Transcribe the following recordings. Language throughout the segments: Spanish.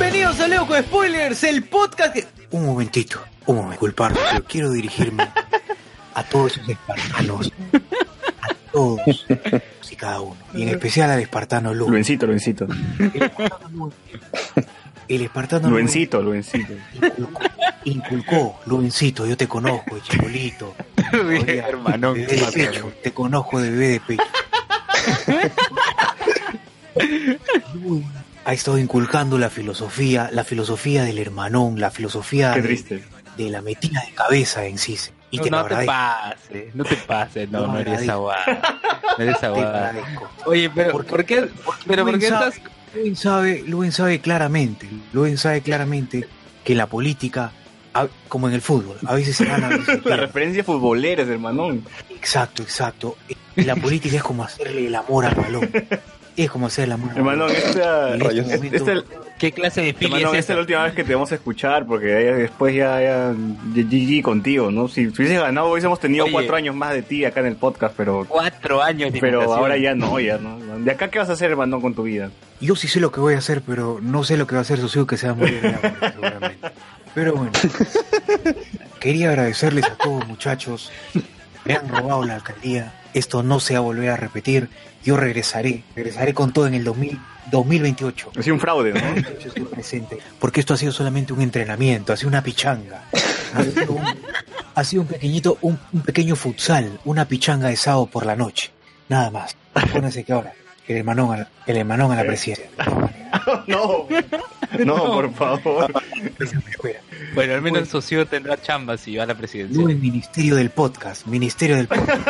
Bienvenidos a Leo con Spoilers, el podcast que... Un momentito, un momento, disculpar, pero quiero dirigirme a todos esos espartanos, a todos y cada uno, y en especial al espartano Lu. Luencito, Luencito. El espartano Lu, el espartano Lu Luencito, Luencito. inculcó, inculcó, Luencito, yo te conozco, chibolito. Hermano, bebé de pecho, te conozco de bebé de pecho. Ha estado inculcando la filosofía, la filosofía del hermanón, la filosofía Qué de- triste. de la metida de cabeza en sí. Y No, te no te pases, no te pases, no, No, no eres aguada. No eres Te aguada. agradezco. Oye, pero Porque- ¿por qué? Pero ¿por qué sabe- estás? Luen sabe, Luen sabe claramente, Luen sabe claramente que la política, como en el fútbol, a veces se gana, a veces La referencia futbolera, hermano. Exacto, exacto. Y la política es como hacerle el amor al balón. Es como hacer el amor Hermano, esta, este es- momento- esta, ¿Qué clase de hermano, es esta es la última vez que te vamos a escuchar porque después ya, ya GG contigo, ¿no? Si hubieses ganado hubiésemos tenido Oye. cuatro años más de ti acá en el podcast, pero Cuatro años de pero ahora ya no, ya no. ¿De acá qué vas a hacer, hermano, con tu vida? Yo sí sé lo que voy a hacer, pero no sé lo que va a hacer Socio que se va a morir de hambre, seguramente. Pero bueno, quería agradecerles a todos muchachos. Me han robado la alcaldía. Esto no se va a volver a repetir. Yo regresaré, regresaré con todo en el 2000, 2028. Ha sido un fraude, ¿no? Estoy presente, porque esto ha sido solamente un entrenamiento, ha sido una pichanga. Ha sido un, ha sido un pequeñito, un, un pequeño futsal, una pichanga de sábado por la noche. Nada más. Acuérdense que ahora, el hermanón, a la- el hermanón a la presidencia. No. No, por favor. Bueno, al menos el socio tendrá chamba si va a la presidencia. El Ministerio del Podcast, Ministerio del Podcast,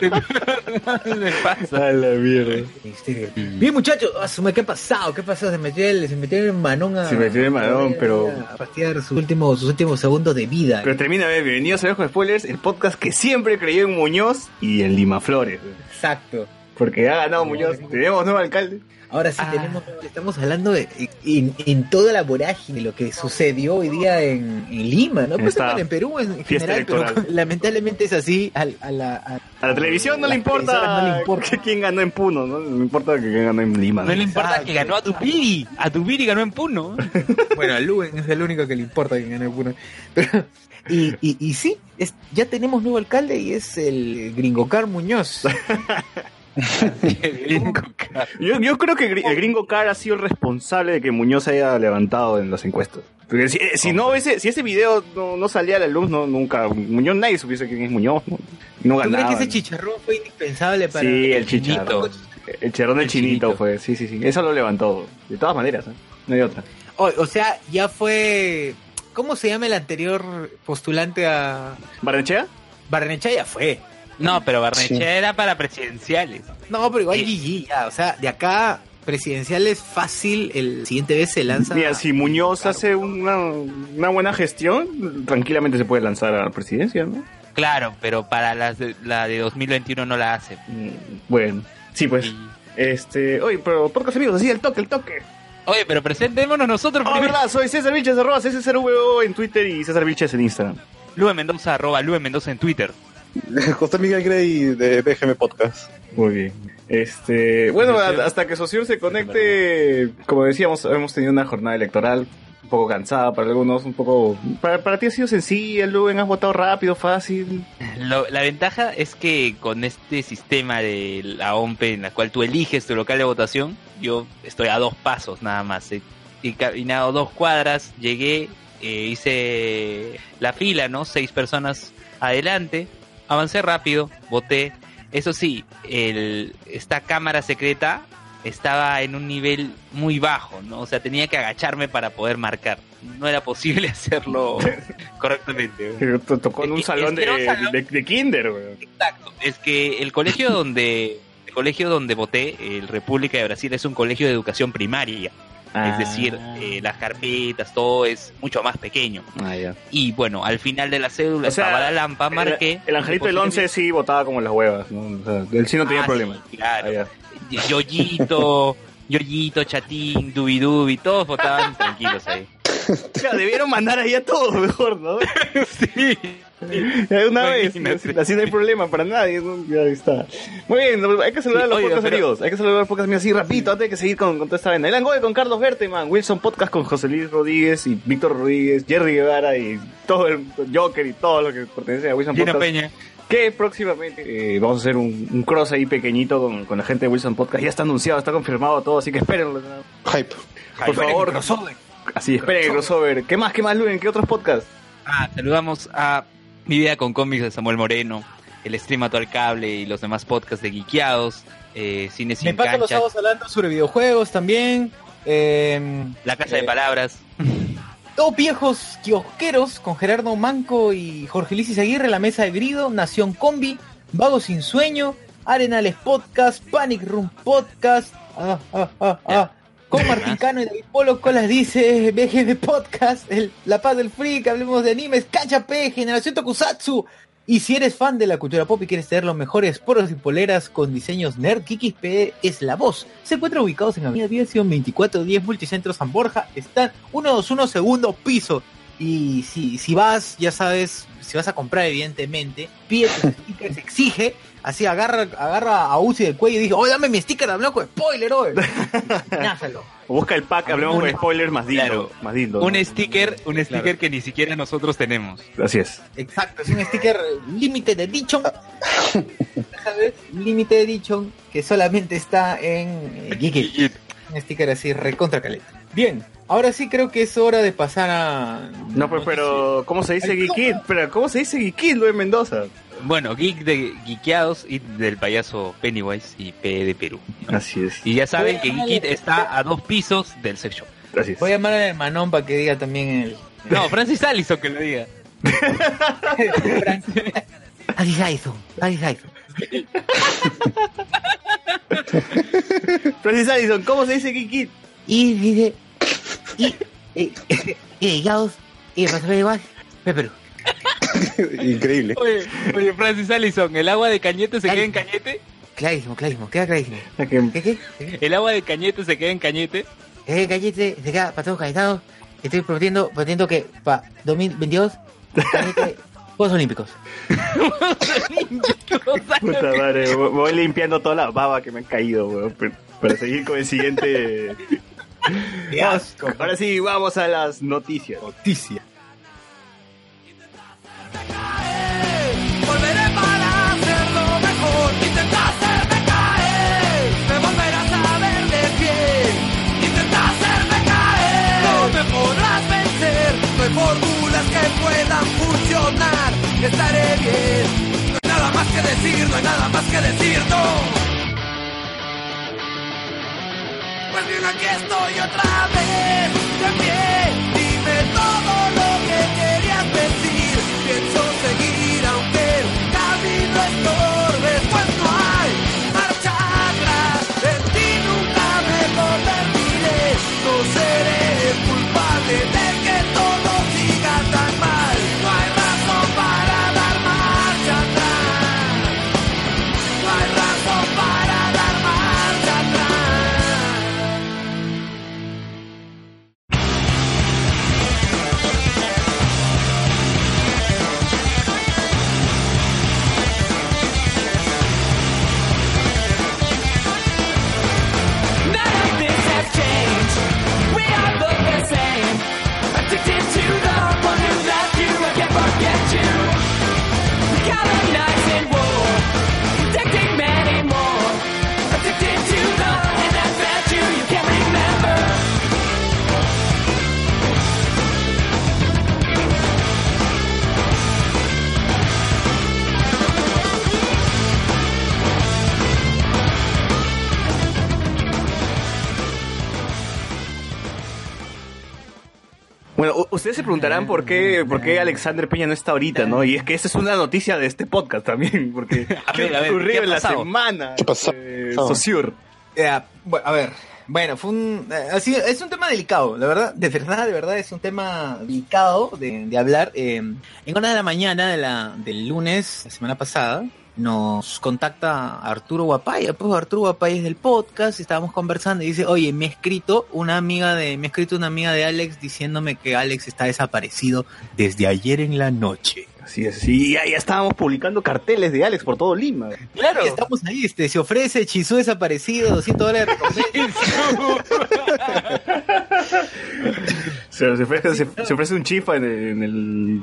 ¿Qué le pasa? A la mierda. Ministerio del- Bien muchachos, asume, ¿qué ha pasado? ¿Qué pasó? Se metió el, se metió el manón a... Se metió el manón, pero- A fastidiar sus últimos, sus últimos segundos de vida. Pero termina, eh, bienvenidos a Lejos Spoilers, el podcast que siempre creyó en Muñoz y en Lima Flores. Exacto. Porque ha ganado Muñoz. Tenemos nuevo alcalde. Ahora sí Ah. tenemos, estamos hablando de, en, en toda la vorágine, lo que sucedió hoy día en, en Lima, ¿no? Pues en Perú en general, pero lamentablemente es así. A la, a- A la televisión no le importa, no le importa. que quién ganó en Puno, ¿no? No importa que quién ganó en Lima. No le importa que ganó a Tupiri. A Tupiri ganó en Puno. Bueno, a Luen es el único que le importa que gane Puno. Pero, y, y, y sí, es, ya tenemos nuevo alcalde y es el Gringocar Muñoz. Yo, yo creo que el gringo Car ha sido el responsable de que Muñoz haya levantado en las encuestas. Porque si, si no ese, si ese video no, no salía a la luz, no, nunca, Muñoz nadie supiese quién es Muñoz, no, no ¿Tú crees ganaba. que ese chicharrón fue indispensable para... Sí, el Chinito. chicharrón. El chicharrón del El chinito, chinito. fue, sí, sí, sí. Eso lo levantó. De todas maneras, ¿eh? No hay otra. O, o sea, ya fue... ¿Cómo se llama el anterior postulante a... ¿Barnechea? Barrenechea ya fue. No, pero Barnechea era para presidenciales. No, pero igual. GG, ya, o sea, de acá presidencial es fácil, el siguiente vez se lanza... Mira, si Muñoz Claro. hace una, una buena gestión, tranquilamente se puede lanzar a la presidencia, ¿no? Claro, pero para las de- la de 2021 no la hace. Mm, Bueno, sí, pues. Y- Este, oye, pero podcast amigos, así el toque, el toque. Oye, pero presentémonos nosotros Ah, primero. verdad, soy César Vilches, arroba en Twitter y César Vilches en Instagram. Lue Mendoza, arroba Lue Mendoza en Twitter. José Miguel Grey de BGM Podcast. Muy bien. Este, bueno, a- hasta que Socio se conecte, como decíamos, hemos tenido una jornada electoral un poco cansada para algunos, un poco... Para, para ti ha sido sencilla, Luen, has votado rápido, fácil. Lo- la ventaja es que con este sistema de la OMPE en la cual tú eliges tu local de votación, yo estoy a dos pasos nada más. He, he caminado dos cuadras, llegué, eh, hice la fila, ¿no? Seis personas adelante, avancé rápido, voté. Eso sí, el, esta cámara secreta estaba en un nivel muy bajo, ¿no? O sea, tenía que agacharme para poder marcar. No era posible hacerlo correctamente. To- tocó en un salón, es que era un de, salón- de, de kinder, weón. Exacto. Es que el colegio donde el colegio donde voté, el República de Brasil, es un colegio de educación primaria. Es decir, eh, las carpetas, todo es mucho más pequeño. Ah, ya. Y bueno, al final de la cédula O sea, estaba la lampa, marqué. El, el angelito del 11 sí votaba como las huevas, ¿no? O sea, él sí no tenía Ah, problema. sí, claro. Ah. Yoyito, Yoyito, Chatín, Dubidubi, todos votaban tranquilos ahí. Claro, debieron mandar ahí a todos mejor, ¿no? sí. Una vez, así, no hay problema para nadie, ¿no? ya está. Muy bien, hay que saludar a los Oiga, podcast pero- amigos, hay que saludar a los podcast amigos así rapidito, antes de que seguir con, con toda esta venda. El Angoy con Carlos Berteman, Wilson Podcast con José Luis Rodríguez y Víctor Rodríguez, Jerry Guevara y todo el Joker y todo lo que pertenece a Wilson Gina Podcast. Peña. Que próximamente eh, vamos a hacer un, un cross ahí pequeñito con, con la gente de Wilson Podcast. Ya está anunciado, está confirmado todo, así que espérenlo. ¿no? Hype. Por favor, así, esperen el crossover. ¿Qué más, qué más, Luen? ¿Qué otros podcasts? Ah, saludamos a Mi Vida con Cómics de Samuel Moreno, el Stream al Cable y los demás podcasts de Geekeados, eh, Cine Sin Me pasan los Cancha, sábados hablando sobre videojuegos también. Eh, La Casa de eh, Palabras. Dos viejos kiosqueros con Gerardo Manco y Jorge Luis Aguirre, La Mesa de Grido, Nación Combi, Vago Sin Sueño, Arenales Podcast, Panic Room Podcast, ah, ah, ah, con Martín Cano y David Polo, Colas dice BGM Podcast, el, La Paz del Freak, hablemos de animes, P, Generación Tokusatsu. Y si eres fan de la cultura pop y quieres tener los mejores poros y poleras con diseños nerd, P es la voz. Se encuentran ubicados en Avenida Aviación 2410 Multicentro San Borja. Están 121 segundo piso. Y si, si vas, ya sabes, si vas a comprar, evidentemente, pide tus stickers, exige, así agarra, agarra a Uzi del cuello y dice, oye, dame mi sticker de blanco, spoiler, oye. Názalo. Busca el pack, hablemos Un- con spoilers más dildo. Claro. Más dildo. Un sticker, un sticker que ni siquiera nosotros tenemos. Así es. Exacto, es un sticker Limited Edition. ¿Sabes? Limited Edition que solamente está en eh, Geekit. Un sticker así recontra caleta. Bien, ahora sí creo que es hora de pasar a. No, pues, pero, ¿cómo se dice Al Geekit? Pero, ¿cómo se dice Geekit, Luis Mendoza? Bueno, Geek de Geekeados y del payaso Pennywise y P de Perú. Así es. Y ya saben que Geekit está a dos pisos del sex shop. Así es. Voy a llamar al hermanón para que diga también el. No, Francis Allison que lo diga. Hizo, así se hizo. Francis Allison, ¿cómo se dice Geekit? Y dice. Y. Y. Y. Yaos. Y pasó igual. Pero. Increíble. Oye, oye, Francis Allison, ¿el agua de cañete se queda en cañete? Clarísimo, clarísimo, queda clarísimo. ¿Qué qué? ¿Qué? ¿El agua de cañete se queda en cañete? Eh, Gallete, se queda para todos calentados. Estoy prometiendo, prometiendo que para 2022, Gallete, Juegos Olímpicos. Puta madre, voy limpiando toda la baba que me han caído, weón, para seguir con el siguiente. Vamos, ahora sí, vamos a las noticias. Noticia. Fórmulas que puedan funcionar. Estaré bien. No hay nada más que decir. No hay nada más que decir. No. Pues bien, aquí estoy otra vez. De. Dime todo Bueno, ustedes se preguntarán por qué, por qué Alexander Peña no está ahorita, ¿no? Y es que esta es una noticia de este podcast también, porque A ver, ¿qué a ver, ocurrió ¿qué ha en la semana? ¿Qué pasó? Eh, Oh. Bueno, a ver. Bueno, fue un. eh, así, es un tema delicado, la verdad. De verdad, de verdad, es un tema delicado de, de hablar. Eh, en una de la mañana de la, del lunes, la semana pasada, nos contacta Arturo Guapaya. Pues Arturo Guapaya es del podcast. Estábamos conversando y dice: Oye, me ha escrito una amiga de. Me ha escrito una amiga de Alex diciéndome que Alex está desaparecido desde ayer en la noche. Así es, sí, ya, ya estábamos publicando carteles de Alex por todo Lima. Claro. Y estamos ahí, este, se ofrece Chisú desaparecido, 200 dólares de recompensa. Se, se ofrece, se- se ofrece un chifa en el, en el-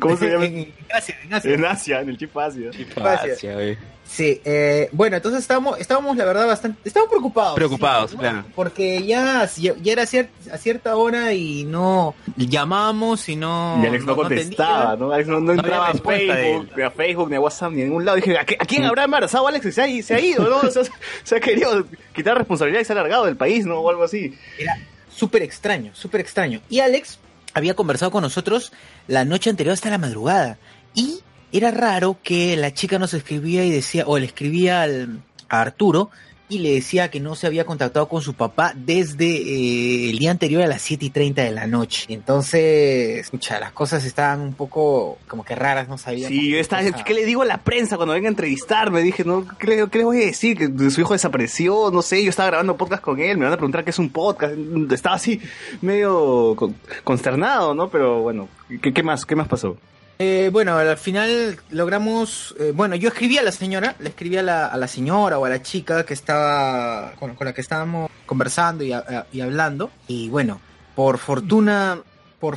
¿Cómo se llama? En Asia, en Asia. En Asia, en el chip Asia. Gracias, güey. Sí, eh, bueno, entonces estábamos, estábamos la verdad bastante, estábamos preocupados. Preocupados, sí, claro. Porque ya, ya, era cier- a cierta hora y no llamábamos y no. Y Alex no, contestaba. ¿no? Alex no, entraba a Facebook, ni a Facebook, ni a WhatsApp, ni a ningún lado. Dije, ¿a, qué- a quién habrá embarazado Alex? y Se ha, se ha ido, ¿no? Se ha, se ha querido quitar responsabilidad y se ha largado del país, ¿no? O algo así. Era súper extraño, súper extraño. Y Alex había conversado con nosotros la noche anterior hasta la madrugada. Y era raro que la chica nos escribía y decía, o le escribía al, a Arturo y le decía que no se había contactado con su papá desde eh, el día anterior a las 7 y 30 de la noche. Entonces, escucha, las cosas estaban un poco como que raras, no sabía. Sí, yo estaba, ¿qué le digo a la prensa cuando venga a entrevistarme? Dije, ¿no? ¿Qué le, qué le voy a decir? Que su hijo desapareció, no sé, yo estaba grabando podcast con él, me van a preguntar qué es un podcast. Estaba así, medio con- consternado, ¿no? Pero bueno, ¿qué, qué más? ¿Qué más pasó? Eh, bueno, al final logramos, eh, bueno, yo escribí a la señora, le escribí a la, a la señora o a la chica que estaba, con, con la que estábamos conversando y, a- y hablando, y bueno, por fortuna, por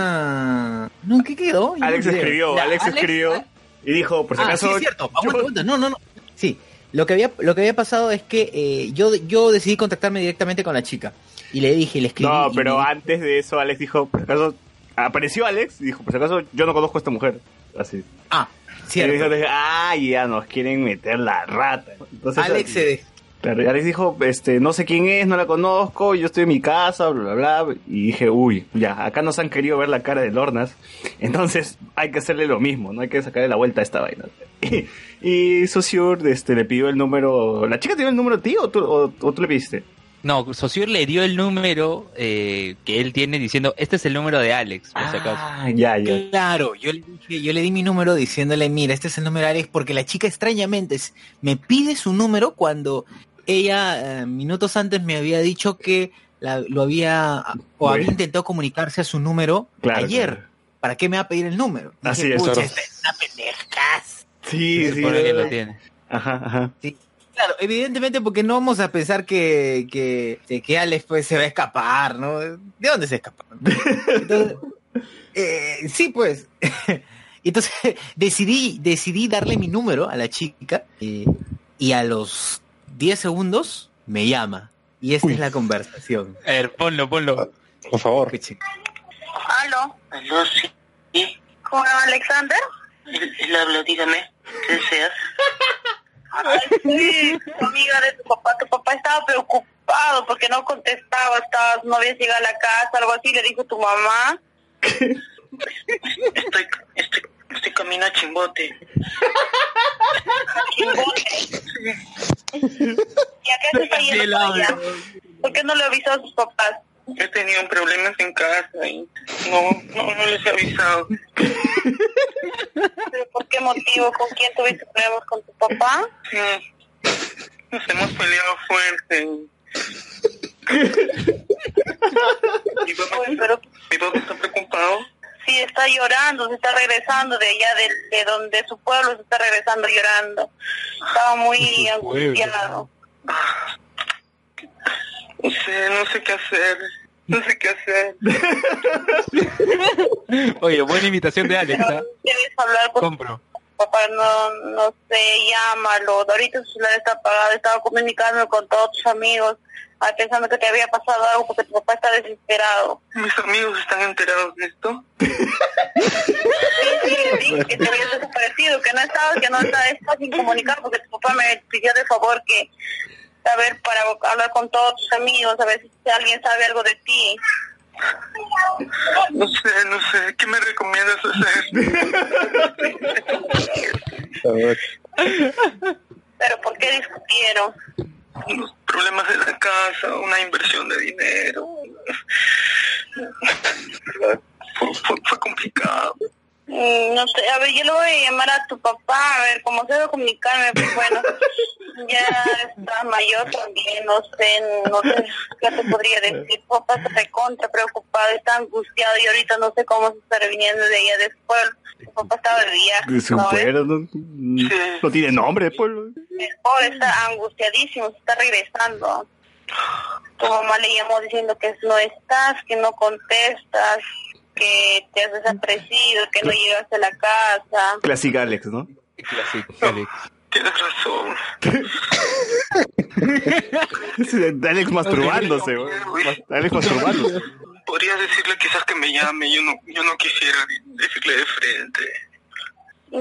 fortuna, no, ¿qué quedó? Yo Alex no sé. escribió, La- Alex escribió y dijo, por si Ah, acaso... sí, es cierto. Aguanta, aguanta. No, no, no. Sí, lo que había, lo que había pasado es que eh, yo, yo decidí contactarme directamente con la chica y le dije, le escribí. No, pero me- antes de eso Alex dijo, por si acaso... Apareció Alex y dijo, por si acaso yo no conozco a esta mujer. Así. Ah, Y cierto. dijo, ah, ya nos quieren meter la rata. Entonces, Alex se de- Claro, y Alex dijo, este, no sé quién es, no la conozco, yo estoy en mi casa, bla, bla, bla. Y dije, uy, ya, acá nos han querido ver la cara de Lornas. Entonces hay que hacerle lo mismo, no hay que sacarle la vuelta a esta vaina. Y, y Saussure, este, le pidió el número. ¿La chica tiene el número tío o tú, o, o tú le pidiste? No, Saussure le dio el número eh, que él tiene diciendo, este es el número de Alex, por si acaso. Ah, ya, ya. Claro, yo le dije, yo le di mi número diciéndole, mira, este es el número de Alex, porque la chica extrañamente es- me pide su número cuando ella eh, minutos antes me había dicho que la- lo había o Bueno. había intentado comunicarse a su número Claro, ayer. claro. ¿Para qué me va a pedir el número? Así Dije, es, "Pucha, claro. esta es una pendejas. Sí, sí. por ahí lo tiene. Ajá, ajá. Claro, evidentemente porque no vamos a pensar que, que, que- que Alex pues se va a escapar, ¿no? ¿De dónde se escapa? Entonces, eh, sí, pues. Entonces decidí, decidí darle mi número a la chica eh, y a los 10 segundos me llama. Y esta Uy. es la conversación. A ver, ponlo, ponlo. Por favor. ¿Aló? Aló, sí. ¿Con Alexander? Él, él habla, dígame. ¿Qué deseas? Ay, sí, amiga de tu papá. Tu papá estaba preocupado porque no contestaba, estabas, no habías llegado a la casa, algo así, le dijo tu mamá. Estoy, estoy, estoy camino a Chimbote. ¿Y a qué se está yendo para allá? ¿Por qué no le avisó a sus papás? He tenido problemas en casa y no, no, no les he avisado. ¿Pero ¿Por qué motivo? ¿Con quién tuviste problemas con tu papá? Sí. Nos hemos peleado fuerte. mi, papá, Uy, pero mi papá está preocupado. sí está llorando, se está regresando de allá, de, de donde su pueblo se está regresando llorando. Estaba muy angustiado. No sé, no sé qué hacer. No sé qué hacer. Oye, buena invitación de Alex, ¿ah? debes hablar con Compro. papá no, no sé, llámalo. Ahorita su celular está apagado, estaba comunicándome con todos tus amigos, ah, pensando que te había pasado algo porque tu papá está desesperado. Mis amigos están enterados de esto. Sí, sí, dije que te habías desaparecido, que no estabas, que no estabas, estás sin comunicar porque tu papá me pidió de favor que, a ver, para hablar con todos tus amigos, a ver si alguien sabe algo de ti. No sé, no sé. ¿Qué me recomiendas hacer? A ver, ¿Pero por qué discutieron? Los problemas de la casa, una inversión de dinero. Fue, fue- fue complicado. Mm, No sé, a ver, yo le voy a llamar a tu papá, a ver cómo se debe comunicarme, pues bueno, ya está mayor también, no sé, no sé qué te podría decir. Tu papá está recontra preocupado, está angustiado y ahorita no sé cómo se está viniendo de allá después. Tu papá estaba de viaje, ¿no pueblo, no, no tiene nombre. El pobre está angustiadísimo, se está regresando. Tu mamá le llamó diciendo que no estás, que no contestas, que te has desaparecido, que no llegaste a la casa. Clásica Alex, ¿no? Clásico, Alex. Tienes razón. Alex masturbándose, güey. Alex masturbándose. Podrías decirle quizás que me llame. Yo no, yo no quisiera decirle de frente.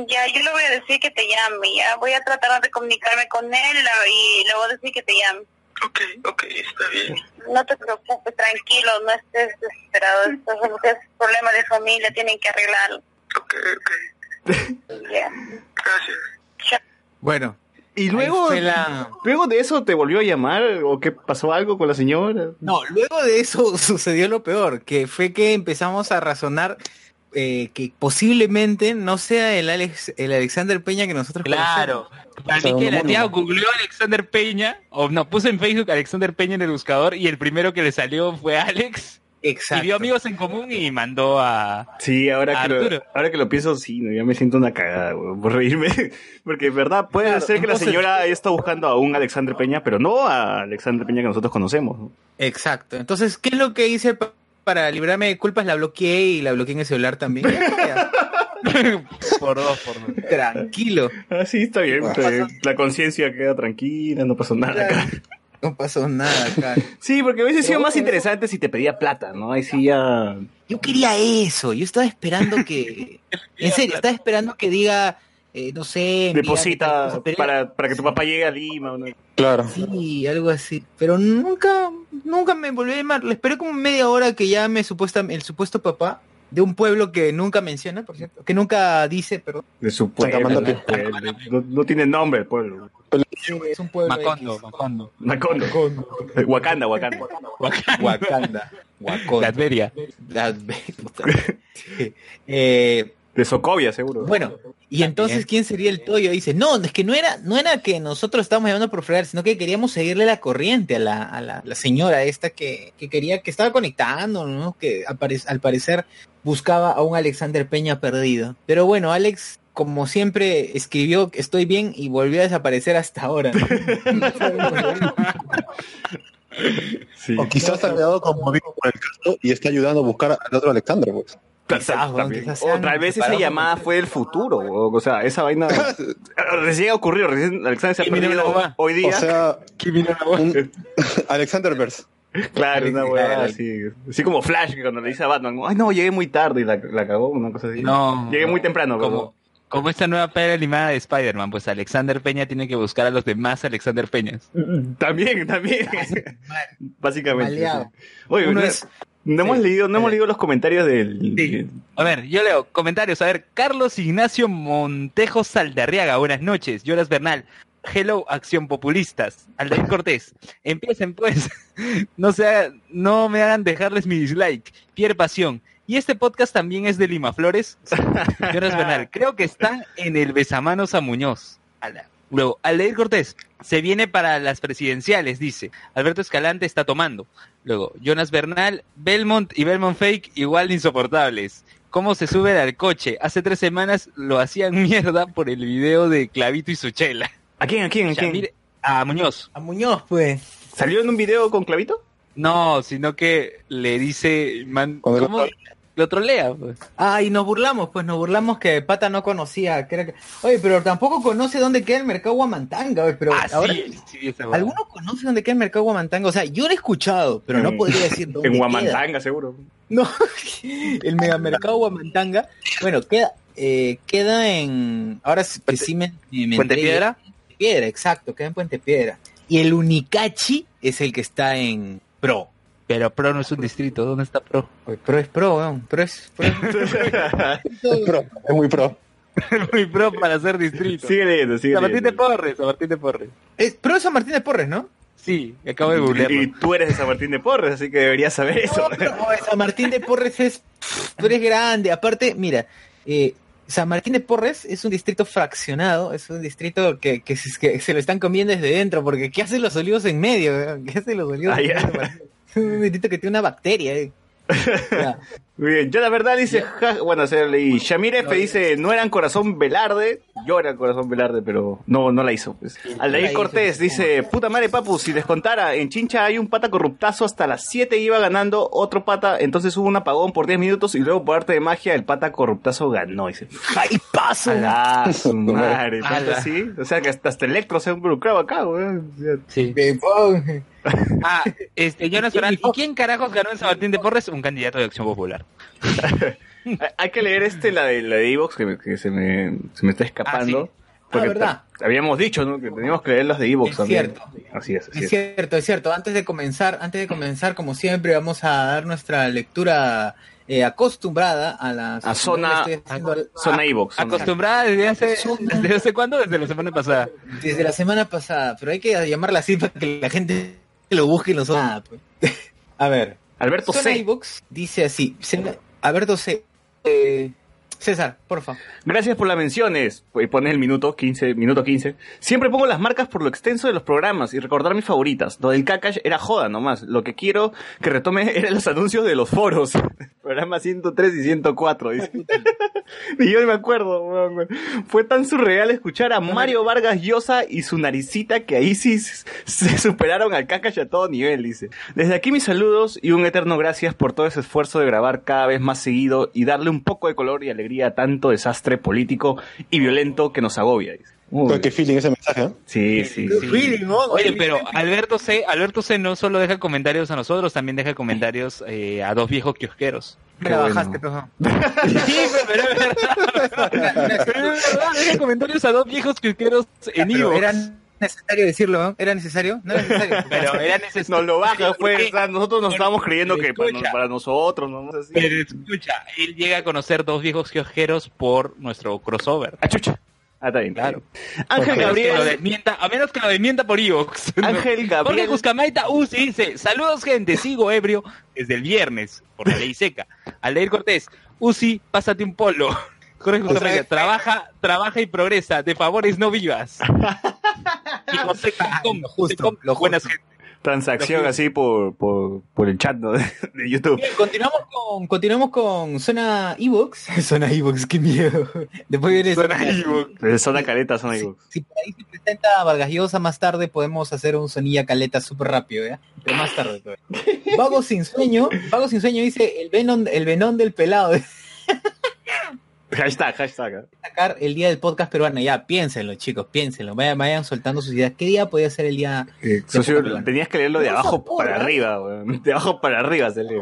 Ya, yo le voy a decir que te llame, ya. Voy a tratar de comunicarme con él y le voy a decir que te llame. Ok, ok, está bien. No te preocupes, tranquilo, no estés desesperado. Estos es problemas de familia, tienen que arreglarlo. Ok, ok. Ya. Gracias. Chao. Bueno, Y luego, la- luego de eso, ¿te volvió a llamar? ¿O qué pasó algo con la señora? No, luego de eso sucedió lo peor, que fue que empezamos a razonar eh, que posiblemente no sea el Alex, el Alexander Peña que nosotros Claro. Para mí que la tía googleó Alexander Peña, o no, puso en Facebook Alexander Peña en el buscador y el primero que le salió fue Alex. Exacto. Y vio amigos en común y mandó a... Sí, ahora que, lo, ahora que lo pienso, sí, no, ya me siento una cagada, güey, por reírme. Porque, verdad, puede Claro, ser que entonces- la señora está buscando a un Alexander Peña, pero no a Alexander Peña que nosotros conocemos. ¿no? Exacto. Entonces, ¿qué es lo que hice pa- para librarme de culpas? La bloqueé y la bloqueé en el celular también. Por dos, por dos. Tranquilo. Ah, sí, está bien. La conciencia queda tranquila, no pasó nada acá. No pasó nada acá. Sí, porque hubiese sido más interesante si te pedía plata, ¿no? Ahí sí ya... Yo quería eso. Yo estaba esperando que. En serio, estaba esperando que diga. Eh, no sé. Deposita pero- para, para que tu papá llegue a Lima. ¿no? claro. Sí, algo así. Pero nunca, nunca me volví a llamar. Le esperé como media hora que llame supuesta, el supuesto papá de un pueblo que nunca menciona, por cierto. Que nunca dice, perdón. De su pueblo. ¿no? No, no tiene nombre el pueblo. Es un pueblo. Macondo, X. Macondo. Macondo. Wakanda, Wakanda. Wakanda. Wakanda. Latveria. Sí. Eh, De Socovia, seguro. bueno, y entonces, ¿quién sería el Toyo? Dice, no, es que no era, no era que nosotros estábamos llamando por fregar, sino que queríamos seguirle la corriente a la, a la, la señora esta que, que quería, que estaba conectando, ¿no? Que al, pare- al parecer buscaba a un Alexander Peña perdido. Pero bueno, Alex, como siempre, escribió que estoy bien y volvió a desaparecer hasta ahora. ¿no? Sí. O quizás ha quedado conmovido por el caso y está ayudando a buscar al otro Alexander, pues. Quizás, weón, quizás O tal vez esa llamada fue del futuro, o, o sea, esa vaina recién ha ocurrido, recién Alexander se ha perdido mamá. hoy O día. sea, un Alexanderverse. claro, una Claro. así. Así como Flash, que cuando le dice a Batman, ay no, llegué muy tarde y la, la cagó, una cosa así. No. Llegué muy temprano, Como, como esta nueva peli animada de Spider-Man, pues Alexander Peña tiene que buscar a los demás Alexander Peñas. También, también. Básicamente. Sí. Oye, Uno no, es- no hemos leído, no hemos leído los comentarios del. Sí. A ver, yo leo comentarios. A ver, Carlos Ignacio Montejo Saldarriaga, buenas noches. Jonas Bernal, hello, acción populistas. Aldair Cortés, empiecen pues. No, se haga- no me hagan dejarles mi dislike. Pierre Pasión. ¿Y este podcast también es de Lima Flores? Jonas Bernal, creo que están en el besamanos a Muñoz. Ala. Luego, Aldair Cortés, se viene para las presidenciales, dice. Alberto Escalante está tomando. Luego, Jonas Bernal, Belmont y Belmont Fake igual de insoportables. ¿Cómo se suben al coche? Hace tres semanas lo hacían mierda por el video de Clavito y su chela. ¿A quién? ¿A quién? ¿A quién? Yamir- a Muñoz. A Muñoz, pues. ¿Salió en un video con Clavito? No, sino que le dice... Man, ¿Cómo? Lo trolea, pues. Ah, y nos burlamos, pues nos burlamos que Pata no conocía. que era que- Oye, pero tampoco conoce dónde queda el mercado Guamantanga, oye, pero Ah, ahora sí, sí, esa. ¿alguno conoce dónde queda el mercado Guamantanga? O sea, yo lo he escuchado, pero no podría decir dónde En queda. Huamantanga, seguro. No, el megamercado Guamantanga, bueno, queda, eh, queda en, ahora sí, sí me, me- ¿Puente. Piedra? Puente Piedra, exacto, queda en Puente Piedra. Y el Unicachi es el que está en Pro. Pero Pro no es un distrito, ¿dónde está Pro? Pro es pro, weón. Pro es. Pro Es pro, es muy pro. Muy Pro para ser distrito. Sigue leyendo, sigue San Martín de. Porres, San Martín de Porres. es pro es San Martín de Porres, ¿no? Sí, acabo de Y googlearlo. tú eres de San Martín de Porres, así que deberías saber eso. No, pero, oye, San Martín de Porres es. Tú eres grande. Aparte, mira, eh, San Martín de Porres es un distrito fraccionado, es un distrito que, que, se, que se lo están comiendo desde dentro, porque ¿qué hacen los olivos en medio? ¿Qué hacen los olivos Ah, en medio? Un distrito que tiene una bacteria. eh. Ya. Muy bien, yo la verdad dice, ja- bueno, o sea, leí, Shamir F dice, no eran corazón Velarde, yo era corazón Velarde, pero no, no la hizo, pues. Aldair Cortés hizo, dice, puta madre papu, si les contara, en Chincha hay un pata corruptazo hasta las 7 iba ganando otro pata, entonces hubo un apagón por 10 minutos y luego por arte de magia el pata corruptazo ganó, dice. ¡Ay, paso! ¡Ah, su madre! Ala. ¿Tanto así? O sea, que hasta, hasta Electro se ha involucrado acá, weón. Sí. Ah, este, Jonas Ferran, ¿y quién carajos ganó en San Martín de Porres? Un candidato de Acción Popular. hay- que leer este, la de la de Evox, que, que se, me, se me está escapando. Ah, Porque ¿verdad? ta- habíamos dicho, ¿no? Que teníamos que leer las de Evox Es también. cierto. Así es, así Es es. cierto, es cierto. Antes de comenzar, antes de comenzar, como siempre, vamos a dar nuestra lectura eh, acostumbrada a la A zona, al- zona a- Evox. Acostumbrada desde hace, ¿desde hace cuándo? Desde la semana pasada. desde la semana pasada, pero hay que llamarla así para que la gente lo busque en los zona. pues. A ver, Alberto C. dice así. Alberto C. eh, César, porfa. Gracias por las menciones. Y pones el minuto 15, minuto 15. Siempre pongo las marcas por lo extenso de los programas y recordar mis favoritas. Lo del Kakash era joda nomás. Lo que quiero que retome eran los anuncios de los foros. Programa 103 y 104. dice. Ni yo me acuerdo. Fue tan surreal escuchar a Mario Vargas Llosa y su naricita que ahí sí se superaron al Kakash a todo nivel, dice. Desde aquí mis saludos y un eterno gracias por todo ese esfuerzo de grabar cada vez más seguido y darle un poco de color y alegría tanto desastre político y violento que nos agobia. Uy, qué feeling ese mensaje, ¿eh? sí, sí, sí. Oye, pero Alberto C, Alberto C no solo deja comentarios a nosotros, también deja comentarios eh, a dos viejos kiosqueros. Me Qué la bueno. bajaste, pejo. Sí, pero es verdad. Pero es verdad, deja comentarios a dos viejos kiosqueros en Ivo. era necesario decirlo, ¿no? ¿Era necesario? No era necesario. Pero era necesario. Nos lo baja, fue, Porque- o sea, nosotros nos estábamos creyendo que para, para nosotros, no así. Pero escucha, él llega a conocer dos viejos kiosqueros por nuestro crossover. Ah, chucha. Ah, está bien. Claro. Ángel Gabriel. desmienta, a menos que lo desmienta por Evox. Ángel Jorge Gabriel. Cuscamaita Uzi dice, saludos gente, sigo ebrio desde el viernes, por la ley seca. Al leer Cortés, Uzi, pásate un polo. Jorge Cuscamaita, trabaja, trabaja y progresa, de favores no vivas. Y José Com, Lo justo, buenas justo. gente. Transacción así por, por, por el chat ¿no? de, de YouTube. Bien, continuamos con, continuamos con Zona Evox. Zona Evox, qué miedo. Después viene Suena Evox. De Zona caleta, zona Si, Evox. si por ahí se presenta Vargas Llosa más tarde, podemos hacer un sonilla caleta súper rápido, ¿ya? Pero más tarde todavía. Vago sin sueño, Vago sin sueño dice el venón, el venón del pelado Hashtag, hashtag. ¿eh? sacar el día del podcast peruano. Ya, piénsenlo, chicos, piénsenlo. Vayan, vayan soltando sus ideas. ¿Qué día podía ser el día? Eh, socio, tenías que leerlo de abajo para arriba, weón. De abajo para arriba se lee.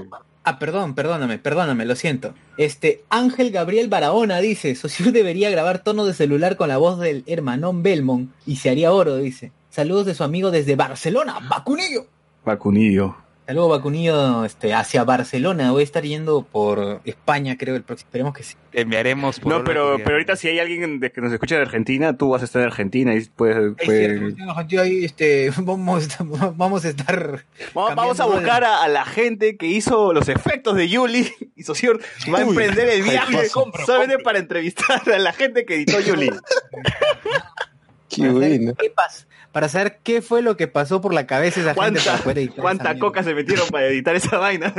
Ah, perdón, perdóname, perdóname, lo siento. Este, Ángel Gabriel Barahona dice, Sociur debería grabar tono de celular con la voz del hermanón Belmont y se haría oro, dice. Saludos de su amigo desde Barcelona, Bacunillo. Vacunillo. Saludos Bacunillo este, hacia Barcelona. Voy a estar yendo por España, creo, el próximo. Esperemos que sí. Te enviaremos por No, pero, pero ahorita si hay alguien de- que nos escucha de Argentina, tú vas a estar en Argentina y puedes... Es puedes- cierto, ahí, este, vamos, vamos a estar... Vamos, vamos a buscar a, a la gente que hizo los efectos de Yuli y Socior va a emprender el viaje solamente para entrevistar a la gente que editó Yuli. Qué bueno. qué pas- Para saber qué fue lo que pasó por la cabeza de esa gente ¿Cuánta, para poder editar esa cuánta mierda. coca se metieron para editar esa vaina?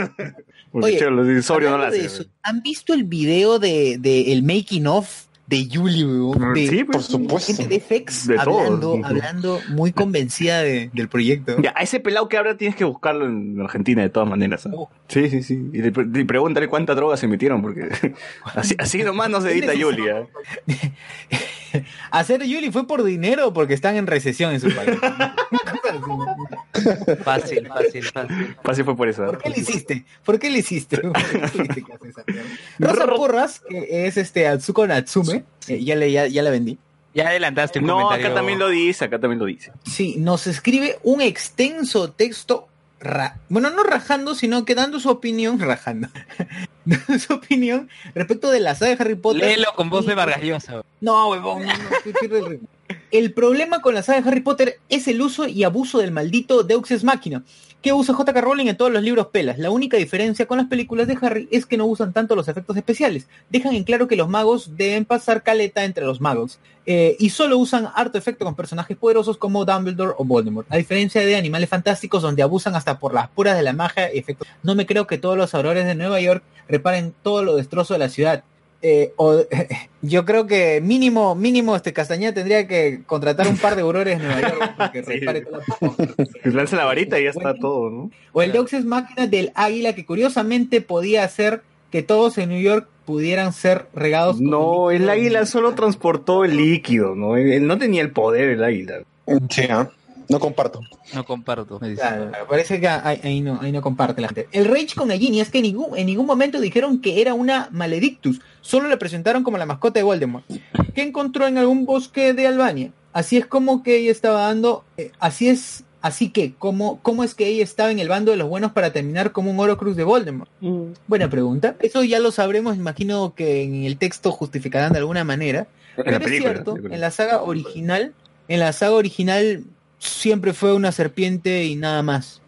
Oye, los Sobrio no la hacen. eso, ¿Han visto el video de, de el making of de Yuli, weón? De, Sí, Por pues. supuesto. gente de FX De todo. hablando, hablando muy convencida de- del proyecto. Ya, a ese pelado que habla tienes que buscarlo en Argentina de todas maneras. ¿ah? Sí, sí, sí. Y le, y pregúntale cuántas drogas se metieron, porque así, así nomás no se edita Yuli. ¿ah? Hacer Yuli fue por dinero o porque están en recesión en su país. Fácil, fácil, fácil. Así fue por eso. ¿ah? ¿Por qué le hiciste? ¿Por qué le hiciste? ¿Por qué le hiciste? Rosa Porras, que es este Atsuko Natsume, eh, ya, le, ya, ya la vendí. Ya adelantaste un No, comentario. acá también lo dice, acá también lo dice. Sí, nos escribe un extenso texto ra- bueno, no rajando, sino que dando su opinión, rajando, dando su opinión respecto de la saga de Harry Potter. Léelo con voz de Vargas Llosa. No, huevón, no, no, que pierde el problema con la saga de Harry Potter es el uso y abuso del maldito Deux Ex Machina, que usa J.K. Rowling en todos los libros pelas. La única diferencia con las películas de Harry es que no usan tanto los efectos especiales. Dejan en claro que los magos deben pasar caleta entre los magos. eh, y solo usan harto efecto con personajes poderosos como Dumbledore o Voldemort. A diferencia de Animales Fantásticos, donde abusan hasta por las puras de la magia y efectos. No me creo que todos los aurores de Nueva York reparen todo lo destrozo de la ciudad. Eh, o- yo creo que mínimo, mínimo este Castañeda tendría que contratar un par de aurores en Nueva York para que Sí. repare toda la lanza la varita y ya está todo, ¿no? O el Deux Ex Máquina del águila que curiosamente podía hacer que todos en New York pudieran ser regados. No, el águila solo transportó el líquido, ¿no? Él no tenía el poder, el águila. Sí, ¿ah? No comparto. No comparto. me dice. Claro, parece que ahí, ahí no, ahí no comparte la gente. El Rage con Nagini es que en ningún, en ningún momento dijeron que era una Maledictus, solo le presentaron como la mascota de Voldemort, que encontró en algún bosque de Albania. Así es como que ella estaba dando, eh, así es, así que, ¿cómo, ¿cómo es que ella estaba en el bando de los buenos para terminar como un Horocrux de Voldemort? Buena pregunta. Eso ya lo sabremos, imagino que en el texto justificarán de alguna manera. Pero es cierto, en la saga original, en la saga original siempre fue una serpiente y nada más.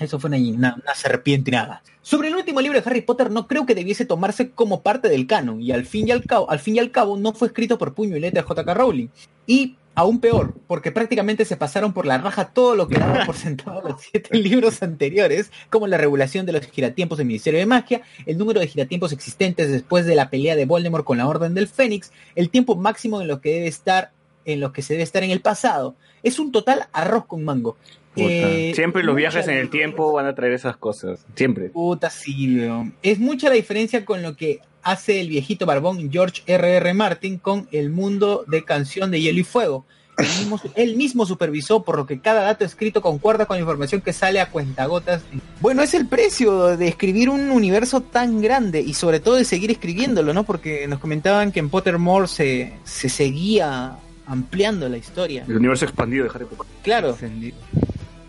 Eso fue una, una, una serpiente y nada. Sobre el último libro de Harry Potter no creo que debiese tomarse como parte del canon y al fin y al cabo, al fin y al cabo no fue escrito por puño y letra de J.K. Rowling. Y aún peor, porque prácticamente se pasaron por la raja todo lo que daba por sentado los siete libros anteriores, como la regulación de los giratiempos del Ministerio de Magia, el número de giratiempos existentes después de la pelea de Voldemort con la Orden del Fénix, el tiempo máximo en lo que debe estar, en lo que se debe estar en el pasado. Es un total arroz con mango. Eh, Siempre los viajes en el tiempo van a traer esas cosas. Siempre. Puta Silvio. Es mucha la diferencia con lo que hace el viejito barbón George R.R. R. Martin con el mundo de canción de Hielo y Fuego. Él mismo, él mismo supervisó, por lo que cada dato escrito concuerda con la información que sale a cuentagotas. Bueno, es el precio de escribir un universo tan grande y sobre todo de seguir escribiéndolo, ¿no? Porque nos comentaban que en Pottermore se, se seguía ampliando la historia. El universo expandido de Harry Potter. Claro.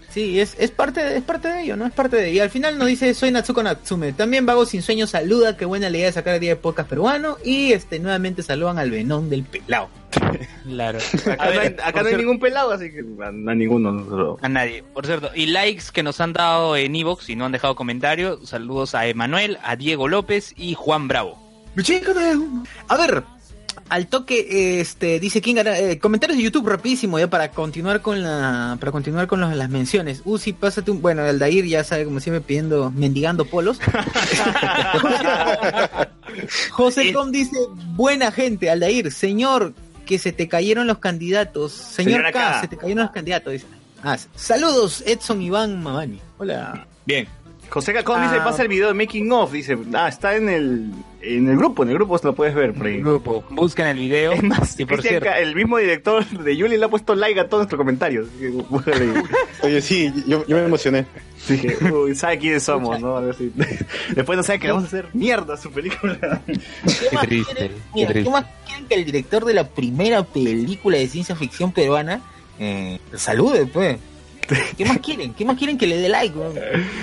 Sí, es, es parte de, es parte de ello, ¿no? Es parte de Y al final nos dice, soy Natsuko Natsume. También Vago Sin Sueño saluda, qué buena la idea de sacar el día de podcast peruano. Y este nuevamente saludan al venón del pelado. Claro. Acá, no hay, acá no hay ningún pelado, así que a, a ninguno. nosotros. A nadie, por cierto. Y likes que nos han dado en Evox y no han dejado comentarios. Saludos a Emanuel, a Diego López y Juan Bravo. A ver, al toque, este, dice gana. eh, comentarios de YouTube rapidísimo ya para continuar con la, para continuar con los- las menciones. Uzi, pásate un, bueno, Aldair ya sabe como siempre pidiendo, mendigando polos. José Com dice, buena gente, Aldair, señor, que se te cayeron los candidatos. Señor Señora K, K. se te cayeron los candidatos. dice. Ah, saludos, Edson Iván Mamani. Hola. Bien. José Cacón dice, Ah. pasa el video de Making Off. Dice, ah, está en el, en el grupo, en el grupo se lo puedes ver por ahí. Grupo, buscan el video. Es más, y por cierto, el mismo director de Yuli le ha puesto like a todos nuestros comentarios. Oye, sí, yo, yo me emocioné. Dije, uy, sabe quiénes somos, ¿no? Así. Después no sabe que le vamos a hacer mierda a su película. ¿Qué más triste, quieren- qué mira, ¿qué triste. más quieren que el director de la primera película de ciencia ficción peruana eh, salude, pues? ¿Qué más quieren? ¿Qué más quieren que le dé like?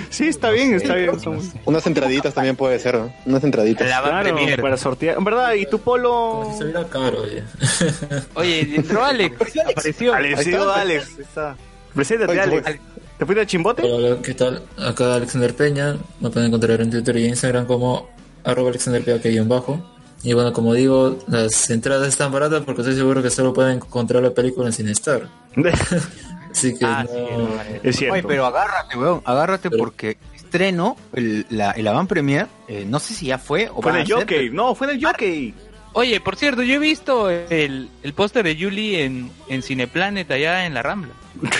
Sí, está bien, está bien. somos- Unas entraditas también puede ser, ¿no? Unas entraditas. a Claro, para sortear. En verdad, ¿y tu polo? Como si caro, oye. Oye, entró Alex. Apareció. Alex, está. Alex. está. Preséntate, Oye, Alex. pues. ¿Te fuiste al chimbote? Hola, ¿qué tal? Acá Alexander Peña. Me pueden encontrar en Twitter y Instagram como arroba Alexander bajo Y bueno, como digo, las entradas están baratas porque estoy seguro que solo pueden encontrar la película en Cinestar. Así que Ah, no- sí, no. Es cierto. Oye, pero agárrate, weón, agárrate Pero- porque estreno el, la, el avant premier, eh, no sé si ya fue o Fue en el jockey. No, fue en el jockey. Oye, por cierto, yo he visto el, el póster de Julie en, en Cineplanet allá en la Rambla.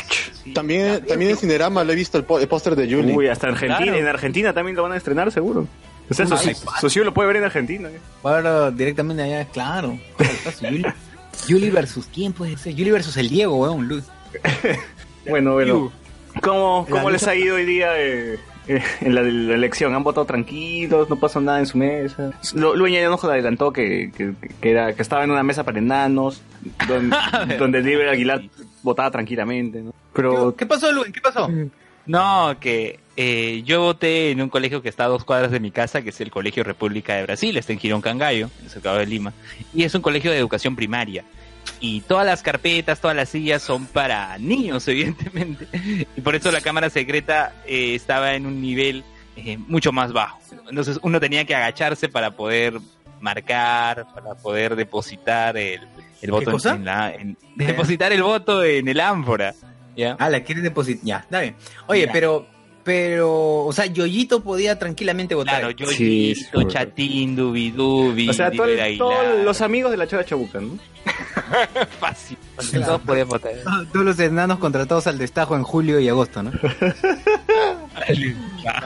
Sí. También, también en Cinerama lo he visto el, póster de Julie. Uy, hasta Argentina. Claro. En Argentina también lo van a estrenar, seguro. O sea, Socio Socio lo puede ver en Argentina. ¿eh? A ver directamente allá, claro. Yuli versus quién puede ser? Yuli versus el Diego, weón. Lu- Bueno, bueno. ¿Cómo, cómo les ha ido hoy día eh, eh, en la, la elección? ¿Han votado tranquilos? ¿No pasó nada en su mesa? Lu- Luña ya nos adelantó que, que, que era, que estaba en una mesa para enanos, donde, donde Libre Aguilar votaba tranquilamente, ¿no? Pero ¿Qué pasó, Lu? ¿Qué pasó? No, que eh, yo voté en un colegio que está a dos cuadras de mi casa, que es el Colegio República de Brasil, está en Girón Cangallo, en el cercado de Lima, y es un colegio de educación primaria. Y todas las carpetas, todas las sillas son para niños, evidentemente. Y por eso la cámara secreta eh, estaba en un nivel eh, mucho más bajo. Entonces uno tenía que agacharse para poder marcar, para poder depositar el, el voto en- cosa? en la... en- depositar el voto en el ánfora. ¿ya? Ah, la quieres depositar. Ya, está bien. Oye, pero, pero, o sea, Yoyito podía tranquilamente votar. Claro, yo Sí, sí, sí, Chatín, Dubidubi, O sea, todo todos los amigos de la Chava Chabuca, ¿no? Fácil. Todos podían votar. Todos los enanos contratados al destajo en julio y agosto, ¿no?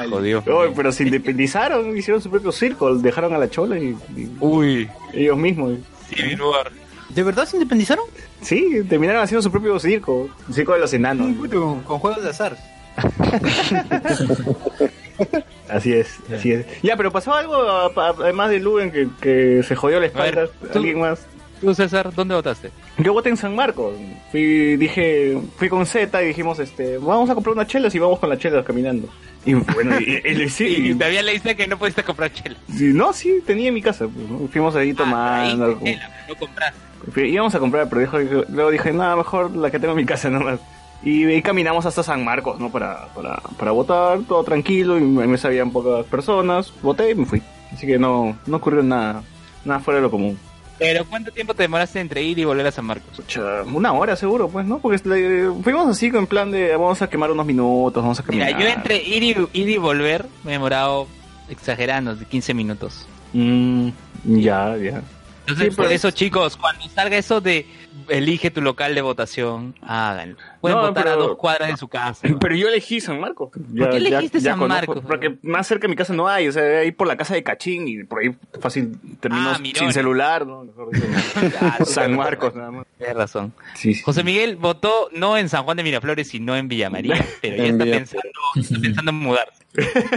Jodido. Oye, pero se independizaron, hicieron su propio circo, dejaron a la chola y, y Uy, ellos mismos. Civil War. ¿De verdad se independizaron? Sí, terminaron haciendo su propio circo, el circo de los enanos. Con, con juegos de azar. Así es, así es. Ya, pero pasó algo además de Luben que, que se jodió la espalda. ver, tú- ¿Alguien más? ¿Tú, César, dónde votaste? Yo voté en San Marcos. Fui, dije, fui con Z y dijimos, este, vamos a comprar unas chelas y vamos con las chelas caminando. Y bueno, y, y- y- sí, Y todavía le dice que no pudiste comprar chela. sí, no, sí, tenía en mi casa. pues, ¿no? Fuimos ahí tomando. Ah, chela, no compraste. Íbamos a comprar, pero dijo, luego dije, nada, mejor la que tengo en mi casa nomás. Y, y caminamos hasta San Marcos, ¿no? Para, para, para votar, todo tranquilo, y en mesa habían pocas personas. Voté y me fui. Así que no, no ocurrió nada, nada fuera de lo común. Pero ¿cuánto tiempo te demoraste entre ir y volver a San Marcos? Una hora seguro, pues, ¿no? Porque eh, fuimos así en plan de vamos a quemar unos minutos, vamos a Mira, caminar. yo entre ir y, ir y volver me he demorado, exagerando, de 15 minutos. Mm, ya, ya. Entonces, Sí, por pues. eso, chicos, cuando salga eso de elige tu local de votación, háganlo. Pueden No, votar a dos cuadras de su casa. Pero yo elegí San Marcos. ¿Por qué elegiste San Marcos? Porque más cerca de mi casa no hay, o sea, ahí por la casa de Cachín y por ahí fácil termino Ah, sin celular, ¿no? Mejor dicho. San Marcos nada más. Tienes razón. Sí, sí. José Miguel votó no en San Juan de Miraflores, sino en Villa María, pero ya está pensando, está pensando en mudar.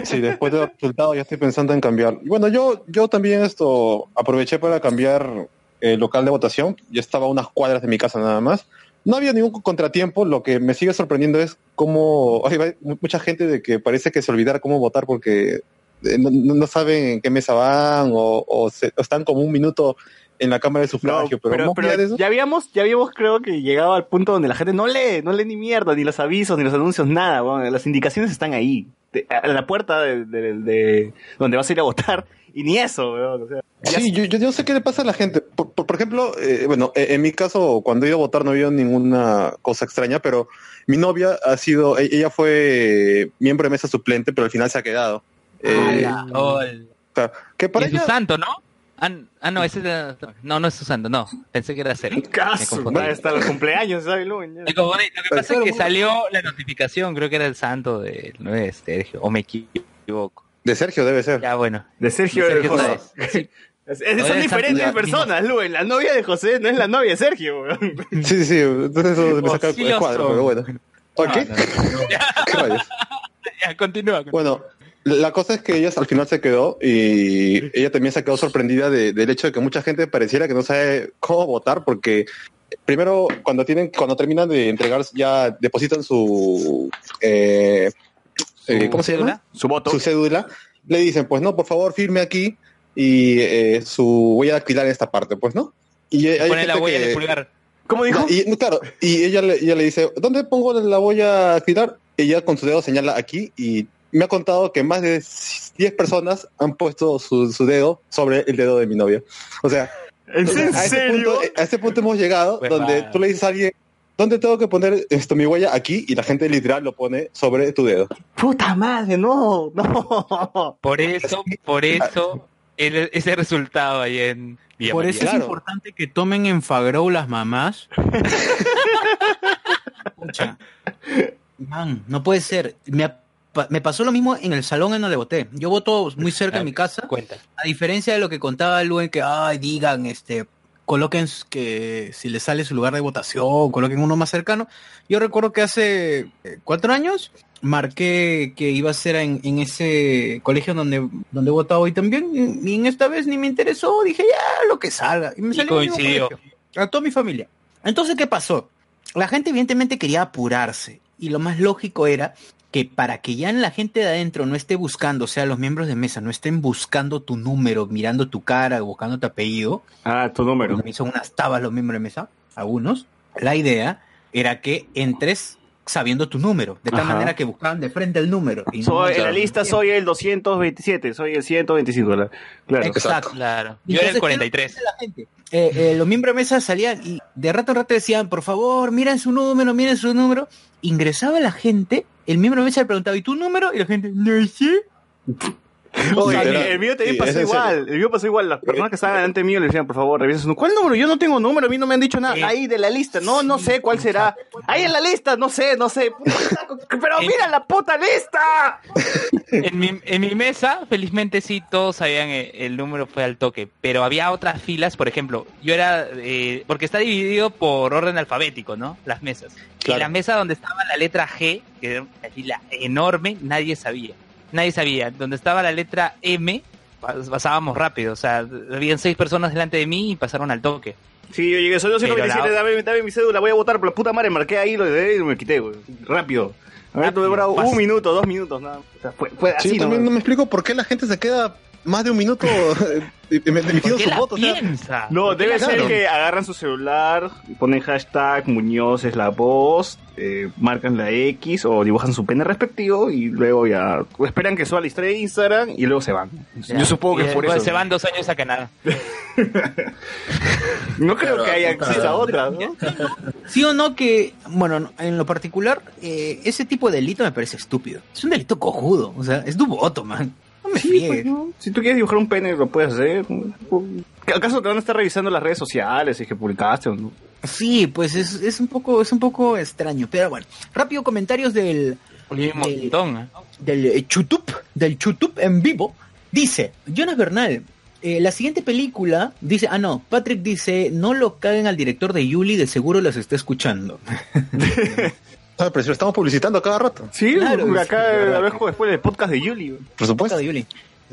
Sí, después del resultado ya estoy pensando en cambiar. Y Bueno, yo, yo también esto aproveché para cambiar el local de votación. Ya estaba a unas cuadras de mi casa nada más. No había ningún contratiempo. Lo que me sigue sorprendiendo es cómo hay mucha gente de que parece que se olvidara cómo votar porque eh, no, no saben en qué mesa van o, o se- o están como un minuto en la cámara de No, sufragio. pero, pero, más pero allá de eso, ya habíamos, ya habíamos creo que llegado al punto donde la gente no lee, no lee ni mierda, ni los avisos, ni los anuncios, nada, weón. las indicaciones están ahí, a la puerta de, de- de donde vas a ir a votar, y ni eso, weón, o sea, Sí, yo, yo, sé qué le pasa a la gente. Por, por- por ejemplo, eh, bueno, eh, en mi caso, cuando he ido a votar no había ninguna cosa extraña, pero mi novia ha sido, e- ella fue miembro de mesa suplente, pero al final se ha quedado. Eh, Oh, el- o sea, que para es su ella, santo, ¿no? Ah, ah, no, ese era- no, no es su santo, no. Pensé que era Sergio. Me caso, hasta los cumpleaños, ¿sabes? Lo que pasa es que salió la notificación, creo que era el santo de, no es Sergio, o me equivoco. De Sergio debe ser. Ya, bueno. De Sergio, De Sergio José. Sáez. Sí. Es- es- No, son es diferentes personas, Luen. La novia de José no es la novia de Sergio, weón. Sí, sí, sí, entonces eso me saca el cuadro, pero bueno. Ya, continúa. Bueno, la cosa es que ella al final se quedó y ella también se quedó sorprendida de- del hecho de que mucha gente pareciera que no sabe cómo votar porque primero cuando tienen cuando terminan de entregar ya depositan su eh, eh, ¿cómo se llama? Su voto. Su cédula. Le dicen, pues no, por favor, firme aquí y eh, su huella dactilar en esta parte, pues no. Y hay Pone la huella que- de pulgar. ¿Cómo dijo? y claro, y ella le, ella le dice, ¿dónde pongo la huella dactilar? Ella con su dedo señala aquí y me ha contado que más de 10 personas han puesto su, su dedo sobre el dedo de mi novia. O sea, ¿En o sea, a, ese serio? punto, a ese punto hemos llegado Pues donde va. tú le dices a alguien, ¿dónde tengo que poner esto mi huella? Aquí y la gente literal lo pone sobre tu dedo. Puta madre, no, no. Por eso, por eso, el- ese resultado ahí en Villa Por María. eso es importante que tomen en Fagrow las mamás. Pucha. Man, no puede ser. Me, ha- pa- me pasó lo mismo en el salón en donde voté. Yo voto muy cerca de mi casa. Cuenta. A diferencia de lo que contaba Luen, que ay, digan, este, coloquen que si les sale su lugar de votación, coloquen uno más cercano. Yo recuerdo que hace eh, cuatro años marqué que iba a ser en, en ese colegio donde, donde he votado hoy también, y, y en esta vez ni me interesó, dije ya lo que salga. Y me Y salió colegio, a toda mi familia. Entonces, ¿qué pasó? La gente evidentemente quería apurarse, y lo más lógico era que para que ya la gente de adentro no esté buscando, o sea, los miembros de mesa no estén buscando tu número, mirando tu cara, buscando tu apellido, Ah, tu número. son unas tabas los miembros de mesa, algunos, la idea era que entres sabiendo tu número, de tal Ajá. manera que buscaban de frente el número. y no- Soy, en la lista soy el 227, soy el 125, la- claro. Exacto. Claro. Y Yo era el entonces, 43. ¿qué hace la gente? Eh, eh, los miembros de mesa salían y de rato en rato decían, por favor, miren su número, miren su número. Ingresaba la gente, el miembro de mesa le preguntaba, ¿y tu número? Y la gente, no sé. Oye, el, Literal. el mío también Sí, pasó igual. El mío pasó igual. Las personas que estaban delante mío le decían, por favor, revisen su número. ¿Cuál número? Yo no tengo número, a mí no me han dicho nada. Eh, Ahí de la lista. No, no sé cuál será. Ahí en la lista, no sé, no sé. Pero mira la puta lista. En mi, en mi mesa, felizmente sí, todos sabían eh, el, número fue al toque, pero había otras filas, por ejemplo, yo era, eh, porque está dividido por orden alfabético, ¿no? Las mesas. Y la mesa donde estaba la letra G, que era una fila enorme, nadie sabía. Nadie sabía. Donde estaba la letra M, pas- pasábamos rápido, o sea, habían seis personas delante de mí y pasaron al toque. Sí, yo llegué, soy Pero 227, la- dame, dame mi cédula, voy a votar por la puta madre. Marqué ahí lo de y me quité, güey. Rápido. A ver, demora un minuto, dos minutos, nada. O sea, fue, fue Sí, así, yo también ¿no? no me explico por qué la gente se queda más de un minuto eh, emitiendo ¿Por qué su voto. o sea, piensa? No, ¿Por qué debe ser que agarran su celular, ponen hashtag Muñoz es la voz, eh, marcan la X o dibujan su pene respectivo y luego ya esperan que suba la historia de Instagram y luego se van. Yo supongo que es por eso. Se van dos años a Canadá. No creo Claro, que haya claro. exista otra, ¿no? Sí o no que, bueno, no, en lo particular, eh, ese tipo de delito me parece estúpido. Es un delito cojudo, o sea, es tu voto, man. No me Sí, pues, ¿no? Si tú quieres dibujar un pene, lo puedes hacer. ¿Acaso te van a estar revisando las redes sociales y que publicaste o no? Sí, pues es, es un poco, es un poco extraño, pero bueno. Rápido comentarios del, del- montón, ¿eh? del eh, Chutup, del Chutup en vivo, dice, Jonas Bernal, eh, la siguiente película, dice, ah no, Patrick dice, no lo caguen al director de Yuli, de seguro los está escuchando. Ah, pero si lo estamos publicitando cada rato. Sí, Claro, acá la vez después del podcast de Yuli. Por supuesto. de Yuli.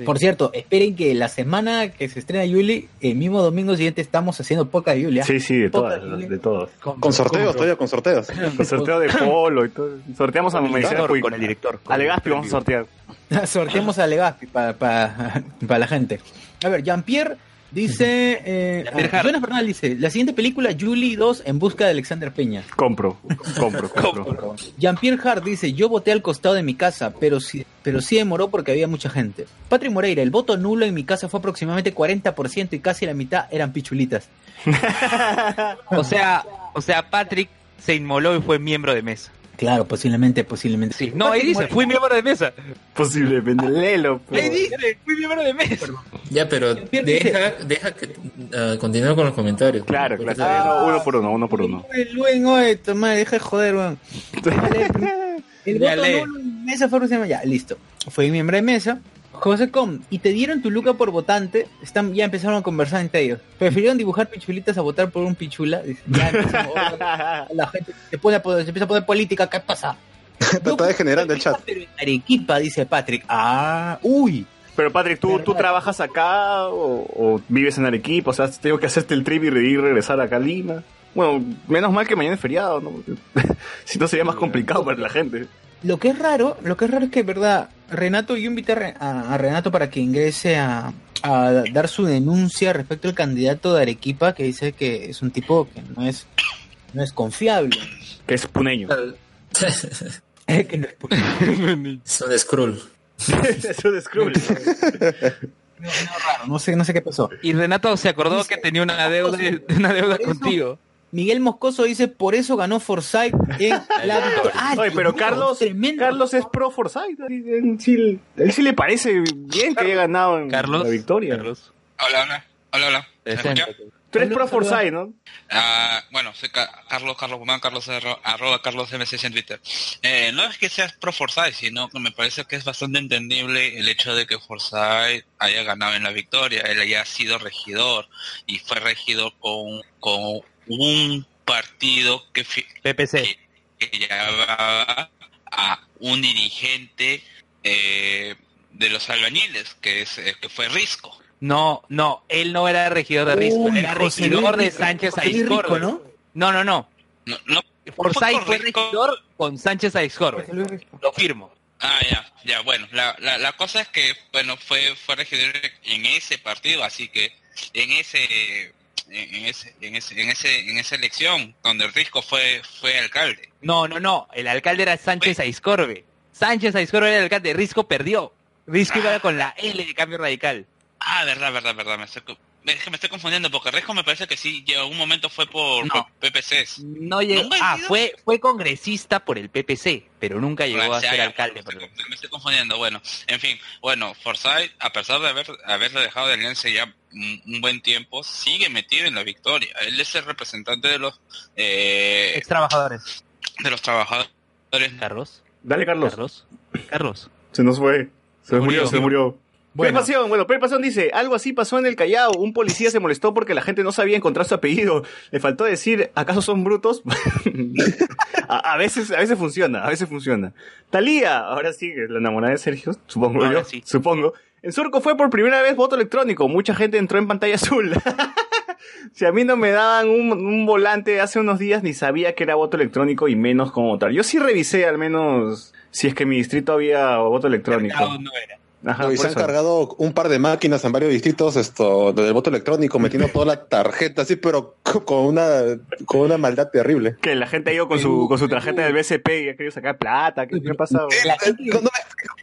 Por cierto, esperen que la semana que se estrena Yuli, el mismo domingo siguiente estamos haciendo poca de Yuli. ¿ah? Sí, sí, de todas, Yuli. de todos. Con sorteos, todavía con sorteos. Con sorteo de polo y todo. Sorteamos a Medicina con el director. con A el Legazpi vamos a sortear. Sorteamos a Legaspi para la gente. A ver, Jean-Pierre dice... Eh, Jean-Pierre ah. Jonas Bernal dice, la siguiente película, Julie 2, en busca de Alexander Peña. Compro, compro, compro. Jean-Pierre Hart dice, yo voté al costado de mi casa, pero sí, pero sí demoró porque había mucha gente. Patrick Moreira, el voto nulo en mi casa fue aproximadamente 40% y casi la mitad eran pichulitas. O sea, o sea, Patrick se inmoló y fue miembro de mesa. Claro, posiblemente, posiblemente. Sí, no, ahí dice, fui miembro de mesa. Posiblemente, léelo. Ahí pero- dice, fui miembro de mesa. Ya, pero deja, deja que ah, continúe con los comentarios. Claro, claro. No, uno por uno, uno por uno. Luen, oye, toma, deja de joder, weón. El Ya voto mesa fue Ya, listo. Fue miembro de mesa. José Com, y te dieron tu luca por votante, están, ya empezaron a conversar entre ellos. Prefirieron dibujar pichulitas a votar por un pichula. Dice, Ya empezamos, la gente se, pone a, po- se empieza a poner política, ¿qué pasa? Está degenerando el chat. Pero en Arequipa, dice Patrick. Ah, uy. Pero Patrick, ¿tú, ¿tú trabajas acá o, o vives en Arequipa? O sea, tengo que hacerte el trip y re- y regresar acá a Lima. Bueno, menos mal que mañana es feriado, ¿no? Si no sería más complicado para la gente. Lo que es raro, lo que es raro es que, verdad, Renato, yo invité a, Re- a- a Renato para que ingrese a, a dar su denuncia respecto al candidato de Arequipa, que dice que es un tipo que no es, no es confiable. Que es puneño. Eh, que no es posible. Es un scroll. Eso de Skrull. No, no, raro, no sé, no sé qué pasó. Y Renato se acordó Dice- que tenía una deuda, una deuda contigo. Miguel Moscoso dice, por eso ganó Forsyth en la victoria. Ah, Oye, pero Carlos, tremendo. Carlos es pro Forsyth. Él sí, él sí le parece bien que haya ganado en Carlos. la victoria. Carlos. Hola, hola, hola, hola. Tú eres pro Forsyth, ¿no? Ah, bueno, soy Ca- Carlos, Carlos Guzmán, Carlos arro- arroba Carlos MC en Twitter. Eh, no es que seas pro Forsyth, sino que me parece que es bastante entendible el hecho de que Forsyth haya ganado en la victoria. Él haya sido regidor y fue regidor con, con un partido que, PPC. que, que llevaba a un dirigente eh, de los albañiles, que, es, eh, que fue Risco. No, no, él no era regidor de Risco, Uy, era José regidor de Sánchez Aizcorbe. ¿no? No, no, no. No, no, Forsyth fue regidor con Sánchez Aizcorbe. Lo firmo. Ah, ya, ya, bueno, la, la, la cosa es que, bueno, fue, fue regidor en ese partido, así que en ese, en, en ese, en ese, en ese, en esa elección, donde Risco fue, fue alcalde. No, no, no. El alcalde era Sánchez Aizcorbe. Sánchez Aizcorbe era el alcalde. Risco perdió. Risco iba con la L de cambio radical. Ah, verdad, verdad, verdad, me estoy, es que me estoy confundiendo, porque Risco me parece que sí, en algún momento fue por, No. por PPCs. No llegó. ¿Nunca Ah, fue, fue congresista por el PPC, pero nunca llegó a ser alcalde. Me estoy, me estoy confundiendo, bueno, en fin, bueno, Forsyth, a pesar de haber haberle dejado de alianza ya un, un buen tiempo, sigue metido en la victoria. Él es el representante de los eh, Ex trabajadores. de los trabajadores. Carlos. Dale, Carlos. Carlos. Carlos. Se nos fue. Se murió, murió. se murió. Bueno. Bueno. Pasión, bueno, Pepe Pasión dice, algo así pasó en el Callao, un policía se molestó porque la gente no sabía encontrar su apellido, le faltó decir, ¿acaso son brutos? a, a veces, a veces funciona, a veces funciona. Talía, ahora sí, la enamorada de Sergio, supongo Ahora yo, sí. supongo. En Surco fue por primera vez voto electrónico, mucha gente entró en pantalla azul. si a mí no me daban un, un volante hace unos días, ni sabía que era voto electrónico y menos cómo votar. Yo sí revisé al menos si es que en mi distrito había voto electrónico. No, no era. Ajá, y se han eso. cargado un par de máquinas en varios distritos esto del voto electrónico metiendo toda la tarjeta así pero co- con una con una maldad terrible Que la gente ha ido con su, con su tarjeta del BCP y ha querido sacar plata. ¿Qué, qué ha pasado? La gente, No, no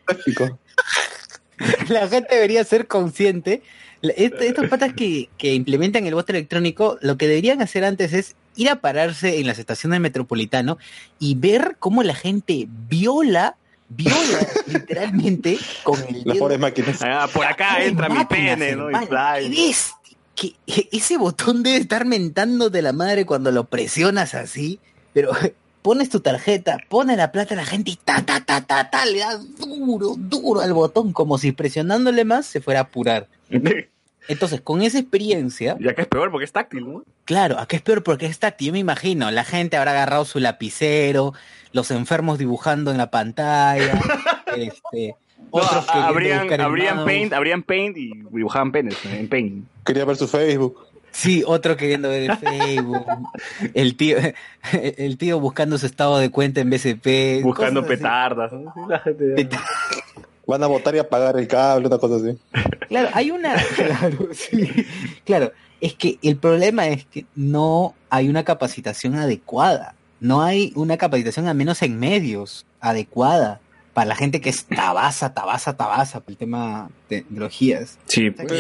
me explico. la gente debería ser consciente. Estos patas que, que implementan el voto electrónico, lo que deberían hacer antes es ir a pararse en las estaciones del metropolitano y ver cómo la gente viola, viola literalmente con el las pobres máquinas Ah, por acá entra mi pene, ¿no? Y qué bestia. Que- que ese botón debe estar mentando de la madre cuando lo presionas así, pero pones tu tarjeta, pones la plata a la gente y ta, ta, ta, ta, ta, le das duro, duro al botón, como si presionándole más se fuera a apurar. Entonces, con esa experiencia, Y acá es peor porque es táctil, ¿no? claro, acá es peor porque es táctil. Yo me imagino, la gente habrá agarrado su lapicero, los enfermos dibujando en la pantalla, este, No, otros a- queriendo abrían, buscar el abrían mouse. paint, abrían paint y dibujaban penes en paint. quería ver su Facebook Sí, otro queriendo ver el Facebook. El tío, el tío buscando su estado de cuenta en BCP. Buscando petardas. van a votar y apagar el cable una cosa así Claro, hay una. Claro, sí. Claro, es que el problema es que no hay una capacitación adecuada. No hay una capacitación, al menos en medios, adecuada para la gente que es tabaza, tabaza, tabaza, por el tema de tecnologías. Sí, pero,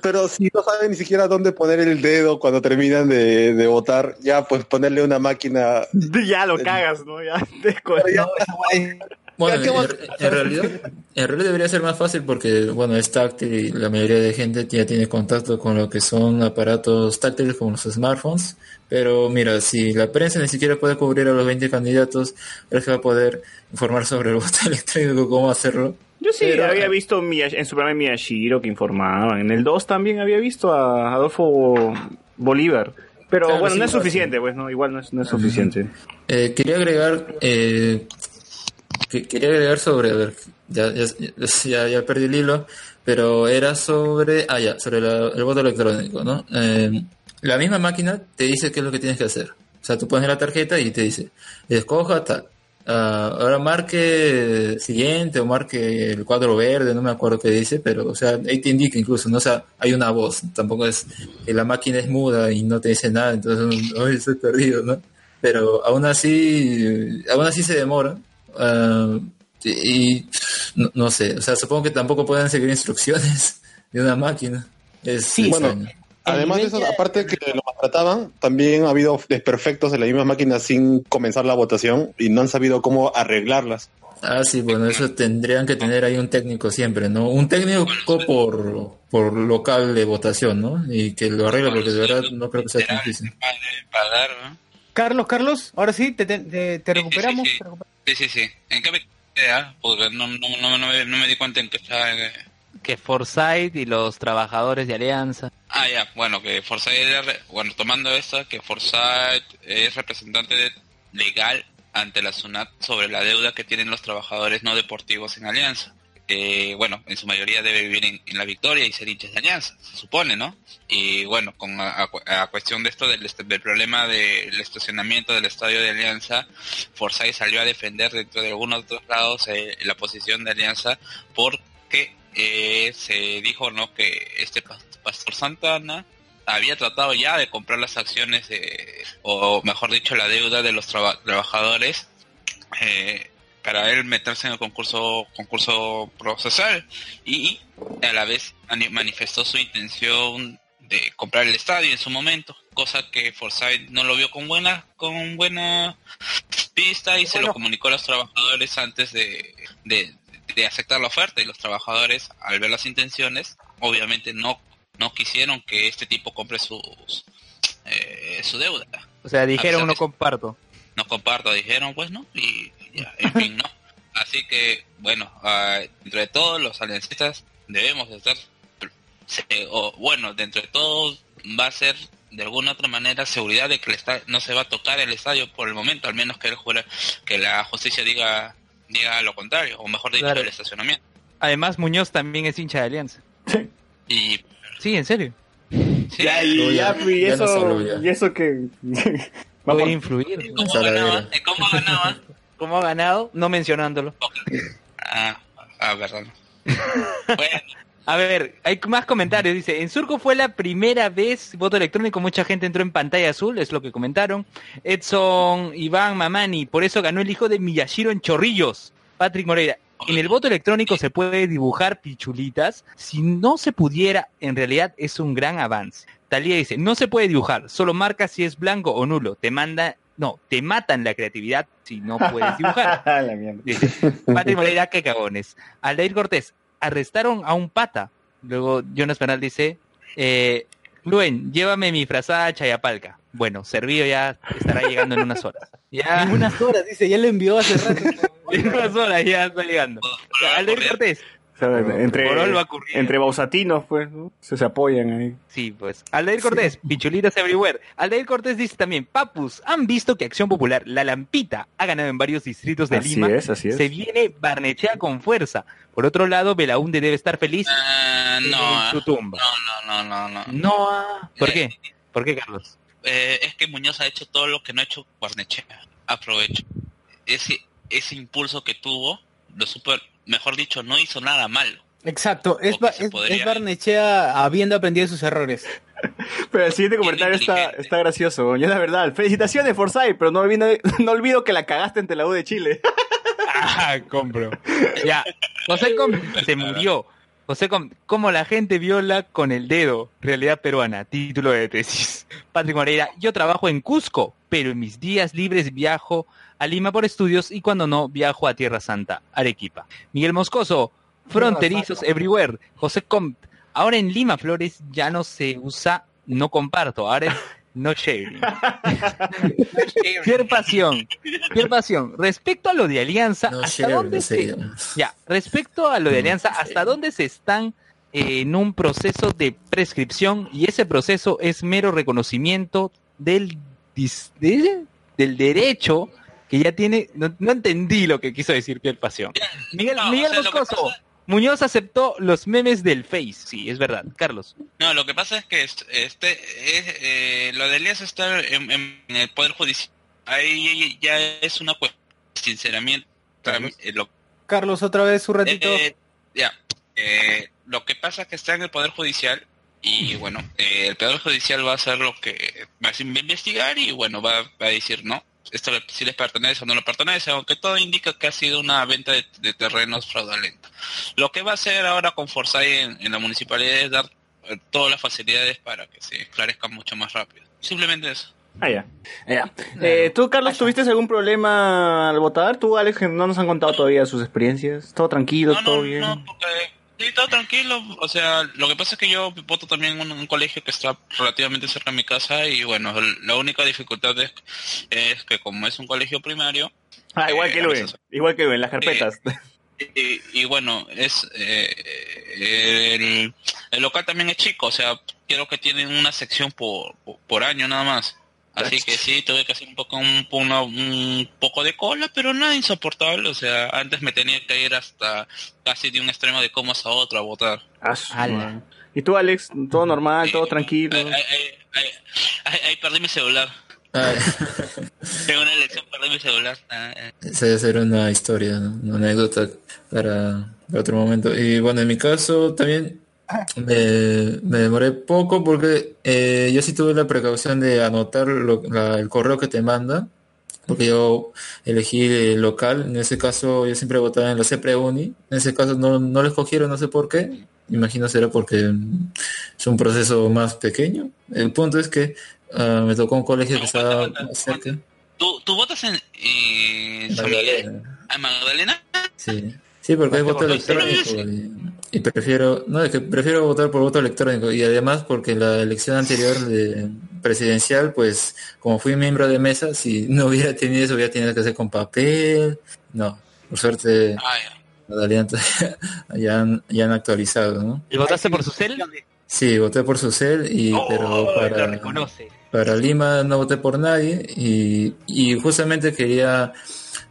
pero si no saben ni siquiera dónde poner el dedo cuando terminan de, de votar ya pues ponerle una máquina ya lo cagas, ¿no? Ya te No, Bueno, ¿Qué en, realidad, en realidad debería ser más fácil porque, bueno, es táctil y la mayoría de gente ya tiene contacto con lo que son aparatos táctiles como los smartphones. Pero mira, si la prensa ni siquiera puede cubrir a los 20 candidatos, ¿crees que va a poder informar sobre el voto electrónico, cómo hacerlo? Yo sí Pero- había visto Miya- en su programa de Miyashiro que informaban. En el 2 también había visto a Adolfo Bolívar. Pero Claro, bueno, sí, no es suficiente, pues, ¿no? Igual no es, no es suficiente. Eh, quería agregar, eh, que- quería agregar sobre, a ver, ya, ya, ya, perdí el hilo, pero era sobre, ah, ya, sobre la- el voto electrónico, ¿no? Eh, la misma máquina te dice qué es lo que tienes que hacer. O sea, tú pones la tarjeta y te dice, escoja tal. Ah, ahora marque siguiente o marque el cuadro verde, no me acuerdo qué dice, pero, o sea, ahí te indica incluso, ¿no? O sea, hay una voz, tampoco es que la máquina es muda y no te dice nada, entonces, hoy estoy perdido, ¿no? Pero aún así, aún así se demora. Ah, y y no, no sé, o sea, supongo que tampoco pueden seguir instrucciones de una máquina. Es Sí, bueno, además de eso aparte que lo maltrataban también ha habido desperfectos en la misma máquina sin comenzar la votación y no han sabido cómo arreglarlas Ah, sí, bueno, eso tendrían que tener ahí un técnico siempre, ¿no? Un técnico por, por local de votación, ¿no? Y que lo arregle, porque de verdad no creo que sea tan difícil. Carlos, Carlos, ahora sí, te, te- te- recuperamos. te Sí, sí, sí. ¿En qué me quedé? ah? Porque no, no, no, no me, no me di cuenta en qué estaba. eh. Que Forsyth y los trabajadores de Alianza. Ah, ya, bueno, que Forsyth era, re- bueno, tomando esto, que Forsyth es representante legal ante la SUNAT sobre la deuda que tienen los trabajadores no deportivos en Alianza. Eh, bueno, en su mayoría debe vivir en, la Victoria y ser hinchas de Alianza, se supone, ¿no? Y bueno, con a, a- cuestión de esto del, del problema del estacionamiento del estadio de Alianza, Forsyth salió a defender dentro de algunos otros lados eh, la posición de Alianza porque eh, se dijo, ¿no? Que este pas- Pastor Santana había tratado ya de comprar las acciones de, o mejor dicho, la deuda de los traba- trabajadores eh, para él meterse en el concurso concurso procesal y a la vez ani- manifestó su intención de comprar el estadio en su momento, cosa que Forsyth no lo vio con buena con buena pista y se lo comunicó a los trabajadores antes de, de, de aceptar la oferta y los trabajadores al ver las intenciones obviamente no no quisieron que este tipo compre sus eh, su deuda O sea, dijeron no comparto. no comparto, dijeron, pues, ¿no? Y ya, en fin, ¿no? Así que, bueno, ah, dentro de todos los aliancistas debemos de estar, se- o, bueno, dentro de todos va a ser de alguna otra manera seguridad de que el esta- no se va a tocar el estadio por el momento, al menos que el jura, que la justicia diga diga lo contrario, o mejor dicho, Claro. el estacionamiento. Además, Muñoz también es hincha de Alianza. Y Sí, en serio. Ya, y, ya, y ya no eso, solo, y eso que... Va Puede influir. ¿cómo ganaba? ¿Y ¿Cómo ganaba? ¿Cómo ha ganado? No mencionándolo. Ah, ah. Bueno, A ver, hay más comentarios. Dice, en Surco fue la primera vez voto electrónico, mucha gente entró en pantalla azul, es lo que comentaron. Edson Iván Mamani, por eso ganó el hijo de Miyashiro en Chorrillos. Patrick Moreira, en el voto electrónico se puede dibujar pichulitas. Si no se pudiera, en realidad es un gran avance. Talía dice, no se puede dibujar, solo marca si es blanco o nulo. Te manda, no, te matan la creatividad si no puedes dibujar. la mierda. Dice, Patrick Moreira, qué cagones. Aldair Cortés, arrestaron a un pata. Luego Jonas Bernal dice, eh, Luen, llévame mi frazada Chayapalca. Bueno, servido ya estará llegando en unas horas. Ya, En unas horas, dice, ya lo envió hace rato. en unas horas ya está llegando. Aldair Cortés, sea, entre, entre bausatinos, pues, ¿no? se, se apoyan ahí. sí, pues. Aldair Cortés, pichulitas everywhere. Aldair Cortés dice también, Papus, ¿han visto que Acción Popular, La Lampita, ha ganado en varios distritos de Así Lima? es, así es. Se viene Barnechea con fuerza. Por otro lado, Belaunde debe estar feliz ah, no, en ah, su tumba. no, no, no, no, no. No, ah, ¿por qué? ¿Por qué, Carlos? Eh, es que Muñoz ha hecho todo lo que no ha hecho Barnechea. Aprovecho. Ese, ese impulso que tuvo, lo super, mejor dicho, no hizo nada malo. Exacto, es, Ba- es, podría- es Barnechea habiendo aprendido sus errores. Pero el siguiente comentario está, está gracioso. Ya la verdad. Felicitaciones, Forsyth, pero no olvido, no olvido que la cagaste ante la U de Chile. Ah, compro. Ya, José Com se murió. José Com, cómo la gente viola con el dedo. Realidad peruana, título de tesis. Patrick Moreira, yo trabajo en Cusco, pero en mis días libres viajo a Lima por estudios y cuando no, viajo a Tierra Santa, Arequipa. Miguel Moscoso, fronterizos everywhere. José Com, ahora en Lima Flores ya no se usa no comparto, ahora es no sharing. Pierre Pasión, Pierre Pasión, respecto a lo de Alianza, No, ¿hasta dónde se, ya, respecto a lo de Alianza. ¿hasta dónde se están eh, en un proceso de prescripción y ese proceso es mero reconocimiento del, dis- de- del derecho que ya tiene, no, no entendí lo que quiso decir Pierre Pasión. Miguel, No, Miguel o sea, Moscoso, pasa- Muñoz aceptó los memes del Face, sí, es verdad. Carlos. No, lo que pasa es que est- este, es, eh, lo de Elías está en, en- el Poder Judicial. Ahí ya es una cuestión, sinceramente. Carlos. eh, lo, Carlos, otra vez un ratito. eh, ya, eh, lo que pasa es que está en el Poder Judicial y bueno, eh, el Poder Judicial va a hacer lo que va a investigar y bueno, va, va a decir, no, esto le- si les pertenece o no le pertenece, aunque todo indica que ha sido una venta de, de terrenos fraudulenta. Lo que va a hacer ahora con Forsyth en, en la municipalidad es dar eh, todas las facilidades para que se esclarezca mucho más rápido. Simplemente eso. Ah, ya. Ya. Eh, ¿Tú, Carlos, tuviste algún problema al votar? ¿Tú, Alex, que no nos han contado todavía sus experiencias? ¿Todo tranquilo? No, ¿Todo bien? no, porque sí, todo tranquilo. O sea, lo que pasa es que yo voto también en un, colegio que está relativamente cerca de mi casa y bueno, la única dificultad es, es que como es un colegio primario, Ah, igual eh, que veces- Igual que Luis, en las carpetas. y, y bueno, es eh, el, el local también es chico, o sea, creo que tienen una sección por, por año nada más. Así que sí, tuve que hacer un poco, un, uno- un poco de cola, pero nada insoportable. O sea, antes me tenía que ir hasta casi de un extremo de comas a otro a votar. Ah, Ala. ¿Y tú, Alex? ¿Todo normal? ¿Todo tranquilo? Ahí, perdí mi celular. En una elección perdí mi celular. Ah, eh. esa debe ser una historia, ¿no? una anécdota para, para otro momento. Y bueno, en mi caso también me, me demoré poco porque eh, yo sí tuve la precaución de anotar lo- la- el correo que te manda, porque yo elegí el local, en ese caso yo siempre votaba en la CEPRE-UNI, en ese caso no, no lo escogieron, no sé por qué, imagino será porque mm, es un proceso más pequeño. El punto es que ah, me tocó un colegio que estaba más cerca. ¿Tú, tú votas en eh? Magdalena. ¿En Magdalena? Sí, sí, porque hay voto electrónico y, y prefiero, no, es que prefiero votar por voto electrónico y además porque la elección anterior de presidencial, pues como fui miembro de mesa, si no hubiera tenido eso, hubiera tenido que hacer con papel, no, por suerte Ah, ya. la alianza ya han, ya han actualizado, ¿no? ¿Y votaste por su cel? Sí, voté por su cel y pero Oh, lo para para Lima no voté por nadie y, y justamente quería,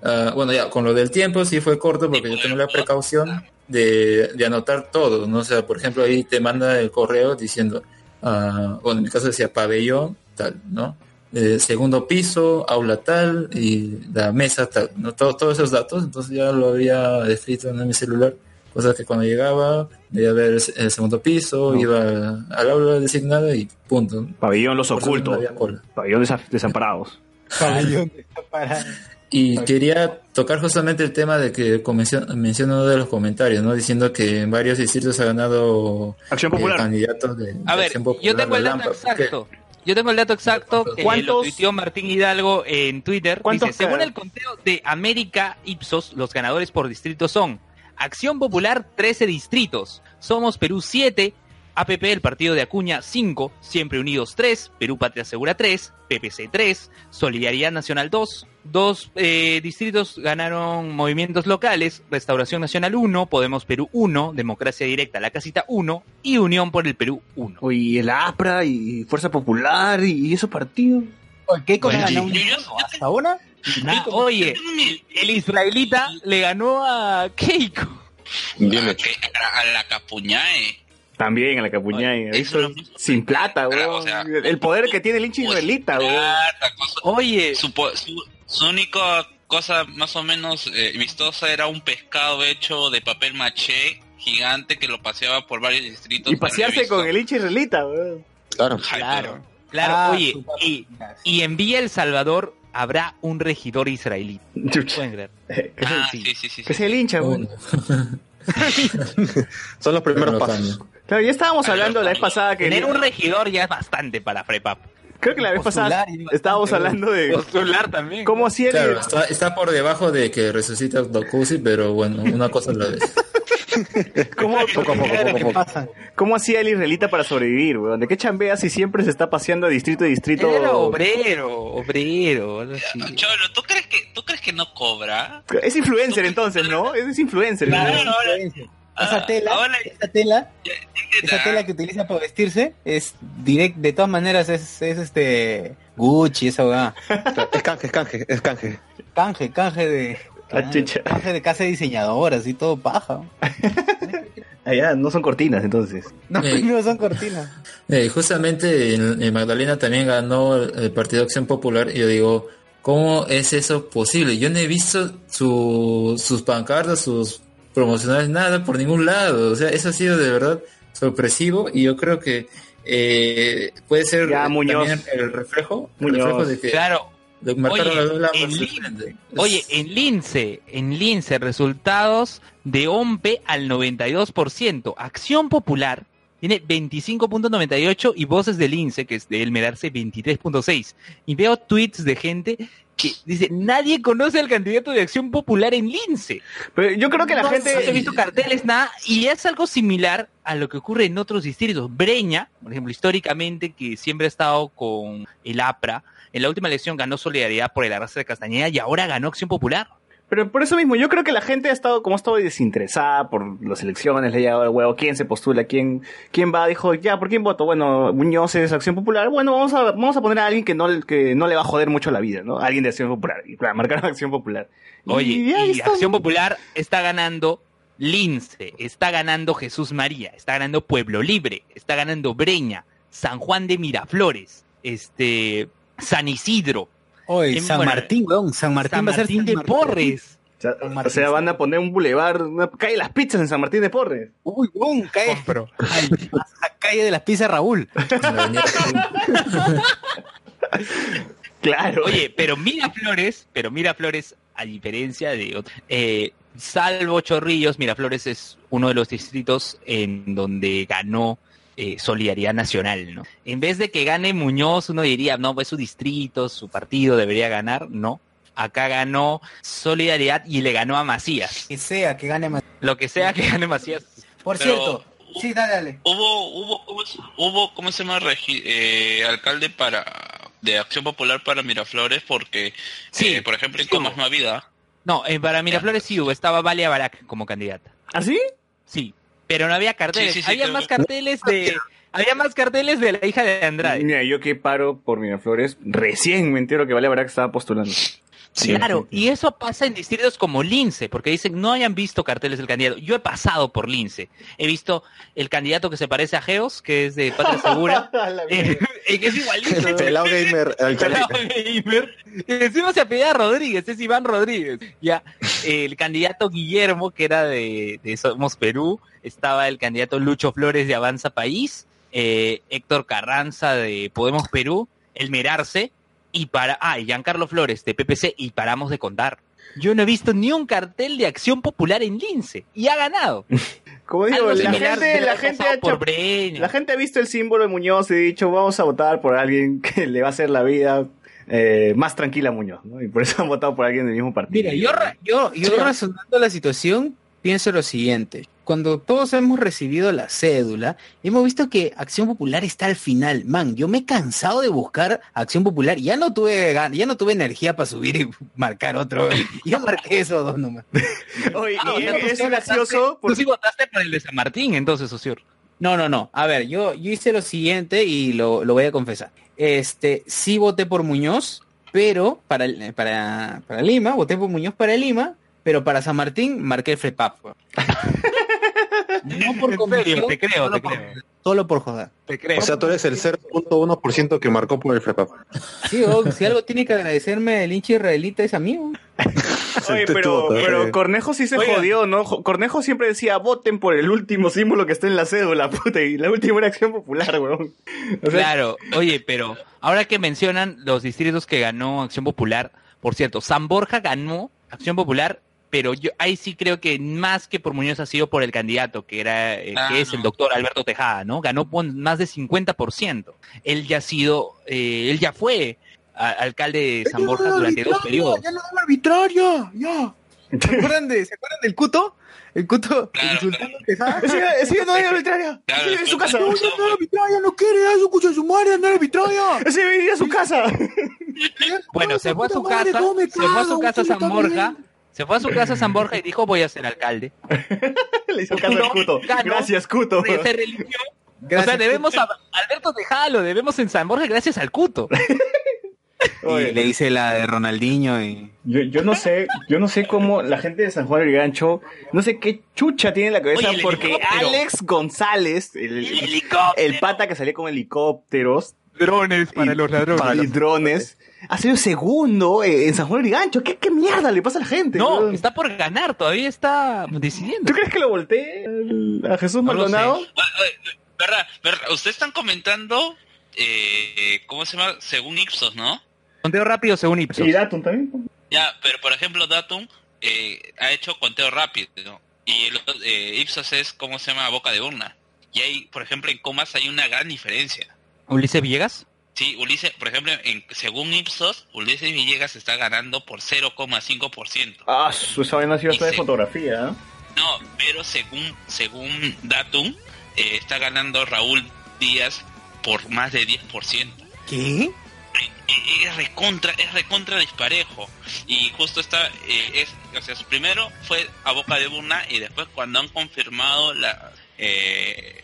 ah, bueno, ya con lo del tiempo sí fue corto porque yo tengo la precaución de, de anotar todo, ¿no? O sea, por ejemplo, ahí te manda el correo diciendo, ah, bueno, en mi caso decía pabellón, tal, ¿no? Eh, segundo piso, aula tal y la mesa tal, ¿no? Todo- todos esos datos, entonces ya lo había escrito en mi celular. Cosa que cuando llegaba, iba a ver el, el segundo piso, iba al aula designada y punto. Pabellón Los no Ocultos. había cola. Pabellón Desa- Desamparados. Pabellón para- Y quería tocar justamente el tema de que menciona uno de los comentarios, ¿no? Diciendo que en varios distritos ha ganado Acción eh, candidatos de, de A ver, Acción yo Popular, tengo el dato Lampa, porque- exacto. Yo tengo el dato exacto que ¿Cuántos- lo tuiteó Martín Hidalgo en Twitter. ¿Cuántos Dice, según el conteo de América Ipsos, los ganadores por distrito son Acción Popular 13 distritos, Somos Perú 7, APP el partido de Acuña 5, Siempre Unidos 3, Perú Patria Segura 3, PPC 3, Solidaridad Nacional 2, dos eh, distritos ganaron movimientos locales, Restauración Nacional 1, Podemos Perú 1, Democracia Directa La Casita 1 y Unión por el Perú 1. Oye, el APRA y Fuerza Popular y, esos partidos. ¿Qué cosa Bueno, ganó yo- hasta ahora? Ah, oye, el israelita le ganó a Keiko. Que- a- a la Capuñae. También a la Capuñay. Oye, Eso eso es sin plata, weón. o sea, el poder que tiene el hincha israelita, weón. Plata, cosa- Oye, Su, po- su- su única cosa más o menos eh, vistosa era un pescado hecho de papel maché gigante que lo paseaba por varios distritos. Y pasearse con el hincha israelita, weón. Claro. Claro, claro, Ah, oye, y, y en Villa El Salvador habrá un regidor israelí. ¿Pueden creer? Que sea- Ah, sí, sí, sí. que sí. sea el hincha, weón. Son los primeros pasos. Claro, ya estábamos hablando la vez pasada que... Tener un regidor ya es bastante para Frepap. Creo que la vez pasada Postular bastante, estábamos hablando de Postular también. cómo hacía el... Claro, está, está por debajo de que resucita Dokusi, pero bueno, una cosa a la vez. cómo, Poco a poco, poco a ¿Qué poco. pasa? cómo hacía el israelita para sobrevivir, weón. ¿De qué chambea si siempre se está paseando de distrito a distrito? Era obrero, obrero, así. Cholo, ¿tú crees que tú crees que no cobra? Es influencer entonces, ¿no? Es influencer. Claro, ¿no? ahora- Esa tela, ahora- esa tela, esa tela que utiliza para vestirse es direct, de todas maneras es, es este Gucci, esa weá. Es canje, es canje, es canje. Canje, canje de Ah, canje de casa de diseñadoras y todo paja. Allá no son cortinas entonces. No, Eh. no son cortinas. Eh, justamente en, en Magdalena también ganó el, el Partido Acción Popular y yo digo, ¿cómo es eso posible? Yo no he visto su- sus pancartas, sus promocionales, nada por ningún lado. O sea, eso ha sido de verdad sorpresivo y yo creo que eh, puede ser Ya, Muñoz. también el reflejo, el Muñoz. reflejo de que Claro, Oye, en de Lin- frente. Oye, en Lince, en Lince, resultados de OMPE al 92%. Acción Popular tiene 25.98 y Voces del Lince, que es de Elmerarse, 23.6. Y veo tweets de gente que dice, nadie conoce al candidato de Acción Popular en Lince. Pero yo creo que la no, gente... No he visto carteles, nada, y es algo similar a lo que ocurre en otros distritos. Breña, por ejemplo, históricamente, que siempre ha estado con el APRA, en la última elección ganó Solidaridad por el arrastre de Castañeda y ahora ganó Acción Popular. Pero por eso mismo, yo creo que la gente ha estado, como ha estado desinteresada por las elecciones, le ha llegado el huevo, quién se postula, quién, quién va, dijo, ya, ¿por quién voto? Bueno, Muñoz es Acción Popular, bueno, vamos a, vamos a poner a alguien que no, que no le va a joder mucho la vida, ¿no? Alguien de Acción Popular, y para marcar a Acción Popular. Oye, Y ya y está. Acción Popular está ganando Lince, está ganando Jesús María, está ganando Pueblo Libre, está ganando Breña, San Juan de Miraflores, este San Isidro, Oye, En- San bueno, Martín, weón. San Martín San va a ser Martín San de Martín. Porres. O sea, o sea, van a poner un bulevar, una calle de las pizzas en San Martín de Porres. Uy, weón, cae. Compro. Ay, la calle de las pizzas Raúl. Claro. Oye, pero Miraflores, pero Miraflores, a diferencia de otros, eh, salvo Chorrillos, Miraflores es uno de los distritos en donde ganó eh, Solidaridad Nacional, ¿no? En vez de que gane Muñoz, uno diría, no, pues su distrito, su partido debería ganar, no. Acá ganó Solidaridad y le ganó a Macías. Que sea, que gane más. Lo que sea que gane Macías. Por Pero- cierto, sí, dale, dale. Hubo, hubo, hubo, hubo, ¿cómo se llama? Regi- eh, alcalde para de Acción Popular para Miraflores porque, Sí, eh, por ejemplo, en sí Comas hubo. no había. No, eh, para Miraflores sí hubo, estaba Valia Barak como candidata. ¿Ah, sí? Sí, pero no había carteles. Sí, sí, sí, había más carteles de... Había más carteles de la hija de Andrade. Mira, yo que paro por Miraflores, recién me entero que Vale Barak estaba postulando. Claro, y eso pasa en distritos como Lince, porque dicen no hayan visto carteles del candidato. Yo he pasado por Lince. He visto el candidato que se parece a Geos, que es de Patria Segura, eh, eh, que es igualito. El pelado gamer, el Pelado gamer. Encima se apellida Rodríguez, es Iván Rodríguez. Ya, el candidato Guillermo, que era de, de Somos Perú, estaba el candidato Lucho Flores de Avanza País, eh, Héctor Carranza de Podemos Perú, el Merarse, y para, ah, y Giancarlo Flores de PPC, y paramos de contar. Yo no he visto ni un cartel de acción popular en Lince, y ha ganado. Como digo, la similar gente, la gente ha hecho-. La gente ha visto el símbolo de Muñoz y ha dicho, vamos a votar por alguien que le va a hacer la vida eh, más tranquila a Muñoz, ¿no? Y por eso han votado por alguien del mismo partido. Mira, yo, yo, yo razonando la situación, pienso lo siguiente. Cuando todos hemos recibido la cédula, hemos visto que Acción Popular está al final. Man, yo me he cansado de buscar Acción Popular. Ya no tuve ya no tuve energía para subir y marcar otro. Yo marqué esos dos nomás. Oye, Ah, y o sea, tú es gracioso Tú sí votaste por el de San Martín, entonces, socio. No, no, no. A ver, yo, yo hice lo siguiente y lo, lo voy a confesar. Este, sí voté por Muñoz, pero para, el- para, para Lima, voté por Muñoz para Lima, pero para San Martín marqué el FREPAP. No por convicción, te creo, solo te por- creo. Solo por joder. Te creo. O sea, tú eres el 0.1% que marcó por el FREPAP. Sí, oh, si algo tiene que agradecerme el hincha israelita es a mí. weón. Oye, pero, pero. Cornejo sí se jodió, ¿no? Jo- Cornejo siempre decía, voten por el último símbolo que está en la cédula, puta, y la última era Acción Popular, weón. O sea, Claro, oye, pero ahora que mencionan los distritos que ganó Acción Popular, por cierto, San Borja ganó Acción Popular, pero yo ahí sí creo que más que por Muñoz ha sido por el candidato, que era eh, Ah, que es el no. doctor Alberto Tejada, ¿no? Ganó por más de 50%. Él ya ha sido, eh, él ya fue a- alcalde de San Borja durante dos periodos. Ya no es arbitraria, ya. ¿Se acuerdan, de, ¿Se acuerdan del cuto? El cuto Claro, insultando a Tejada. ese, ese no era arbitraria. Claro, ese vive en su casa. No, no es arbitraria, no quiere, ya su cucho su madre, no es arbitraria. Ese vivía en su casa. Bueno, se fue a su casa, se fue a su casa San Borja, bien. Se fue a su casa San Borja y dijo voy a ser alcalde. Le hizo caso al Cuto. ganó. Gracias, Cuto. Se se religió. Gracias, o sea, debemos a Alberto Tejada lo debemos en San Borja gracias al Cuto. Oye, Y le hice la de Ronaldinho y... Yo, yo no sé, yo no sé cómo la gente de San Juan del Gancho, no sé qué chucha tiene en la cabeza, Oye, porque. Alex González, el, El helicóptero. el pata que salía con helicópteros drones para los ladrones y drones, ha sido segundo eh, en San Juan del Gancho. ¿Qué, qué mierda le pasa a la gente? No, está por ganar, todavía está decidiendo. ¿Tú crees que lo voltee a Jesús No Maldonado? ¿Verdad? ¿Verdad? Ustedes están comentando, eh, ¿cómo se llama? Según Ipsos, ¿no? Conteo rápido según Ipsos. Y Datum también. Ya, pero por ejemplo, Datum eh, ha hecho conteo rápido, ¿no? Y el otro, eh, Ipsos es, ¿cómo se llama? Boca de urna. Y hay, por ejemplo, en comas hay una gran diferencia. Ulises Villegas. Sí, Ulises, por ejemplo, en, según Ipsos, Ulises Villegas está ganando por 0,5%. Ah, su vaina ha sido hasta de fotografía. ¿eh? No, pero según según Datum, eh, está ganando Raúl Díaz por más de 10%. ¿Qué? Y- y- Es recontra, es recontra disparejo. Y justo está, eh, es, o sea, primero fue a boca de urna y después cuando han confirmado la, eh,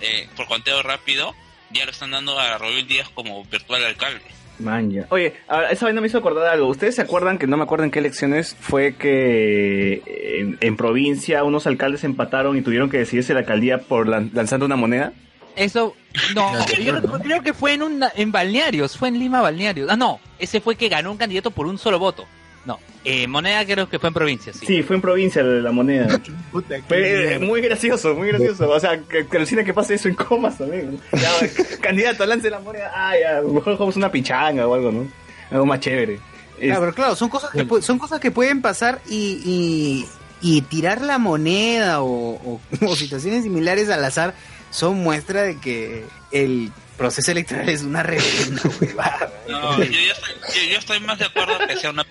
eh, por conteo rápido, ya lo están dando a Robin Díaz como virtual alcalde. Man, ya. Oye, ahora, esa vaina me hizo acordar algo. ¿Ustedes se acuerdan que no me acuerdo en qué elecciones fue que en, en provincia unos alcaldes empataron y tuvieron que decidirse la alcaldía por lan- lanzando una moneda? Eso, no, No, yo no. creo que fue en, un, en Balnearios, fue en Lima Balnearios. Ah, no, ese fue que ganó un candidato por un solo voto. No, eh, Moneda creo que fue en provincia, sí. Sí, fue en provincia la, la moneda. Fue eh, muy gracioso, muy gracioso. O sea, que, que alucina que pase eso en comas también. Ya, candidato, lance la moneda. Ah, ya, mejor jugamos una pichanga o algo, ¿no? Algo más chévere. Claro, pero claro, son cosas que, son cosas que pueden pasar y, y, y tirar la moneda o, o- o situaciones similares al azar son muestra de que el proceso electoral es una reverenda huevada. No, yo, ya estoy, yo, yo estoy más de acuerdo que sea una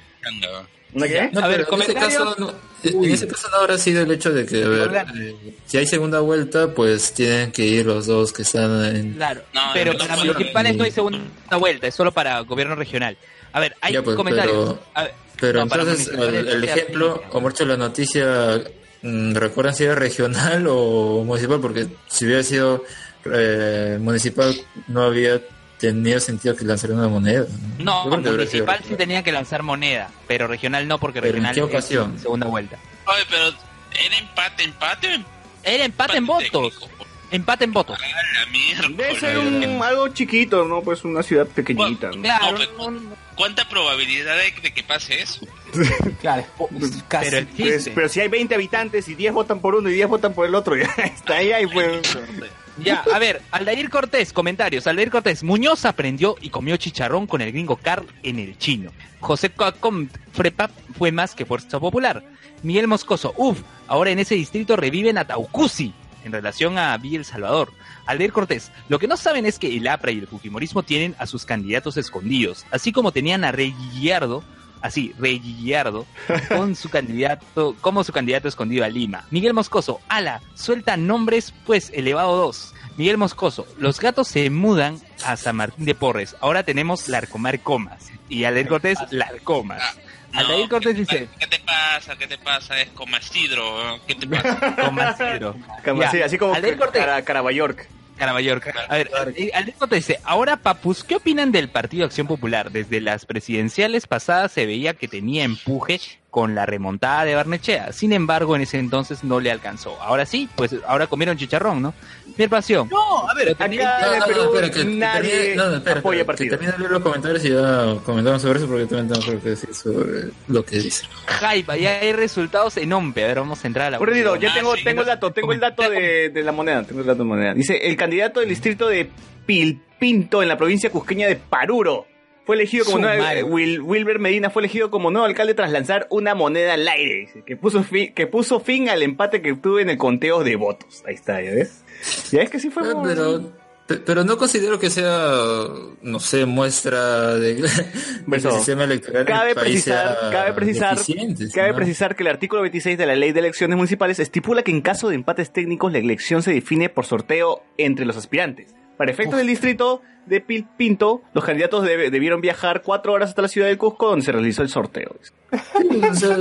¿Una qué? No, A ver, pero en ese caso, no, en ese caso no habrá sido el hecho de que, a ver, eh, si hay segunda vuelta, pues tienen que ir los dos que están en... Claro, No, pero para no, municipales no. hay segunda vuelta, es solo para gobierno regional. A ver, hay Ya, pues, comentarios. pero- A ver, Pero no, para entonces, el, ejemplo, o mucho la noticia, mm, ¿recuerdan si era regional o municipal? Porque si hubiera sido eh, municipal, no había tenido sentido que lanzaran una moneda. No, sido municipal sí regional. tenía que lanzar moneda, pero regional no, porque ¿Pero en regional qué es ocasión? segunda vuelta. Oye, pero ¿era empate, empate Era empate en empate votos. técnico? Empate en votos. A la mierda. Debe ser un, algo chiquito, ¿no? Pues una ciudad pequeñita. ¿no? Claro, No, pero- ¿Cuánta probabilidad hay de que pase eso? Claro, casi. pero Pues, pero si hay 20 habitantes y 10 votan por uno y 10 votan por el otro, ya está ahí, ahí pues. Ya, a ver, Aldair Cortés, comentarios. Aldair Cortés, Muñoz aprendió y comió chicharrón con el gringo Carl en el chino. José Coacom Frepa fue más que Fuerza Popular. Miguel Moscoso, uff, ahora en ese distrito reviven a Taucusi en relación a Villa Salvador. Aldair Cortés, lo que no saben es que el APRA y el Fujimorismo tienen a sus candidatos escondidos, así como tenían a Rey Guillardo, así, Rey Guillardo, con su candidato, como su candidato escondido a Lima. Miguel Moscoso, ala, suelta nombres, pues elevado 2. Miguel Moscoso, los gatos se mudan a San Martín de Porres. Ahora tenemos Larcomar Comas. Y Aldair Cortés, Larcomas. Aldair Cortés ¿qué, dice, ¿qué te pasa? ¿Qué te pasa? Es como Isidro. ¿Qué te pasa? Ya, así, así como Aldair Cortés. Cara, Carabayork. Carabayorca. A ver, eh, te dice, ahora Papus, ¿qué opinan del Partido Acción Popular? Desde las presidenciales pasadas se veía que tenía empuje con la remontada de Barnechea. Sin embargo, en ese entonces no le alcanzó. Ahora sí, pues ahora comieron chicharrón, ¿no? Mier Pasión. No, a ver, Acá No, Perú espera, que- que nadie no, espera, apoya espera, que partido. de leer los comentarios y ya comentamos sobre eso porque también tengo algo que decir sobre lo que dice. Jaiba, ya hay resultados en OMPE. A ver, vamos a entrar a la Corrido, ya Ah, tengo, sí, tengo el dato, tengo el dato de, de la moneda, tengo el dato de moneda. Dice, el candidato del distrito de Pilpinto en la provincia cusqueña de Paruro fue elegido como nuevo, eh, Wil- Wilber Medina fue elegido como nuevo alcalde tras lanzar una moneda al aire, que puso fin, que puso fin al empate que tuve en el conteo de votos. Ahí está, ¿ya ves? Ya ves que sí fue Ah, muy- pero, pe- pero no considero que sea, no sé, muestra de, el sistema electoral del Cabe país precisar, sea cabe precisar, cabe ¿no? precisar que el artículo 26 de la Ley de Elecciones Municipales estipula que en caso de empates técnicos la elección se define por sorteo entre los aspirantes. Para efectos del distrito de Pilpinto, los candidatos debe- debieron viajar cuatro horas hasta la ciudad del Cusco donde se realizó el sorteo. O sea,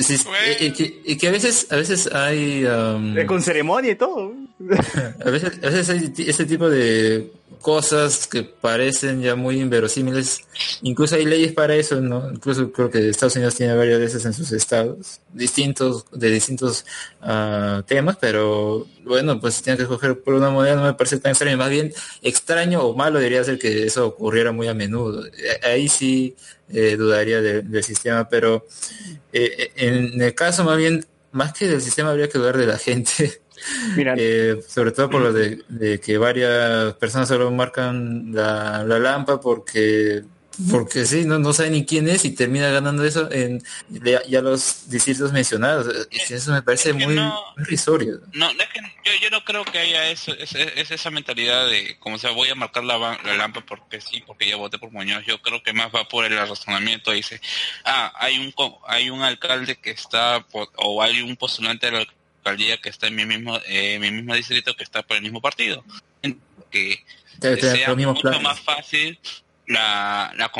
si- y, y que, y que a veces, a veces hay, um, Eh, Con ceremonia y todo. a veces, a veces hay este tipo de cosas que parecen ya muy inverosímiles. Incluso hay leyes para eso, ¿no? Incluso creo que Estados Unidos tiene varias de esas en sus estados, distintos, de distintos ah, temas, pero bueno, pues tienen que escoger por una moneda, no me parece tan extraño. Más bien, extraño o malo debería ser que eso ocurriera muy a menudo. Eh, Ahí sí eh, dudaría de- del sistema, pero eh, en el caso más bien, más que del sistema habría que dudar de la gente. Mira, Eh, sobre todo por lo de, de que varias personas solo marcan la, la lampa porque porque sí, no, no saben ni quién es y termina ganando eso en ya, los distritos mencionados. Eso me parece Es que muy, no- risorio. No, es que yo, yo no creo que haya eso, es, es esa mentalidad de, como sea, voy a marcar la, la lampa porque sí, porque ya voté por Muñoz. Yo creo que más va por el razonamiento. Dice, ah, hay un hay un alcalde que está, por- o hay un postulante de la alcaldía que está en mi mismo, eh, en mi mismo distrito que está por el mismo partido. Que Te- te- sea mucho planes. más fácil la, la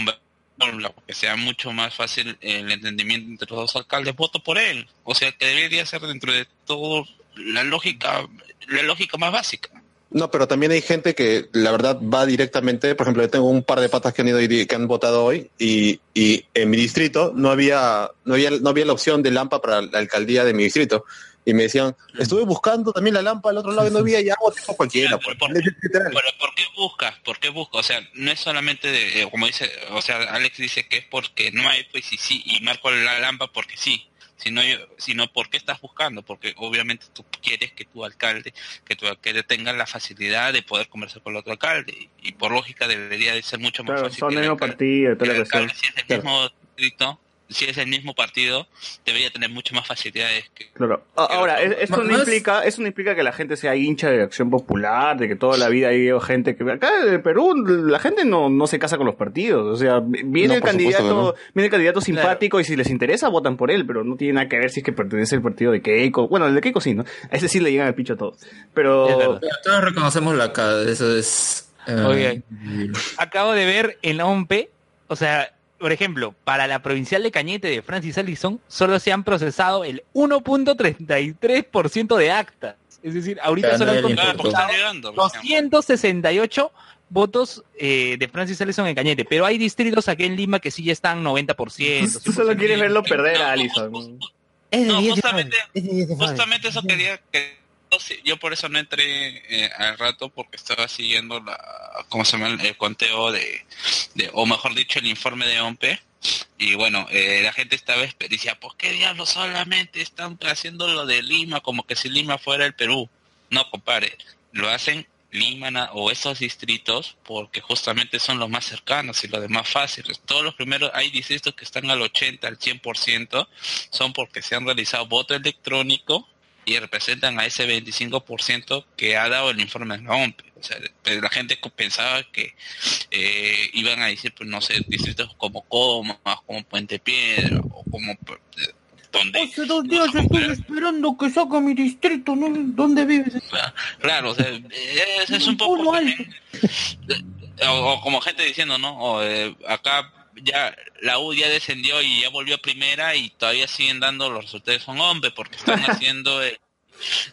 fórmula, que sea mucho más fácil el entendimiento entre los dos alcaldes, voto por él. O sea, que debería ser dentro de todo la lógica, la lógica más básica. No, pero también hay gente que la verdad va directamente, por ejemplo, yo tengo un par de patas que han ido y que han votado hoy y, y en mi distrito no había, no había, no había la opción de Lampa para la alcaldía de mi distrito. Y me decían, estuve buscando también la Lampa al otro lado y no había ya voté por cualquiera. pues. Pero ¿por qué buscas? ¿Por qué buscas? O sea, no es solamente de, eh, como dice, o sea, Alex dice que es porque no hay, pues y sí, y marco la Lampa porque sí. Sino, yo, sino ¿por qué estás buscando? Porque obviamente tú quieres que tu alcalde, que tu alcalde tenga la facilidad de poder conversar con el otro alcalde. Y, por lógica debería de ser mucho más Claro, fácil. son que el alcalde- partido y toda que la el cuestión. alcalde, si es del Claro. mismo distrito, si es el mismo partido, debería tener mucho más facilidades que Claro. A- Ahora, es- esto no implica, eso no implica que la gente sea hincha de acción popular, de que toda la vida hay gente que acá en el Perú la gente no, no se casa con los partidos, o sea, viene No, el candidato, no. viene el candidato simpático y si les interesa votan por él, pero no tiene nada que ver si es que pertenece al partido de Keiko. Bueno, el de Keiko sí, ¿no? A ese sí le llegan al picho a todos. Pero Pero todos reconocemos la cara, eso es... eh, Oye. Acabo de ver en la OMP, o sea, por ejemplo, para la provincial de Cañete de Francis Allison, solo se han procesado el 1.33% de actas. Es decir, ahorita solo han contado importó. están llegando. por ejemplo. 268 votos eh, de Francis Allison en Cañete, pero hay distritos aquí en Lima que sí ya están 90%. tú solo quieres verlo perder a Allison. No, 10 de justamente, Fabio, es de 10 de Fabio. justamente eso quería que sí- yo por eso no entré eh, al rato porque estaba siguiendo la cómo se llama el, conteo de, o mejor dicho el informe de OMPE y bueno eh, la gente esta vez decía pues qué diablos solamente están haciendo lo de Lima como que si Lima fuera el Perú no compadre lo hacen Lima o esos distritos porque justamente son los más cercanos y los demás fáciles. Todos los primeros, hay distritos que están al 80, al 100%, son porque se han realizado voto electrónico y representan a ese 25% que ha dado el informe de la OMP. O sea, la gente pensaba que eh, iban a decir, pues no sé, distritos como Comas, como Puente Piedra o como... eh, donde Hace dos días estoy esperando que saque mi distrito, ¿no? ¿Dónde vives? Claro, o sea, es, es un poco también- o, o como gente diciendo, ¿no? O, eh, acá ya la U ya descendió y ya volvió a primera y todavía siguen dando los resultados son hombres porque están haciendo, eh,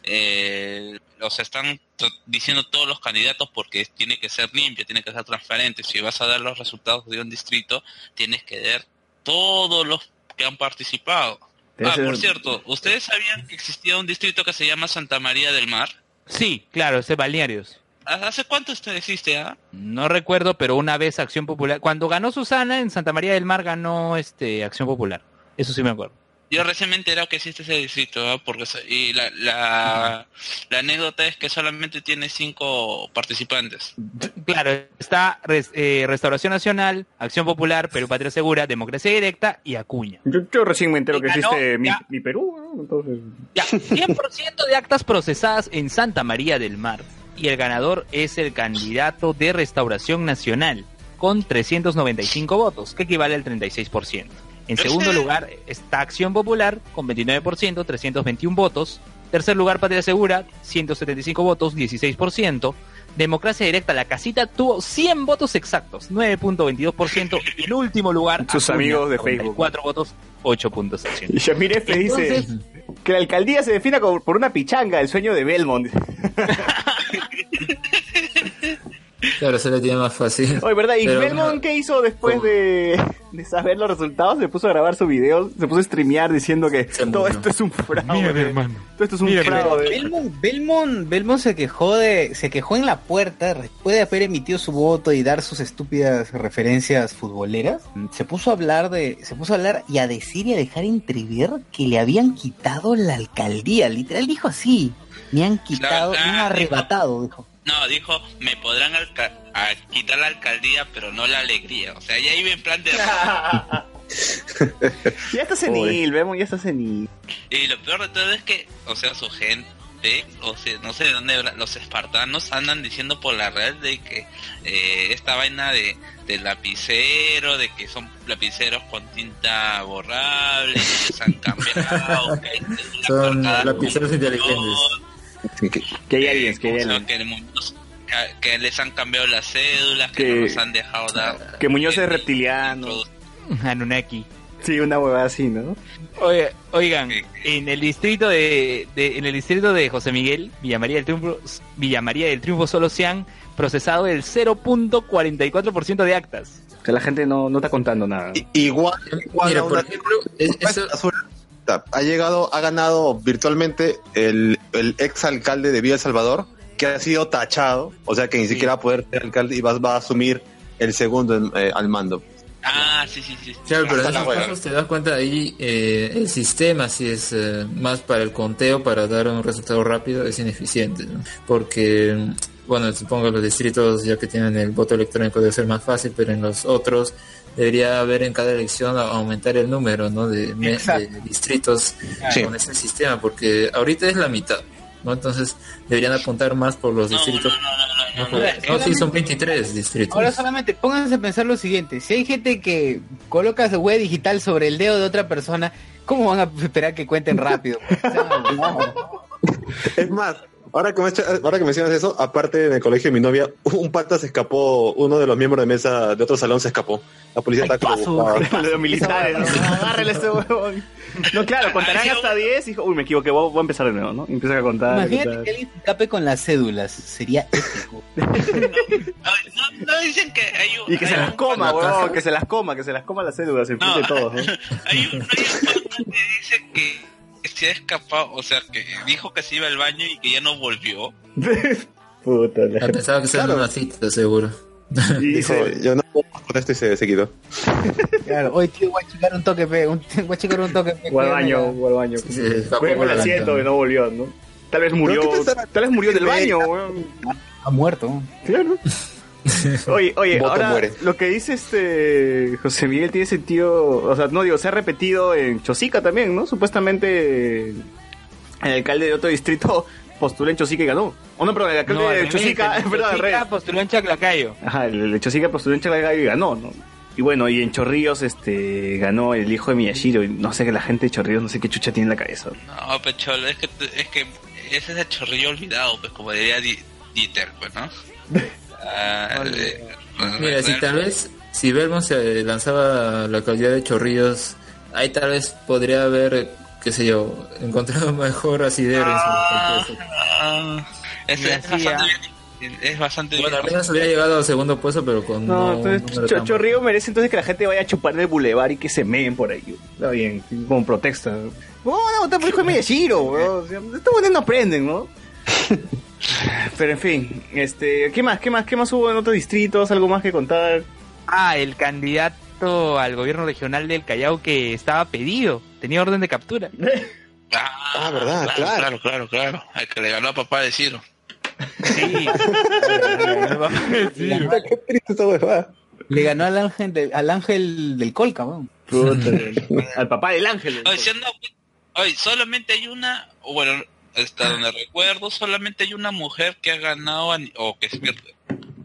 eh, o sea, están diciendo todos los candidatos porque tiene que ser limpio, tiene que ser transparente. Si vas a dar los resultados de un distrito, tienes que dar todos los que han participado. Ah, por cierto, ¿ustedes sabían que existía un distrito que se llama Santa María del Mar? Sí, claro, ese balnearios. ¿Hace cuánto usted existe, ah? No recuerdo, pero una vez Acción Popular, cuando ganó Susana en Santa María del Mar ganó este Acción Popular. Eso sí me acuerdo. Yo recién me he enterado que existe ese distrito, ¿ah? porque y la, la, la anécdota es que solamente tiene cinco participantes. Claro, está res- eh, Restauración Nacional, Acción Popular, Perú Patria Segura, Democracia Directa y Acuña. Yo, yo recién me entero que existe mi, mi Perú, ¿no? entonces... Ya, 100% de actas procesadas en Santa María del Mar. Y el ganador es el candidato de Restauración Nacional, con 395 votos, que equivale al 36%. En Pero segundo lugar está Acción Popular, con 29%, 321 votos. Tercer lugar, Patria Segura, 175 votos, 16%. Democracia Directa, la casita, tuvo 100 votos exactos, 9.22%. Y en último lugar, Sus amigos de Facebook. 4 votos, 8.6%. Y Shamir F dice que la alcaldía se defina como por una pichanga, el sueño de Belmont. Claro, se le tiene más fácil. Oye, ¿verdad? ¿Y Belmont qué hizo después de, de saber los resultados? Se puso a grabar su video, se puso a streamear diciendo que todo esto es un fraude. Todo esto es un fraude. Belmont, Belmont, Belmont se quejó de, se quejó en la puerta después de haber emitido su voto y dar sus estúpidas referencias futboleras. Se puso a hablar de, se puso a hablar y a decir y a dejar entrever que le habían quitado la alcaldía. Literal dijo así. Me han quitado, me han arrebatado, dijo. No, dijo, me podrán quitar la alcaldía, pero no la alegría. O sea, ya iba en plan de... Ya está senil, Belmont ya está senil. Y lo peor de todo es que, o sea, su gente, o sea, no sé de dónde, los espartanos andan diciendo por la red de que eh, esta vaina de, de lapicero, de que son lapiceros con tinta borrable, que se han cambiado, que Son lapiceros inteligentes. Que hay aliens, que hay aliens. que, muñoz, les han cambiado las cédulas, que, Que- no nos han dejado dar. Que Muñoz es reptiliano. Anunnaki. Sí, una hueva así, ¿no? Oye, oigan, en el distrito de, de- en el distrito de José Miguel, Villa María del Triunfo, Villa María del Triunfo solo se han procesado el 0.44% de actas. Que la gente no, no está contando nada. Igual, igual Mira, a por una- ejemplo, es- eso- ha llegado, ha ganado virtualmente el, el ex alcalde de Villa El Salvador, que ha sido tachado, o sea que ni siquiera va a poder ser alcalde y va, va a asumir el segundo eh, al mando. Ah, sí, sí, sí. Claro, pero en esos casos te das cuenta ahí eh, el sistema si es eh, más para el conteo para dar un resultado rápido es ineficiente, ¿no? porque bueno supongo que los distritos ya que tienen el voto electrónico debe ser más fácil, pero en los otros debería haber en cada elección a- aumentar el número ¿no? de, distritos Sí. con ese sistema, porque ahorita es la mitad. ¿no? Entonces deberían apuntar más por los distritos. No, sí, son 23 distritos. Ahora solamente pónganse a pensar lo siguiente, si hay gente que coloca su huella digital sobre el dedo de otra persona, ¿cómo van a esperar que cuenten rápido? Es más, ahora que, me, ahora que mencionas eso, aparte en el colegio de mi novia, un pata se escapó, uno de los miembros de mesa de otro salón se escapó. La policía está como. Los militares, ¿no? Agárrele a este huevón. No, No, contarán hasta 10 y uy, me equivoqué, voy, voy a empezar de nuevo, ¿no? Empiezan a contar. a Imagínate contar. que alguien se escape con las cédulas, sería épico. No, no dicen que hay un. Y que se las coma, huevón, que se las coma, que se las coma las cédulas, No. de todos, ¿no? Hay un, hay un pata que dice que se ha escapado, o sea, que dijo que se iba al baño y que ya no volvió. Puta, la Pensaba que sea Claro. una cita, seguro. Y Dijo, dice, yo no puedo con esto y se, se quitó. Claro, hoy tío, voy a chicar un toque, pe, un, voy a chicar un toque, pe, al baño, fue al baño. Sí, sí, escapó Fue por con el asiento y no volvió, ¿no? Tal vez murió, tal vez murió del baño, weón. Ha muerto. Claro. Oye, oye, Voto ahora muere. lo que dice este José Miguel tiene sentido, o sea, no digo, se ha repetido en Chosica también, ¿no? Supuestamente el alcalde de otro distrito postuló en Chosica y ganó. O no, pero el alcalde No, de Chosica, el es verdad, Chosica postuló en Chaclacayo. Ajá, el de Chosica postuló en Chosica y ganó, ¿no? Y bueno, y en Chorrillos este ganó el hijo de Miyashiro, y no sé que la gente de Chorrillos no sé qué chucha tiene en la cabeza. No, pecholo, es que, es que ese es el chorrillo olvidado, pues como diría Di- Dieter, pues, ¿no? Ah, eh, Mira, si tal vez, si Belmont se lanzaba a la calidad de Chorrillos, ahí tal vez podría haber, qué sé yo, encontrado mejor asidero en Ah, su ah, es, bastante ah. bien. Es bastante Bueno, al bien. menos hubiera llegado al segundo puesto, pero con No, no, entonces Chorrillo merece entonces que la gente vaya a chupar en el bulevar y que se meen por ahí. Está bien, como protesta. ¿Cómo van a votar por el hijo de Miyashiro, weón? O sea, estos buenos no aprenden, ¿no? Pero en fin, este, ¿qué más? ¿Qué más? ¿Qué más hubo en otros distritos? ¿Algo más que contar? Ah, el candidato al gobierno regional del Callao que estaba pedido, tenía orden de captura. Ah, Ah, verdad, claro. claro, claro, claro. El que le ganó a papá de Ciro. Sí. Qué triste esa huevada. Le ganó al ángel, del- al ángel del Colca, weón. Al papá del ángel. Oye, ¿se han dado cuenta? Oye, solamente hay una, o bueno, hasta donde recuerdo, solamente hay una mujer que ha ganado, o que, es,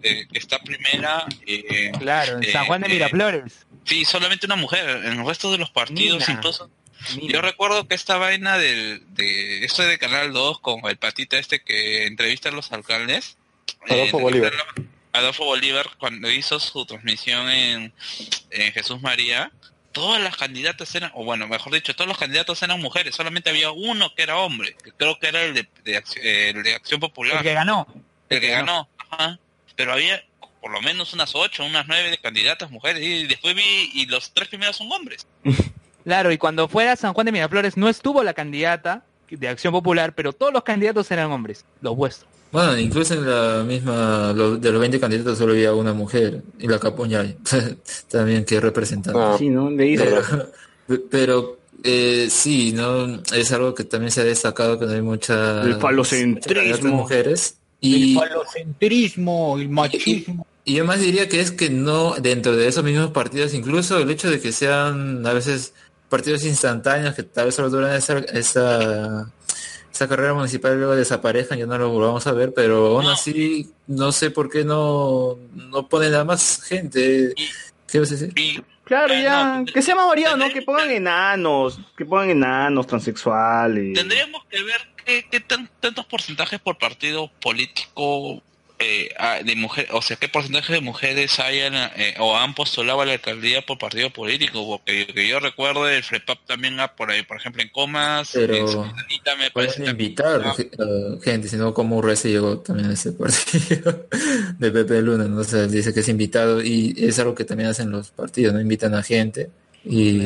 eh, que está primera. eh, Claro, en eh, San Juan de eh, Miraflores. Sí, solamente una mujer. En el resto de los partidos, Mira. incluso. Mira. Yo recuerdo que esta vaina del, de esto de Canal 2 con el patita este que entrevista a los alcaldes. Adolfo eh, Bolívar. Adolfo Bolívar, cuando hizo su transmisión en, en Jesús María, todas las candidatas eran, o bueno, mejor dicho, todos los candidatos eran mujeres, solamente había uno que era hombre, que creo que era el de, de Acción- el de Acción Popular. El que ganó. El que ganó, ajá. Pero había por lo menos unas ocho, unas nueve de candidatas mujeres, y después vi, y los tres primeros son hombres. Claro, y cuando fuera a San Juan de Miraflores no estuvo la candidata de Acción Popular, pero todos los candidatos eran hombres, los vuestros. Bueno, incluso en la misma, lo- de los 20 candidatos solo había una mujer, y la Capuñay, también que representante. Ah. Sí, ¿no? Hizo. Pero, pero eh, sí, ¿no? Es algo que también se ha destacado que no hay mucha... El falocentrismo. mujeres. Y, El falocentrismo, el machismo. y yo más diría que es que no, dentro de esos mismos partidos, incluso el hecho de que sean a veces partidos instantáneos que tal vez solo duran esa, esa, esa carrera municipal luego desaparezcan, ya no lo volvamos a ver, pero aún No. así no sé por qué no, no ponen a más gente. ¿Qué vas a decir? Y Claro, Eh, ya. no, que sea más variado, ¿no? Que pongan enanos. Que pongan enanos, transexuales. tendríamos que ver qué, qué tan- tantos porcentajes por partido político eh, de mujer, o sea, qué porcentaje de mujeres hayan eh, o han postulado a la alcaldía por partido político, porque que yo recuerdo el FREPAP también ha por ahí, por ejemplo, en Comas, Pero en me parece invitar eh, gente, sino como Urresti llegó también a ese partido de Pepe Luna, ¿no? O sea, dice que es invitado y es algo que también hacen los partidos, ¿no? Invitan a gente y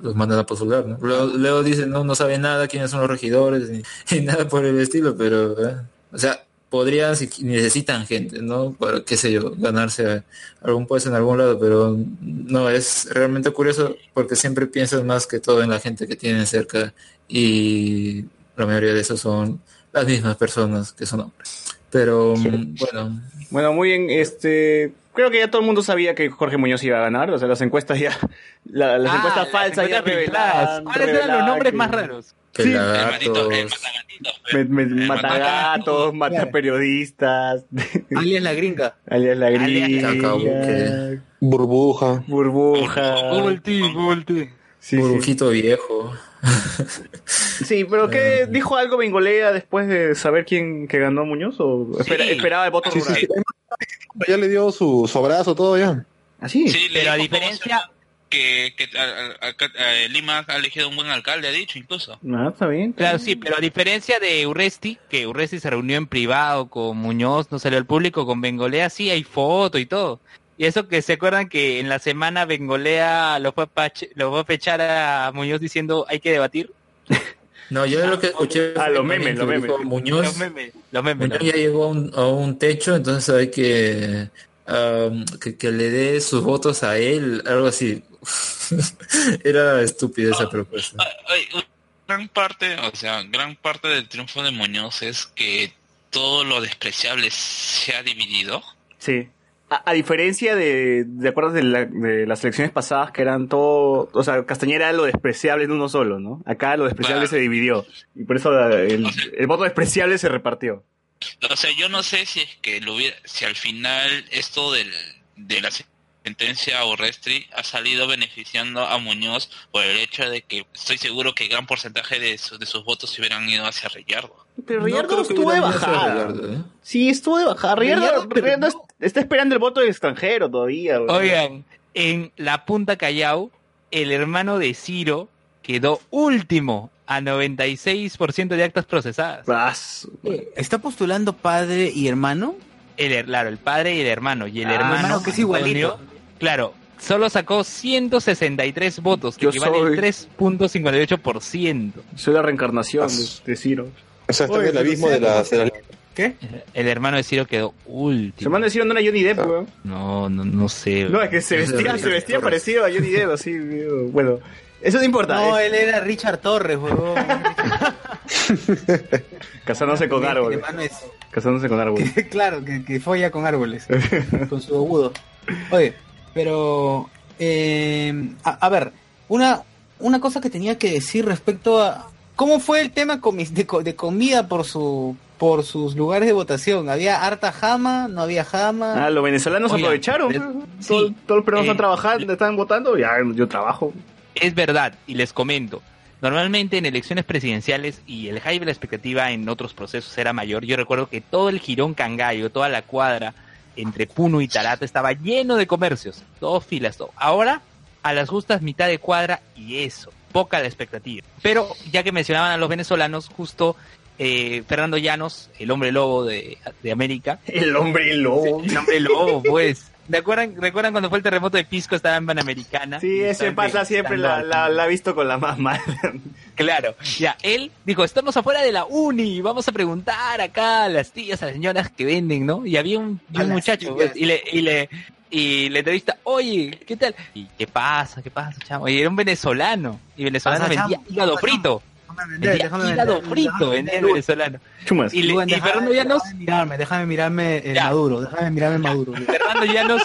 los mandan a postular, ¿no? Luego, luego dicen, no, no sabe nada quiénes son los regidores ni, ni nada por el estilo, pero, eh, o sea, podrían, si necesitan gente, ¿no? Para, qué sé yo, ganarse algún puesto en algún lado, pero no, es realmente curioso porque siempre piensas más que todo en la gente que tienen cerca y la mayoría de esos son las mismas personas que son hombres. Pero mm, bueno, Bueno, muy bien, este... Creo que ya todo el mundo sabía que Jorge Muñoz iba a ganar, o sea, las encuestas ya... la- las Ah, encuestas falsas ya revelaban... ¿Cuáles eran los nombres que- más raros? Sí. pelagatos, Me- me- matagatos, mata periodistas, Alias la gringa. alias la gringa. Burbuja. burbuja. Sí, burbujito viejo. Sí, pero ¿qué dijo algo Bengolea después de saber quién que ganó Muñoz o espera- esperaba el voto Sí, sí, rural? Ya le dio su, su abrazo, todo ya. Así. Sí, Pero a diferencia, que, que a- a- a- a- Lima ha elegido un buen alcalde, ha dicho incluso. Ah, está bien. Claro, sí, pero a diferencia de Urresti, que Urresti se reunió en privado con Muñoz, no salió al público, con Bengolea sí hay foto y todo. Y eso que se acuerdan que en la semana Bengolea lo fue a, lo fue a pechar a Muñoz diciendo hay que debatir. No, yo lo que escuché Ah, fue los que memes, los memes. Muñoz, Los memes, los memes. Muñoz ¿no? ya llegó a un, a un techo, entonces hay que, um, que, que le dé sus votos a él, algo así. Era estúpida esa propuesta. Ay, gran parte, o sea, gran parte del triunfo de Muñoz es que todo lo despreciable se ha dividido. Sí. A, a diferencia de, ¿de acuerdas de, la- de las elecciones pasadas que eran todo, o sea, Castañera era lo despreciable en uno solo, ¿no? Acá lo despreciable Claro. se dividió y por eso el, el voto despreciable se repartió. O sea, yo no sé si es que lo hubiera, si al final esto del, de la sentencia a Urrestri ha salido beneficiando a Muñoz por el hecho de que estoy seguro que gran porcentaje de, sus de sus votos se hubieran ido hacia Reyardo. Pero No Riyardo creo que estuvo de bajada. ¿eh? Sí, estuvo de bajada. Pero Riyardo es- está esperando el voto del extranjero todavía. güey. Oigan, en la Punta Callao, el hermano de Ciro quedó último a 96% de actas procesadas. Vas. ¿Está postulando padre y hermano? El, her- claro, el padre y el hermano. Y el Ah, hermano, hermano que es igualito. Antonio, claro, solo sacó 163 votos, que equivale soy- al 3.58%. Soy la reencarnación de, de Ciro. O sea, está Oye, en el abismo de la, no sé. de la- ¿Qué? El hermano de Ciro quedó Su último. hermano de Ciro no era Johnny Depp, weón. No, no, no sé. No, es que se vestía, se parecido a Johnny Depp, así. Bueno, eso no importa. No, es- él era Richard Torres, huevón. casándose con árboles. Casándose con árboles. claro, que, que folla con árboles, con su agudo. Oye, pero, eh, a, a ver, una, una cosa que tenía que decir respecto a cómo fue el tema de comida por su por sus lugares de votación. ¿Había harta jama? ¿No había jama? Ah, los venezolanos aprovecharon. pues. sí, Todo- todos los peruanos eh, están trabajando, están votando. Ya, yo trabajo. Es verdad, y les comento. Normalmente en elecciones presidenciales y el hype de la expectativa en otros procesos era mayor. Yo recuerdo que todo el Girón Cangallo, toda la cuadra entre Puno y Tarata estaba lleno de comercios, dos filas, todo. Ahora, a las justas mitad de cuadra y eso, poca la expectativa. Pero ya que mencionaban a los venezolanos, justo eh, Fernando Llanos, el hombre lobo de, de América, El hombre lobo. el hombre lobo, pues. ¿Recuerdan, ¿Recuerdan cuando fue el terremoto de Pisco? Estaba en Panamericana. Sí, ese pasa siempre, la, la, la visto con la más mala. Claro, ya, él dijo, estamos afuera de la uni, vamos a preguntar acá a las tías, a las señoras que venden, ¿no? Y había un, muchacho, pues, y le, y le, y le entrevista, oye, ¿qué tal? ¿Y qué pasa? ¿Qué pasa, chamo? Y era un venezolano, y venezolano vendía hígado frito, Déjame vender, déjame hígado vender, frito, vendía el vender. venezolano. Chumas. Y, le, y Fernando Llanos, déjame mirarme, déjame mirarme el Ya. Maduro, déjame mirarme el Maduro. Fernando Llanos,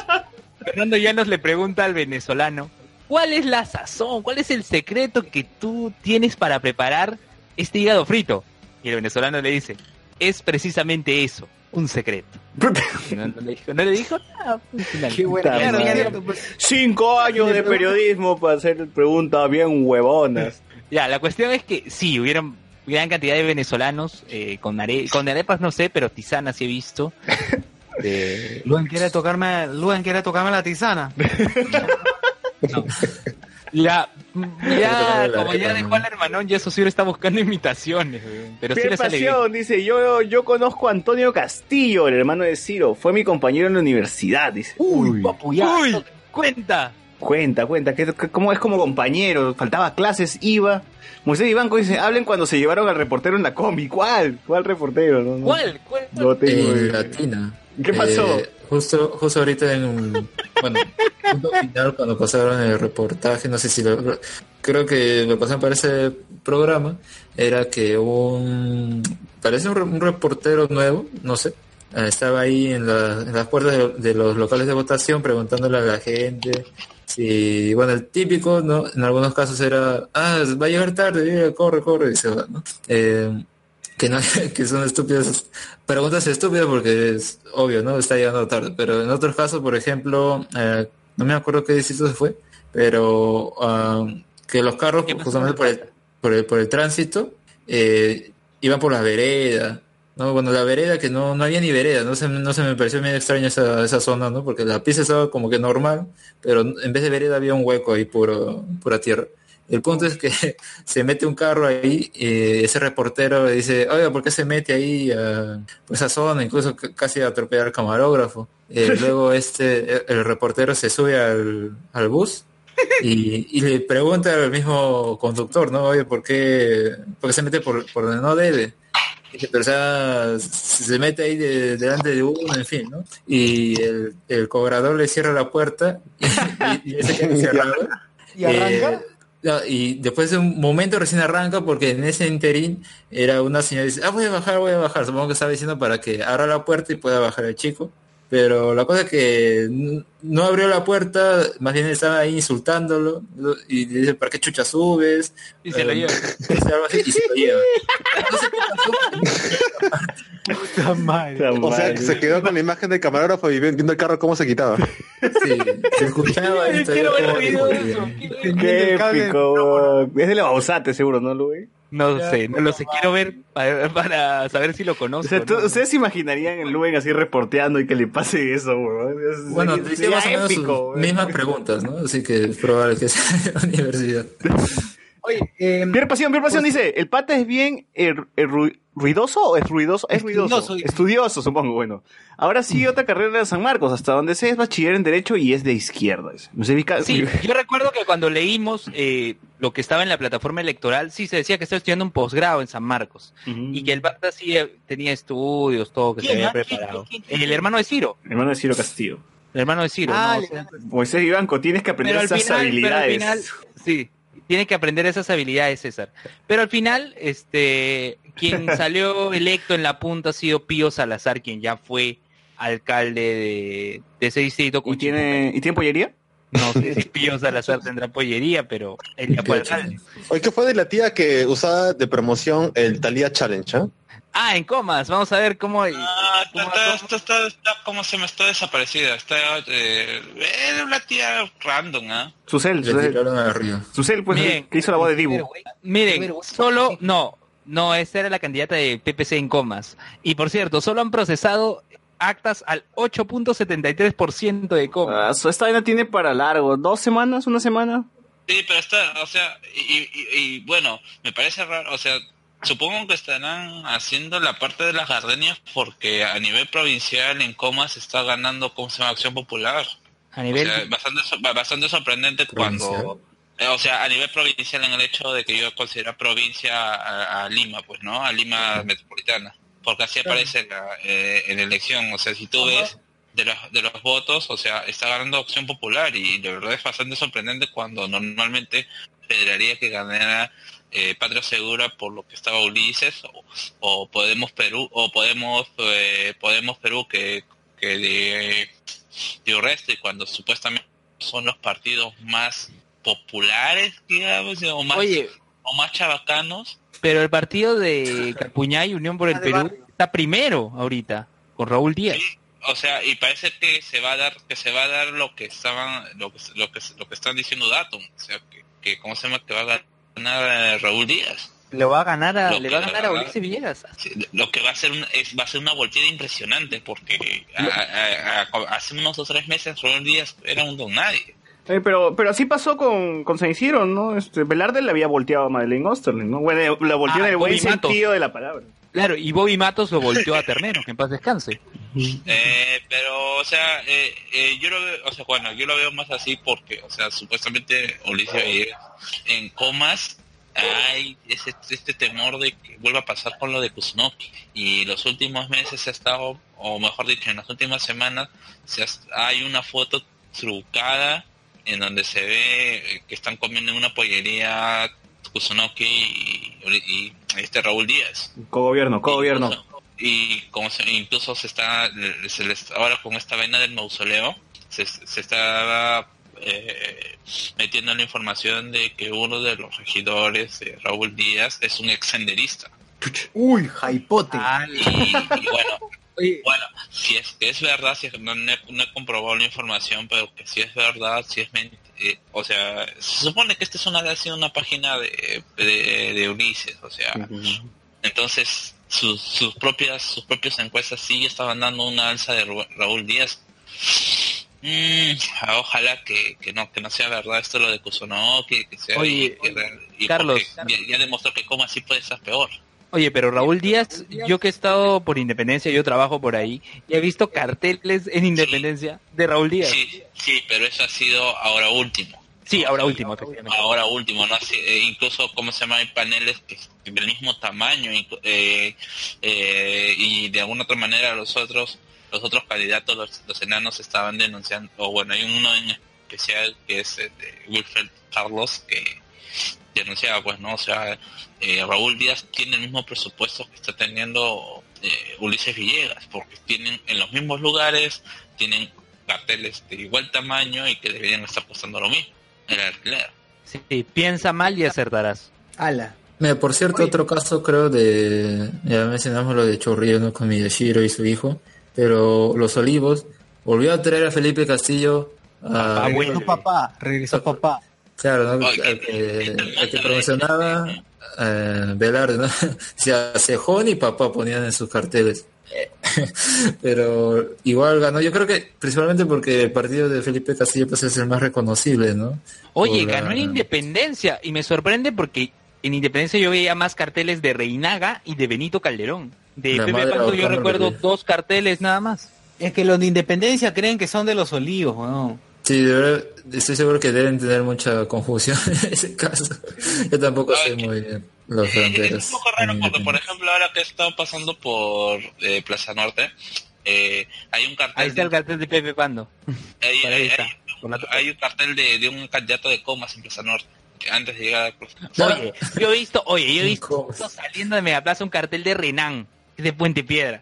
Fernando Llanos le pregunta al venezolano, ¿cuál es la sazón? ¿Cuál es el secreto que tú tienes para preparar este hígado frito? Y el venezolano le dice, es precisamente eso, un secreto. No, no le dijo, no le dijo nada. pues. Qué buena es cierto, pues. Cinco años de periodismo para hacer preguntas bien huevonas. Ya, la cuestión es que sí, hubieron, gran cantidad de venezolanos eh, con, are con arepas no sé, pero tisanas sí he visto. De... Luen quiere tocarme, Luen quiere tocarme la tisana. Ya, ya, la como ya dejó ¿no? al hermanón, ya eso sí está buscando imitaciones, pero sí Piel le sale bien. pasión, dice, yo, yo conozco a Antonio Castillo, el hermano de Ciro. Fue mi compañero en la universidad, dice. Uy, papu, ya, Uy. cuenta. Cuenta, cuenta, que, que- cómo es como compañero, faltaba clases, iba. Moisés Ibanco dice, hablen cuando se llevaron al reportero en la combi. ¿Cuál? ¿Cuál reportero? No, no. ¿Cuál? ¿Cuál? No tengo En idea. Latina. ¿Qué pasó? Eh, justo, justo ahorita en un, bueno, final cuando pasaron el reportaje, no sé si lo, creo que lo pasaron para ese programa, era que un, parece un, re- un reportero nuevo, no sé, eh, estaba ahí en, la- en las puertas de, de los locales de votación preguntándole a la gente si, bueno, el típico, ¿no? En algunos casos era, ah, va a llegar tarde, corre, corre, y se va, ¿no? Eh, que no, que son estúpidas preguntas estúpidas porque es obvio, ¿no? Está llegando tarde. Pero en otros casos, por ejemplo, eh, no me acuerdo qué distrito se fue, pero que los carros, ¿Qué pasó? justamente por el, por el, por el tránsito, eh, iban por las veredas. ¿No? Bueno, la vereda que no, no había ni vereda, no se, no se me pareció bien extraña esa, esa zona, ¿no? Porque la pista estaba como que normal, pero en vez de vereda había un hueco ahí puro, pura tierra. El punto es que se mete un carro ahí y ese reportero le dice, oiga, ¿por qué se mete ahí a por esa zona? Incluso casi a atropellar al camarógrafo. Eh, luego este, el, el reportero se sube al, al bus y, y le pregunta al mismo conductor, ¿no? Oye, ¿por qué, por qué se mete por, por donde no debe? Pero o sea, se mete ahí de- delante de uno, en fin, ¿no? Y el, el cobrador le cierra la puerta y, y ese queda encerrado. ¿Y arranca? Eh, no, y después de un momento recién arranca porque en ese interín era una señora que dice, ah, voy a bajar, voy a bajar. Supongo que estaba diciendo para que abra la puerta y pueda bajar el chico. Pero la cosa es que no abrió la puerta, más bien estaba ahí insultándolo y le dice, ¿para qué chucha subes? Y se lo Eh, lleva. y se lo lleva. Puta madre. O sea, que se quedó con la imagen del camarógrafo y viendo el carro cómo se quitaba. Sí, se escuchaba ahí Quiero ver el todavía video de como- eso. Qué épico. Es de la Bausate, seguro, ¿no, Luis? No Ya, sé, no lo sé. Quiero ver para, para saber si lo O conozco. sea, ¿tú- ¿no? ¿ustedes se imaginarían el Luen así reporteando y que le pase eso, weón? Es- Bueno, te hice más o menos épico, sus mismas preguntas, ¿no? Así que es probable que sea de la universidad. Oye, eh, Pierre Pasión, Pierre Pasión Pues- dice, ¿el pata es bien eh, ru- ruidoso o es ruidoso? Es ruidoso. Estudioso. Estudioso, supongo, bueno. Ahora sí, otra carrera de San Marcos, hasta donde sé es bachiller en Derecho y es de izquierda. No sé, Sí, yo recuerdo que cuando leímos eh, lo que estaba en la plataforma electoral, sí se decía que estaba estudiando un posgrado en San Marcos Ujú. y que el Bata sí eh, tenía estudios, todo que se ¿Quién, había ah? ¿Quién, preparado. quién, quién, El hermano de Ciro, Hermano de Ciro Castillo. el hermano de Ciro. Ah, ¿no? O sea, Moisés Vivanco, tienes que aprender pero al esas final, pero al habilidades. final, sí, tiene que aprender esas habilidades, César. Pero al final, este, quien salió electo en la punta ha sido Pío Salazar, quien ya fue alcalde de, de ese distrito. ¿Y tiene, ¿Y tiene pollería? No sé si Pío Salazar tendrá pollería, pero él ya fue alcalde. Oye, ¿qué fue de la tía que usaba de promoción el Thalía Challenge? ah? Ah, en comas, vamos a ver cómo... Ah, cómo- está, está, está, está como se me está desaparecida. Está, eh, era una tía random, ¿ah? Susel, Le Susel. Susel, pues, Bien. que hizo la voz de Dibu. Miren, solo... No, no, esa era la candidata de PPC en comas. Y por cierto, solo han procesado actas al 8.73% de comas. Ah, esta vaina tiene para largo. ¿Dos semanas? ¿Una semana? Sí, pero está, o sea, y, y- y, bueno, me parece raro, o sea, supongo que estarán haciendo la parte de las gardenias porque a nivel provincial en Comas está ganando, ¿cómo se llama? Acción Popular. A nivel... O sea, bastante, bastante sorprendente Provincial. cuando... eh, O sea, a nivel provincial en el hecho de que yo considero provincia a, a Lima, pues, ¿no? A Lima metropolitana. Porque así aparece en la, eh, en la elección. O sea, si tú ves de los, de los votos, o sea, está ganando Acción Popular y de verdad es bastante sorprendente cuando normalmente esperaría que ganara eh, Patria Segura por lo que estaba Ulises o, o Podemos Perú o Podemos eh, Podemos Perú que, que de, de Urresti cuando supuestamente son los partidos más populares, digamos, o más, Oye, o más chabacanos. pero el partido de Capuñay, Unión por el Perú, está primero ahorita, con Raúl Díaz. O sea, y parece que se va a dar, que se va a dar lo que estaban, lo que, lo que, lo que están diciendo Datum, o sea, que, que ¿cómo se llama? Que va a ganar Raúl Díaz. Le va a ganar a, Lo le que va a ganar a Ulises Villegas. Lo que va a ser es, va a ser una volteada impresionante porque a- a- a- hace unos dos o tres meses Raúl Díaz era un don nadie. Eh, pero, pero así pasó con, con San Isidro, ¿no? Este, Velarde le había volteado a Madeleine Osterling, ¿no? Bueno, la volteó Ah, en el buen Bobby Matos. sentido de la palabra. Claro, y Bobby Matos lo volteó a Ternero, que en paz descanse. Eh, pero, o sea, eh, eh, yo lo veo, o sea, bueno, yo lo veo más así porque, o sea, supuestamente Ulises en comas hay ese, este temor de que vuelva a pasar con lo de Kuznowski. Y los últimos meses se ha estado, o mejor dicho, en las últimas semanas, se ha- hay una foto trucada en donde se ve eh, que están comiendo en una pollería Kuznowski y, y este Raúl Díaz Co-gobierno, co-gobierno. y como se- incluso se está se les- ahora con esta vaina del mausoleo se, se está eh, metiendo la información de que uno de los regidores de Raúl Díaz es un ex senderista Uy, jaipote. y, y bueno bueno si es que es verdad si es- no, no he, no he comprobado la información pero que si es verdad si es mentira o sea se supone que esta es una ha sido una página de, de, de Ulises o sea entonces sus, sus propias sus propias encuestas sí estaban dando una alza de Raúl Díaz. Mm, ojalá que, que no que no sea verdad esto lo de Kusunoki que sea Oye, y- Carlos. porque ya, ya demostró que como así puede estar peor Oye, pero Raúl Díaz, yo que he estado por Independencia, yo trabajo por ahí, y he visto carteles en Independencia de Raúl Díaz. sí sí pero eso ha sido ahora último. Sí, ahora último, ahora último no eh, incluso cómo se llama hay paneles que del mismo tamaño eh, eh, y de alguna otra manera los otros los otros candidatos los, los enanos estaban denunciando o bueno hay uno en especial que es de Wilfred Carlos que denunciaba pues no o sea eh, Raúl Díaz tiene el mismo presupuesto que está teniendo eh, Ulises Villegas porque tienen en los mismos lugares tienen carteles de igual tamaño y que deberían estar costando lo mismo el alquiler Sí, piensa mal y acertarás. Ala. Mira, por cierto, otro caso creo de, ya mencionamos lo de Chorrillo, ¿no? Con Miyashiro y su hijo, pero Los Olivos volvió a traer a Felipe Castillo a... Regresó papá, regresó papá. Claro, ¿no? que, al que promocionaba eh, Velarde, ¿no? Si a Cejón y papá ponían en sus carteles. Pero igual ganó, yo creo que principalmente porque el partido de Felipe Castillo pues es el más reconocible, ¿no? Oye, Por la- ganó en Independencia, y me sorprende porque en Independencia yo veía más carteles de Reinaga y de Benito Calderón. De La Pepe yo recuerdo dos carteles nada más. Es que los de Independencia creen que son de los olivos, ¿no? Sí, de verdad, estoy seguro que deben tener mucha confusión en ese caso. Yo tampoco sé muy bien los Es fronteras. un poco raro porque, por ejemplo, ahora que he estado pasando por eh, Plaza Norte, eh, hay un cartel. Ahí está el cartel de Pepe Pando. hay, hay- un cartel de, de un candidato de comas en Plaza Norte, antes de llegar a Oye, yo he visto, oye, yo he visto saliendo de Megaplaza un cartel de Renan, es de Puente Piedra.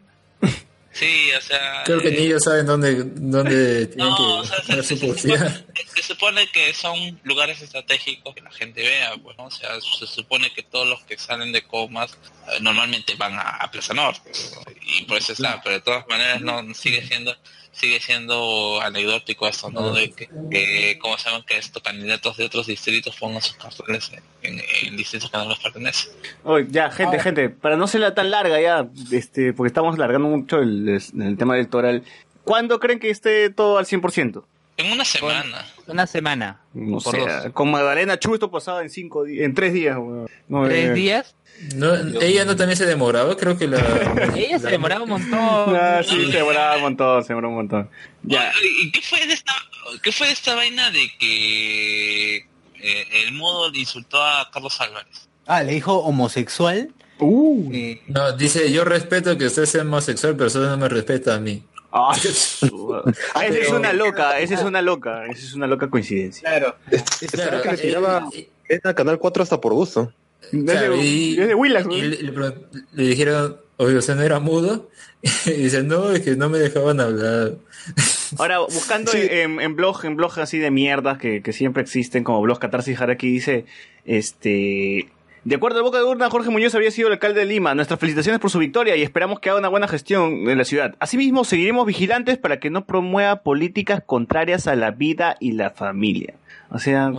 Sí, o sea. Creo que eh, ni ellos saben dónde, dónde tienen No, que o sea, se, su se supone, se supone que son lugares estratégicos que la gente vea, pues, ¿no? O sea, se supone que todos los que salen de comas eh, normalmente van a, a Plaza Norte, y por eso está, pero de todas maneras no sigue siendo sigue siendo anecdótico esto, ¿no? De que, que como saben que estos candidatos de otros distritos pongan sus carteles en, en- en distritos que no les pertenecen. Oye, ya, gente, gente, para no ser tan larga ya, este, porque estamos alargando mucho el, el tema electoral. ¿Cuándo creen que esté todo al 100%? En una semana. Una semana. No dos. con Magdalena Chusto pasaba en cinco en tres días. No, ¿Tres eh, días? No, ella no también se demoraba, creo que la... Ella se demoraba un montón. Ah, sí, se demoraba un montón, se demoraba un montón. Ya. ¿Y qué fue de esta, qué fue de esta vaina de que eh, el modo le insultó a Carlos Álvarez? Ah, le dijo homosexual. Uh. Eh, No, dice, yo respeto que usted sea homosexual, pero solo no me respeta a mí. Ah, esa es una loca, esa es una loca, esa es una loca coincidencia. Claro. Claro, que le tiraba en Canal 4 hasta por gusto. Claro, y, es de Willax, y ¿no? le, le pregun- le dijeron, oye, ¿usted no era mudo? Y dice, no, es que no me dejaban hablar. Ahora, buscando en, en blog, en blog así de mierdas que, que siempre existen, como blog Catarsis Haraki, dice, este, De acuerdo a boca de urna, Jorge Muñoz habría sido el alcalde de Lima. Nuestras felicitaciones por su victoria y esperamos que haga una buena gestión en la ciudad. Asimismo, seguiremos vigilantes para que no promueva políticas contrarias a la vida y la familia. O sea,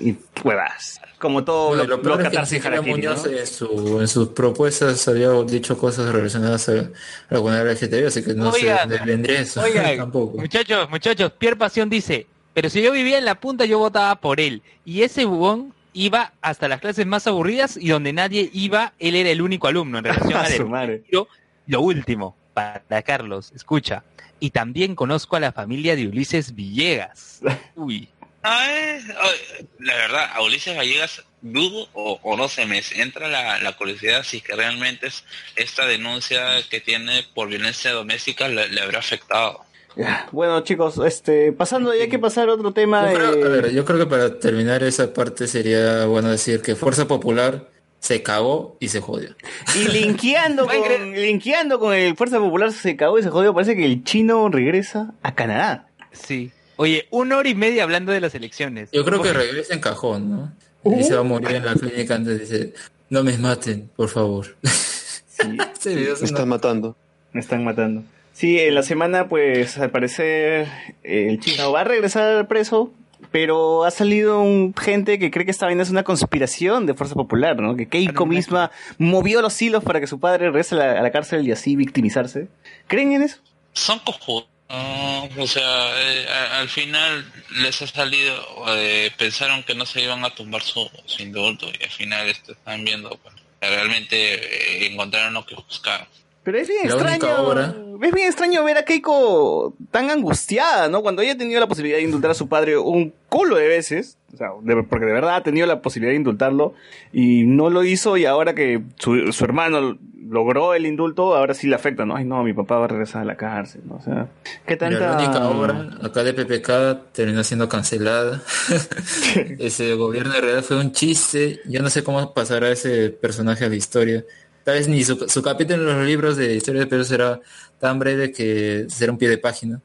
y huevas. Como todo Bueno, lo, lo es que ¿no? En, su- en sus propuestas había dicho cosas relacionadas a, a la comunidad LGTB, así que no Oigan, sé vendría eso Oigan, tampoco. muchachos, muchachos, Pierre Pasión dice, pero si yo vivía en la punta yo votaba por él. Y ese bubón iba hasta las clases más aburridas y donde nadie iba, él era el único alumno en relación A a su madre. Lo último, para Carlos, escucha. Y también conozco a la familia de Ulises Villegas. Uy. Eh, la verdad, a Ulises Vallegas dudo o, o no se me entra la, la curiosidad si que realmente es esta denuncia que tiene por violencia doméstica le, le habrá afectado. Bueno, chicos, este, pasando, ya hay que pasar a otro tema. Yo creo, eh, a ver, yo creo que para terminar esa parte sería bueno decir que Fuerza Popular se cagó y se jodió. Y linkeando con, linkeando con el Fuerza Popular se cagó y se jodió. Parece que el chino regresa a Canadá. Sí. Oye, una hora y media hablando de las elecciones. Yo creo que regresa en cajón, ¿no? Y se va a morir en la clínica antes dice, no me maten, por favor. Video es Me están matando. Me están matando. Sí, en la semana, pues, al parecer, el chino va a regresar preso, pero ha salido un gente que cree que esta vaina es una conspiración de Fuerza Popular, ¿no? Que Keiko misma movió los hilos para que su padre regrese a la, a la cárcel y así victimizarse. ¿Creen en eso? Son cojudos. No, o sea, eh, al final les ha salido, eh, pensaron que no se iban a tumbar su, su indulto y al final este, están viendo pues, realmente eh, encontraron lo que buscaban. Pero es bien La extraño. obra. Es bien extraño ver a Keiko tan angustiada, ¿no? Cuando ella ha tenido la posibilidad de indultar a su padre un culo de veces, o sea, de- porque de verdad ha tenido la posibilidad de indultarlo y no lo hizo y ahora que su, su hermano logró el indulto, ahora sí le afecta, ¿no? Ay, no, mi papá va a regresar a la cárcel, ¿no? O sea, ¿qué tanta... la única obra acá de PPK terminó siendo cancelada. ese gobierno de realidad fue un chiste. Yo no sé cómo pasará ese personaje a la historia. Tal vez ni su, su capítulo en los libros de historia de Perú será tan breve que será un pie de página.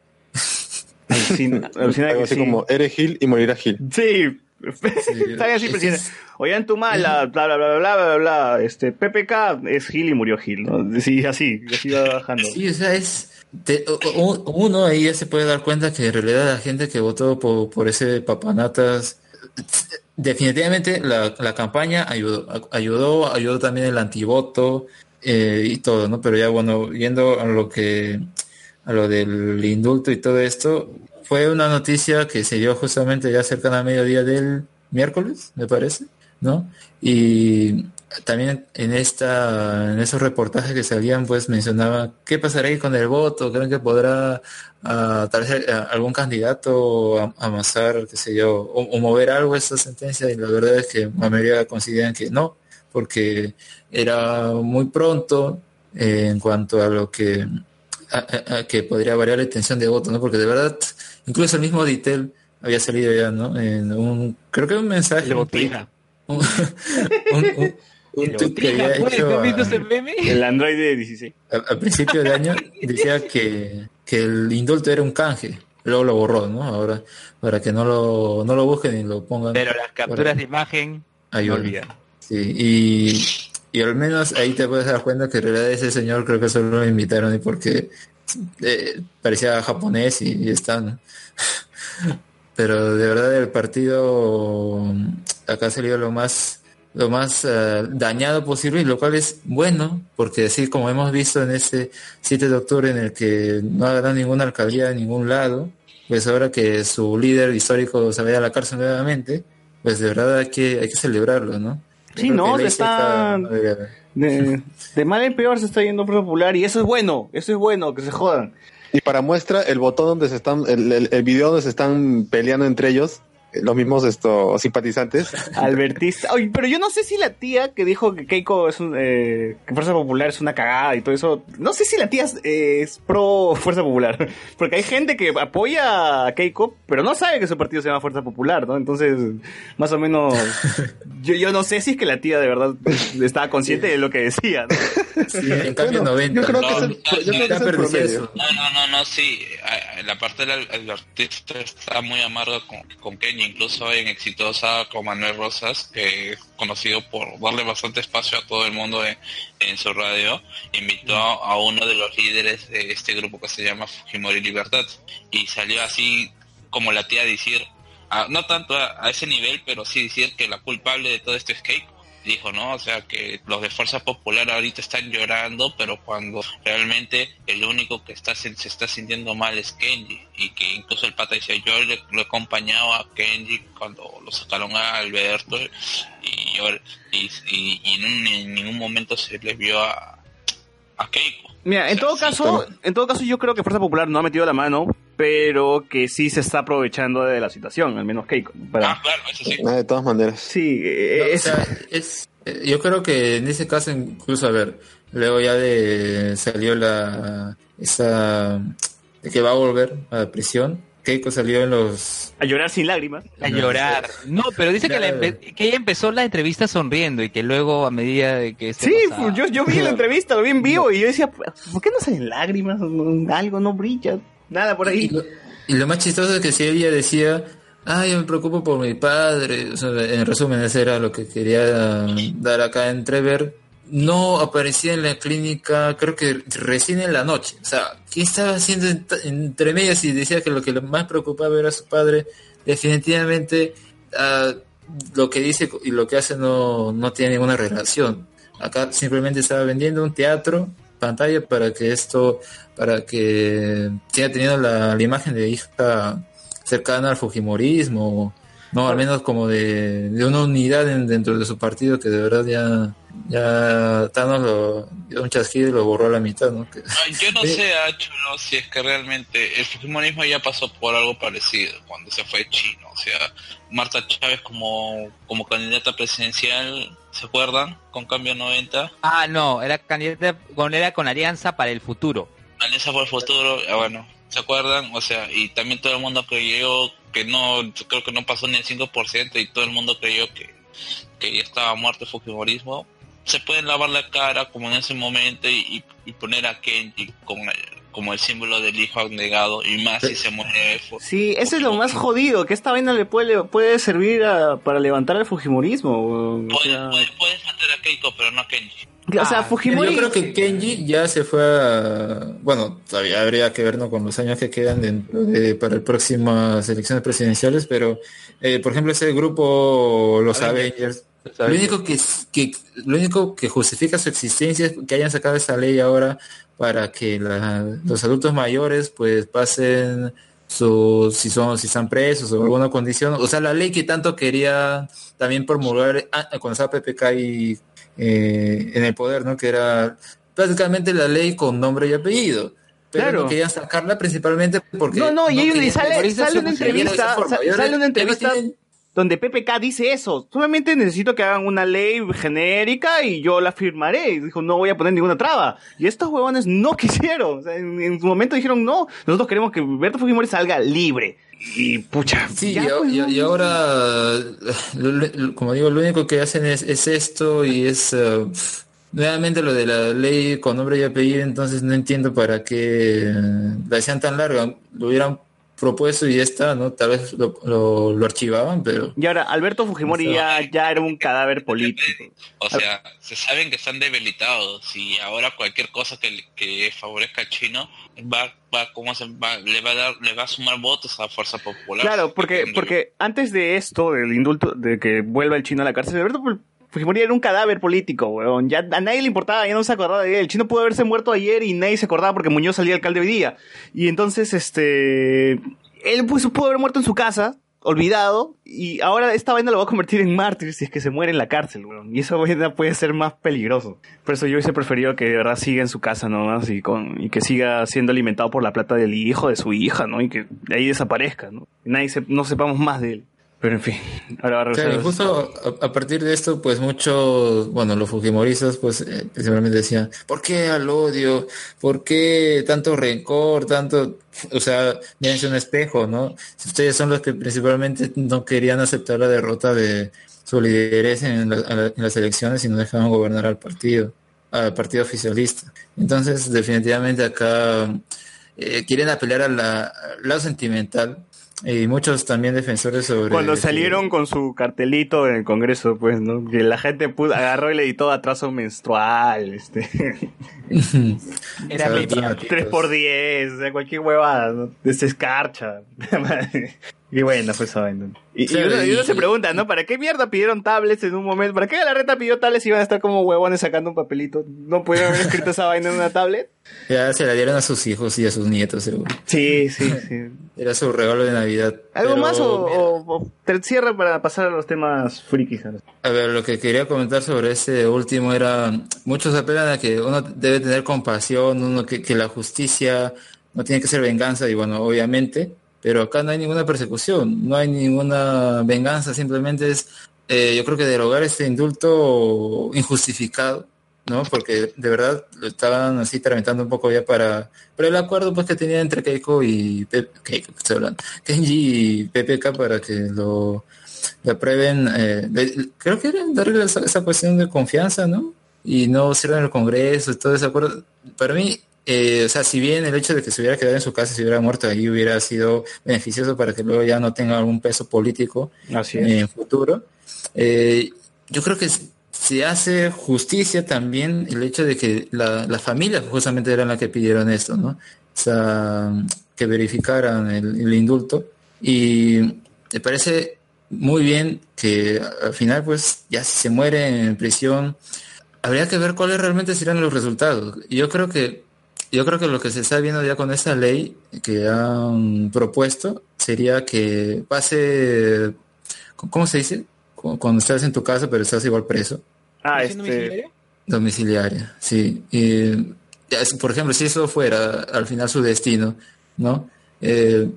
Algo así como, eres Gil y morirá Gil. Sí. Está bien así, presidente. Oigan tu mala, bla, bla, bla, bla, bla, bla, este, PPK es Gil y murió Gil, ¿no? Sí, así, así va bajando. Sí, o sea, es... te- uno ahí ya se puede dar cuenta que en realidad la gente que votó por, por ese papanatas, definitivamente la, la campaña ayudó, ayudó, ayudó también el antivoto eh, y todo, ¿no? Pero ya bueno, yendo a lo que, a lo del indulto y todo esto, fue una noticia que se dio justamente ya cerca a mediodía del miércoles, me parece, ¿no? Y también en esta, en esos reportajes que salían, pues mencionaba qué pasará con el voto, creen que podrá ah, tal vez ah, algún candidato a- amasar, qué sé yo, o, o mover algo esta sentencia, y la verdad es que la mayoría consideran que no, porque era muy pronto eh, en cuanto a lo que a- a- a que podría variar la intención de voto, ¿no? Porque de verdad, incluso el mismo Ditel había salido ya, ¿no? En un, creo que un mensaje. un tweet, un, un, un- un tweet que había hecho a- El Android de 16. al, principio del año decía que, que el indulto era un canje. Luego lo borró, ¿no? Ahora, para que no lo, no lo busquen y lo pongan. Pero las capturas de imagen Ayuda. no olvidan. Sí, y, y al menos ahí te puedes dar cuenta que en realidad ese señor creo que solo lo invitaron y porque eh, parecía japonés y, y está, ¿no? Pero de verdad el partido acá ha salido lo más lo más eh, dañado posible y lo cual es bueno porque así como hemos visto en este 7 de octubre en el que no ha ganado ninguna alcaldía de ningún lado pues ahora que su líder histórico se vaya a la cárcel nuevamente pues de verdad hay que hay que celebrarlo ¿no? Yo Sí, no, se está... De, de mal en peor se está yendo Popular y eso es bueno, eso es bueno, que se jodan. Y para muestra, el botón donde se están, el, el, el video donde se están peleando entre ellos, los mismos esto, simpatizantes. Albertista. Oye, pero yo no sé si la tía que dijo que Keiko es un, eh, que Fuerza Popular es una cagada y todo eso, no sé si la tía es, eh, es pro Fuerza Popular, porque hay gente que apoya a Keiko, pero no sabe que su partido se llama Fuerza Popular, ¿no? Entonces, más o menos, yo, yo no sé si es que la tía de verdad estaba consciente de lo que decía, ¿no? Sí, en cambio 90 yo creo que No, es el, no, yo creo que es el perdió promedio. eso. No, no, no, no, sí. La parte del el artista está muy amarga con, con Kenia Incluso en Exitosa con Manuel Rosas, que es conocido por darle bastante espacio a todo el mundo en, en su radio, invitó a uno de los líderes de este grupo que se llama Fujimori Libertad. Y salió así como la tía a decir, a- no tanto a, a ese nivel, pero sí decir que la culpable de todo esto es Keiko. Dijo, ¿no? O sea, que los de Fuerza Popular ahorita están llorando, pero cuando realmente el único que está se, se está sintiendo mal es Kenji. Y que incluso el pata dice, yo le, lo he acompañado a Kenji cuando lo sacaron a Alberto y, yo- y, y- y en, un- en ningún momento se le vio a, a Keiko. Mira, en todo caso, en todo caso yo creo que Fuerza Popular no ha metido la mano, pero que sí se está aprovechando de la situación, al menos Keiko. Para... Ah, claro, eso sí. Ah, de todas maneras. Sí, No, eh, o es- sea, es- eh, yo creo que en ese caso, incluso, a ver, luego ya de salió la esa de que va a volver a la prisión. Keiko salió en los a llorar sin lágrimas. A llorar. No, pero dice que, la Claro. empe- que ella empezó la entrevista sonriendo y que luego a medida de que Sí, pasaba- yo, yo vi la entrevista, lo vi en vivo y yo decía, ¿por qué no salen lágrimas? Algo no brilla, nada por Y ahí. lo, y lo más chistoso es que si ella decía, ah, yo me preocupo por mi padre, o sea, en resumen, eso era lo que quería dar acá entrever, no aparecía en la clínica, creo que recién en la noche. O sea, ¿qué estaba haciendo en- entre medias y decía que lo que más preocupaba era su padre? Definitivamente, ah, lo que dice y lo que hace no, no tiene ninguna relación. Acá simplemente estaba vendiendo un teatro, pantalla, para que esto, para que siga teniendo la, la imagen de hija cercana al Fujimorismo, no, al menos como de, de una unidad en- dentro de su partido que de verdad ya, ya Thanos lo dio un chasquido y lo borró a la mitad, ¿no? Que- Yo no sé, Chulo, si es que realmente el fujimorismo ya pasó por algo parecido cuando se fue chino. O sea, Marta Chávez como, como candidata presidencial, ¿se acuerdan? Con cambio 90. Ah, no, era candidata con, era con Alianza para el Futuro. Alianza por el Futuro, ah, bueno, ¿se acuerdan? O sea, y también todo el mundo creyó que no, yo creo que no pasó ni el 5% y todo el mundo creyó que, que ya estaba muerto el fujimorismo. Se pueden lavar la cara como en ese momento y, y poner a Kenji como, como el símbolo del hijo abnegado y más si se muere Sí, ese es lo más jodido, que esta vaina le puede, puede servir a- para levantar el Fujimorismo. O sea, Puedes, puedes matar a Keiko, pero no a Kenji. o sea, Fujimori... Yo creo que Kenji ya se fue a... Bueno, todavía habría que ver ¿no? con los años que quedan dentro de- para las próximas elecciones presidenciales, pero, eh, por ejemplo, ese grupo, los Avengers, lo único que, que, lo único que justifica su existencia es que hayan sacado esa ley ahora para que la- los adultos mayores pues pasen sus si son si están presos o alguna condición o sea la ley que tanto quería también promulgar ah, cuando estaba PPK y eh, en el poder no que era prácticamente la ley con nombre y apellido pero Claro. no querían sacarla principalmente porque No, no, y sale, una esa entrevista, forma. sale una entrevista donde PPK dice eso. Solamente necesito que hagan una ley genérica y yo la firmaré. Y dijo, no voy a poner ninguna traba. Y estos huevones no quisieron. O sea, en, en su momento dijeron, no, nosotros queremos que Berto Fujimori salga libre. Y pucha, Sí, ya, y, pues, y a- no. y ahora, lo- lo- como digo, lo único que hacen es, es esto y es pf, nuevamente lo de la ley con nombre y apellido, entonces no entiendo para qué la hacían tan larga. Lo hubieran propuesto y ya está, ¿no? Tal vez lo, lo, lo archivaban, pero... Y ahora, Alberto Fujimori ya, ya era un cadáver político. O sea, se saben que están debilitados y ahora cualquier cosa que, que favorezca al chino va, va, ¿cómo se va? Le va a dar, le va a sumar votos a Fuerza Popular. Claro, porque, porque antes de esto, del indulto, de que vuelva el chino a la cárcel, Alberto Fujimori era un cadáver político, weón. Ya a nadie le importaba, ya no se acordaba de él. El chino pudo haberse muerto ayer y nadie se acordaba porque Muñoz salía alcalde hoy día. Y entonces, este, él pues, pudo haber muerto en su casa, olvidado, y ahora esta vaina lo va a convertir en mártir si es que se muere en la cárcel, weón. Y eso vaina puede ser más peligroso. Por eso yo hubiese preferido que de siga en su casa nomás y, con, y que siga siendo alimentado por la plata del hijo de su hija, ¿no? Y que de ahí desaparezca, ¿no? Y nadie se- no sepamos más de él. Pero en fin, ahora va a Claro, regresar. justo a, a partir de esto, pues muchos, bueno, los fujimoristas, pues eh, principalmente decían, ¿por qué al odio? ¿Por qué tanto rencor? Tanto, o sea, mírense un espejo, ¿no? Si ustedes son los que principalmente no querían aceptar la derrota de su lideresa en, la- en las elecciones y no dejaban gobernar al partido, al partido oficialista. Entonces, definitivamente acá eh, quieren apelar a la- al lado sentimental y muchos también defensores sobre... Cuando salieron con su cartelito en el Congreso, pues, ¿no? Que la gente pudo, agarró y le editó atraso menstrual, este. Era Sabe, media. dramáticos. 3 por 10 o sea, cualquier huevada, ¿no? Desescarcha. y bueno, pues esa vaina. Y, y uno, y uno y- se pregunta, ¿no? ¿Para qué mierda pidieron tablets en un momento? ¿Para qué la reta pidió tablets y iban a estar como huevones sacando un papelito? ¿No pudieron haber escrito esa vaina en una tablet? Ya se la dieron a sus hijos y a sus nietos, seguro. Sí, sí, sí. Era su regalo de Navidad. ¿Algo Pero, más o, o- o te cierra para pasar a los temas frikis? A ver, lo que quería comentar sobre este último era, muchos apelan a que uno debe tener compasión, uno que, que la justicia no tiene que ser venganza, y bueno, obviamente, pero acá no hay ninguna persecución, no hay ninguna venganza, simplemente es, eh, yo creo que derogar este indulto injustificado, ¿no? Porque de verdad lo estaban así tramitando un poco ya para, para el acuerdo pues que tenía entre Keiko y Pe- Keiko, estoy hablando, Kenji y PPK para que lo aprueben, eh, creo que era darle esa, esa cuestión de confianza, ¿no? Y no cierran el Congreso todo ese acuerdo. Para mí, eh, o sea, si bien el hecho de que se hubiera quedado en su casa, se hubiera muerto ahí, hubiera sido beneficioso para que luego ya no tenga algún peso político Así en futuro, eh, yo creo que se hace justicia también el hecho de que la, la familia justamente era la que pidieron esto, ¿no? O sea, que verificaran el, el indulto. Y me parece muy bien que al final, pues, ya si se muere en prisión, habría que ver cuáles realmente serán los resultados. Y Yo creo que, yo creo que lo que se está viendo ya con esta ley que han propuesto sería que pase, ¿cómo se dice? Cu- Cuando estás en tu casa, pero estás igual preso. Ah, ¿Prisión este. domiciliaria? Domiciliaria, sí. Y, ya, es- por ejemplo, si eso fuera al final su destino, ¿no? Eh,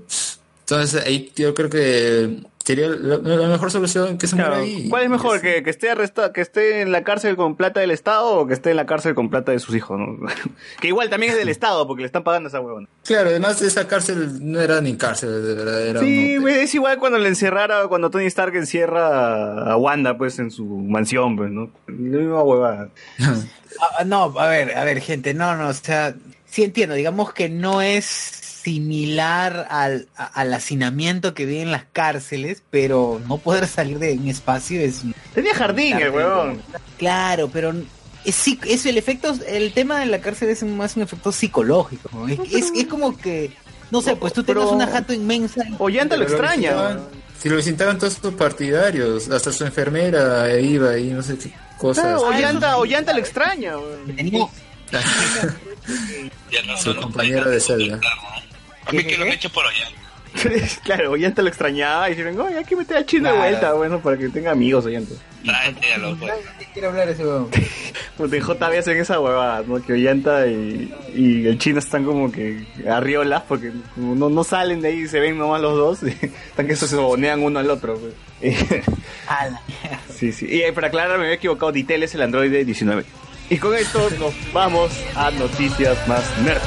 entonces ahí yo creo que sería la, la mejor solución que se muera Claro, ahí. ¿Cuál es mejor? ¿Que, que esté arrestado, que esté en la cárcel con plata del Estado o que esté en la cárcel con plata de sus hijos, ¿no? que igual también es del Estado porque le están pagando a esa huevona. Claro, además esa cárcel no era ni cárcel, de verdad, era Sí, un es igual cuando le encerrara, cuando Tony Stark encierra a Wanda, pues, en su mansión, pues, ¿no? La misma huevada. Ah, no, a ver, a ver, gente, no, no, o sea, sí entiendo, digamos que no es similar al, a- al hacinamiento que vi en las cárceles, pero no poder salir de un espacio es... Tenía jardín el huevón. Claro, pero es, es el efecto, el tema de la cárcel es más un efecto psicológico, ¿no? es, es, es como que, no sé, pues tú tengas pero- una jato inmensa... Ollanta lo extraña. Si lo visitaban todos sus partidarios, hasta su enfermera iba y no sé qué cosas. Claro, Ah, Ollanta. Ollanta lo extraña, tenía- Su compañero de no, celda. A mí que lo han hecho por allá. claro, Ollanta lo extrañaba y dijeron, oye, hay que meter al chino Claro. de vuelta, bueno, para que tenga amigos, Ollanta. Tráete a los pues. quiero hablar ese huevón. Pues en JB hacen esa huevada, ¿no? Que Ollanta y, y el chino están como que arriolas porque como no, no salen de ahí y se ven nomás los dos. están que se sobonean uno al otro. pues. A sí, sí. Y eh, para aclarar, me había equivocado. Ditel es el Android 19. Y con esto nos vamos a noticias más nerd.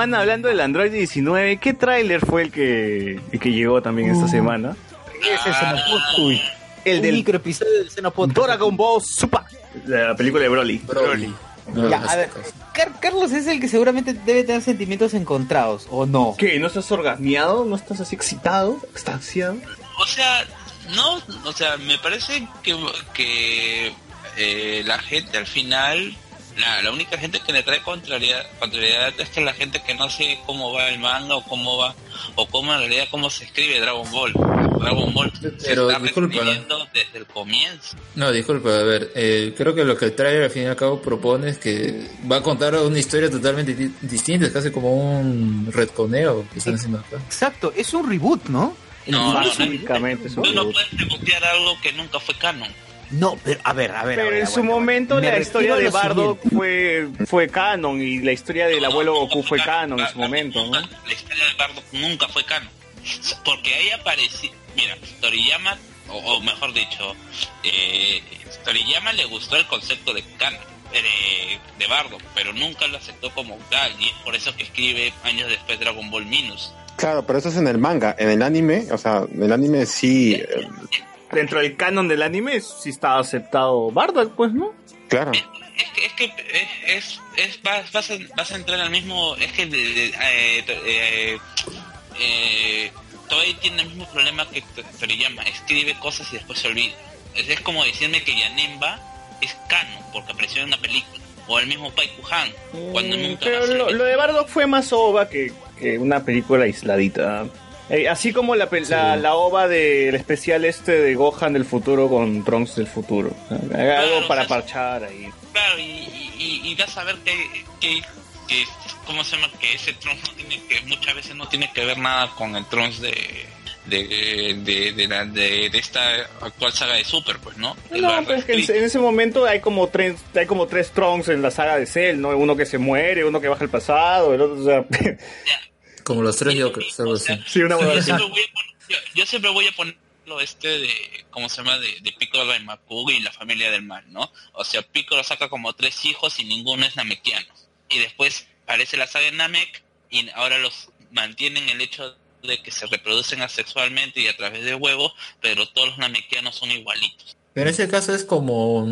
Semana hablando del Android 19, ¿qué tráiler fue el que, el que llegó también esta semana? Ese es el Uy, el del micro episodio de Xenopod. Dragon Ball Super, la película de Broly. Broly. Ya, a ver. Car- Carlos es el que seguramente debe tener sentimientos encontrados, ¿o no? ¿Qué? ¿No estás orgasmeado? ¿No estás así excitado? ¿Extasiado? O sea, no, o sea, me parece que, que eh, la gente al final, la, la única gente que le trae contrariedad, contrariedad es que la gente que no sé cómo va el manga o cómo va, o cómo en realidad cómo se escribe Dragon Ball. Dragon Ball se Pero, está disculpa, ¿no? desde el comienzo. No, disculpa, a ver, eh, creo que lo que el trailer al fin y al cabo propone es que va a contar una historia totalmente di- distinta, es casi como un retconeo que están haciendo acá. Exacto, es un reboot, ¿no? No, no, no, no reboot. puedes rebotear algo que nunca fue canon. No, pero a ver, a ver. a Pero ver, en su aguanta, momento aguanta. La historia de siguiente. fue, fue canon y la historia del abuelo Goku fue canon en su momento, ¿no? La historia de Bardock nunca fue canon. Porque ahí apareció, mira, Toriyama, o, o mejor dicho, eh, Toriyama le gustó el concepto de canon, eh, de Bardock, pero nunca lo aceptó como tal, y es por eso que escribe años después Dragon Ball Minus. Claro, pero eso es en el manga. En el anime, o sea, en el anime sí. eh, Dentro del canon del anime sí estaba aceptado Bardock, pues, ¿no? claro. Es que, es que es, es, es- vas, vas, a, vas a entrar al mismo, es que de- de- eh, eh, eh, Toei tiene el mismo problema que Toriyama, escribe cosas y después se olvida. Es, es como decirme que Yanemba es canon porque apareció en una película, o el mismo Pai Kuhan, cuando Mm, nunca Pero lo, lo de Bardock fue más ova que, que una película aisladita. Eh, así como la, pe- la, la ova del especial este de Gohan del futuro con Trunks del futuro. O sea, algo para parchar ahí. Claro, y, y, y- y vas a ver que, que, que, ¿cómo se llama? Que ese Trunks no tiene que, muchas veces no tiene que ver nada con el Trunks de, de, de, de, la, de, de esta actual saga de Super, pues, ¿no? No, pues que en, reescrito. en ese momento hay como tres, hay como tres Trunks en la saga de Cell, ¿no? Uno que se muere, uno que baja el pasado, el otro, o sea, Como los tres algo así. sí, una buena yo, siempre voy a poner, yo, yo siempre voy a ponerlo este de, ¿cómo se llama? De, de Piccolo Daimaku y la familia del mal, ¿no? O sea, Piccolo saca como tres hijos y ninguno es namekiano. Y después aparece la saga de Namek y ahora los mantienen el hecho de que se reproducen asexualmente y a través de huevos, pero todos los namekianos son igualitos. Pero en ese caso es como,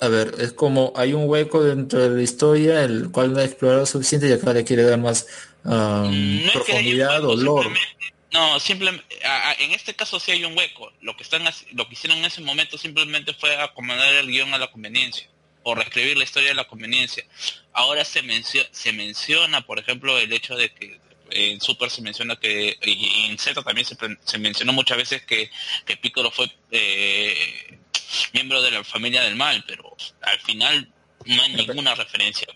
a ver, es como hay un hueco dentro de la historia el cual no ha explorado suficiente y acá le quiere dar más um, No es que haya un profundidad hueco, lore. simplemente- No, simplemente, en este caso sí hay un hueco. Lo que están, lo que hicieron en ese momento simplemente fue acomodar el guion a la conveniencia o reescribir la historia a la conveniencia. Ahora se mencio- se menciona, por ejemplo, el hecho de que en Super se menciona que y en Z también se mencionó muchas veces que, que Piccolo fue eh, miembro de la familia del mal, pero al final no hay ninguna referencia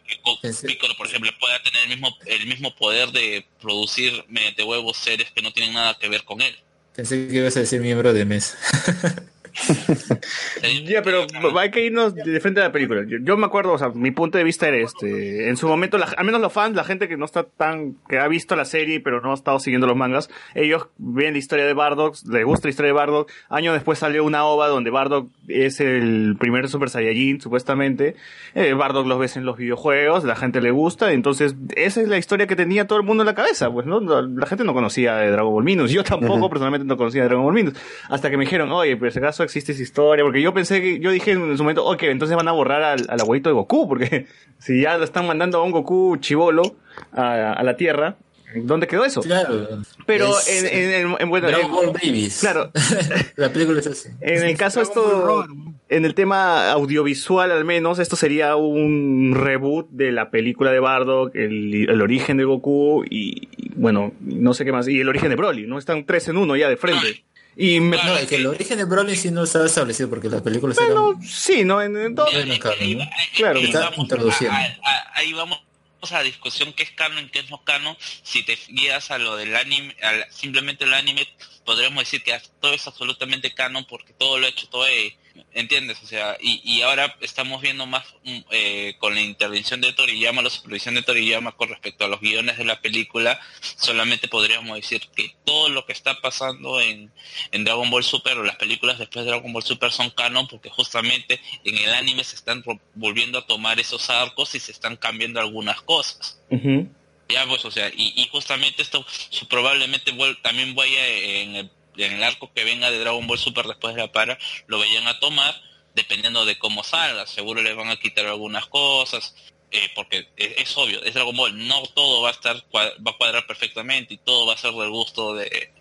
Pensé- Piccolo, por ejemplo, pueda tener el mismo el mismo poder de producir mediante huevos seres que no tienen nada que ver con él. Pensé que ibas a decir miembro de mesa. Ya, pero hay que irnos de frente a la película. Yo, yo me acuerdo, o sea, mi punto de vista era este. En su momento, la- al menos los fans, la gente que no está tan, que ha visto la serie pero no ha estado siguiendo los mangas, ellos ven la historia de Bardock, les gusta la historia de Bardock. Años después salió una ova donde Bardock es el primer Super Saiyajin, supuestamente. Eh, Bardock los ves en los videojuegos, la gente le gusta, entonces esa es la historia que tenía todo el mundo en la cabeza, pues, ¿no? La, la gente no conocía de Dragon Ball Minus, yo tampoco personalmente no conocía de Dragon Ball Minus, hasta que me dijeron, oye, pero si acaso existe esa historia, porque yo pensé que, yo dije en su momento, ok, entonces van a borrar al, al abuelito de Goku, porque si ya lo están mandando a un Goku chivolo a, a la Tierra, ¿dónde quedó eso? Claro. Pero Es- en, en, en- en- bueno, Dragon en- Ball Babies. claro, la película es así. en el caso esto, en el tema audiovisual al menos, esto sería un reboot de la película de Bardock, el, el origen de Goku y, y, bueno, no sé qué más, y el origen de Broly, ¿no? Están tres en uno ya de frente. Y me... No, es que el origen de Broly sí no estaba establecido porque las películas Bueno, sí, ¿no? En, en todo... eran canon, ¿no? Claro. Ahí Está vamos introduciendo. a- a- ahí vamos a la discusión qué es canon, qué es no canon. Si te guías a lo del anime, al- simplemente el anime, podríamos decir que todo es absolutamente canon porque todo lo ha hecho Toei. ¿Entiendes? O sea, y, y ahora estamos viendo más mm, eh, con la intervención de Toriyama, la supervisión de Toriyama con respecto a los guiones de la película, solamente podríamos decir que todo lo que está pasando en, en Dragon Ball Super o las películas después de Dragon Ball Super son canon porque justamente en el anime se están volviendo a tomar esos arcos y se están cambiando algunas cosas. Ujú. Ya pues, o sea, y, y justamente esto probablemente también vaya en el, en el arco que venga de Dragon Ball Super después de la para, lo vayan a tomar dependiendo de cómo salga. Seguro le van a quitar algunas cosas, eh, porque es, obvio, es Dragon Ball, no todo va a estar va a cuadrar perfectamente y todo va a ser del gusto de,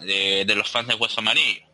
de, de los fans de Hueso Amarillo.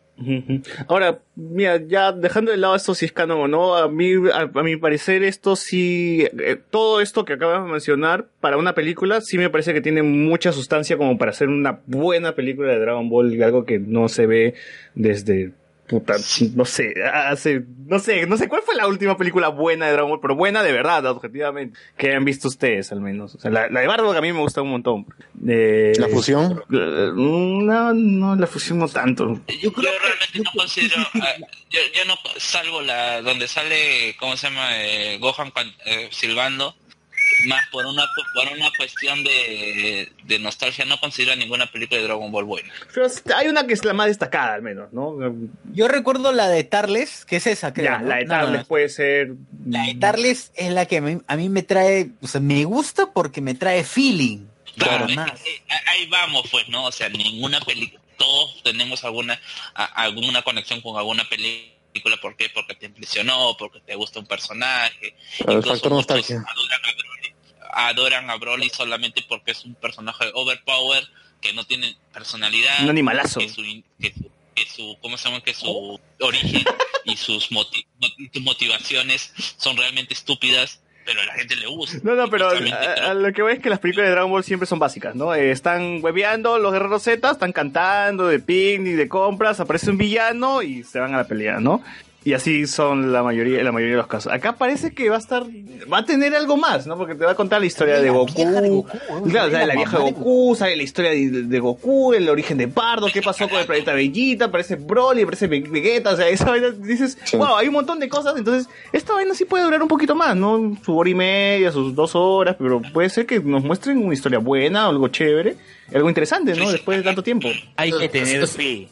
Ahora, mira, ya dejando de lado esto si es canon o no, a mí, a, a mi parecer esto sí, eh, todo esto que acabas de mencionar para una película sí me parece que tiene mucha sustancia como para hacer una buena película de Dragon Ball, algo que no se ve desde puta, no sé, hace, no sé, no sé cuál fue la última película buena de Dragon Ball, pero buena de verdad, objetivamente, que han visto ustedes al menos. O sea, la, la de Bardock a mí me gusta un montón. Eh, ¿La fusión? No, no, la fusión no tanto. Yo, realmente no considero, ah, yo, yo no, salvo la donde sale, ¿cómo se llama? Eh, Gohan eh, silbando, más por una por una cuestión de, de nostalgia, no considero ninguna película de Dragon Ball buena. Pero hay una que es la más destacada, al menos, ¿no? Yo recuerdo la de Tarles, que es esa, creo. Ya, ¿no? la de No, no, Tarles no. puede ser. La de Tarles es la que a mí, a mí me trae, o sea, me gusta porque me trae feeling. Claro, eh, más. eh, ahí vamos, pues, ¿no? O sea, ninguna película, todos tenemos alguna a- alguna conexión con alguna película, ¿por qué? Porque te impresionó, porque te gusta un personaje. El Incluso factor nostalgia. Adoran a Broly solamente porque es un personaje overpower que no tiene personalidad. Un animalazo. Que su, que su, que su- ¿cómo se llama? Que su origen y sus, moti- y sus motivaciones son realmente estúpidas, pero a la gente le gusta. No, no, pero Justamente, a, a lo que voy es que las películas de Dragon Ball siempre son básicas, ¿no? Eh, están hueveando los guerreros Z, están cantando de picnic, de compras, aparece un villano y se van a la pelea, ¿no? Y así son la mayoría, la mayoría de los casos. Acá parece que va a estar, va a tener algo más, ¿no? Porque te va a contar la historia de Goku. Claro, sale la vieja de Goku, sale la historia de, de Goku, el origen de Pardo, qué pasó con el planeta Bellita, aparece Broly, aparece Ve- Vegeta, o sea, esa vaina dices, wow, hay un montón de cosas, entonces esta vaina sí puede durar un poquito más, ¿no? Su hora y media, sus dos horas, pero puede ser que nos muestren una historia buena, algo chévere, algo interesante, ¿no? Después de tanto tiempo. Hay que tener fe.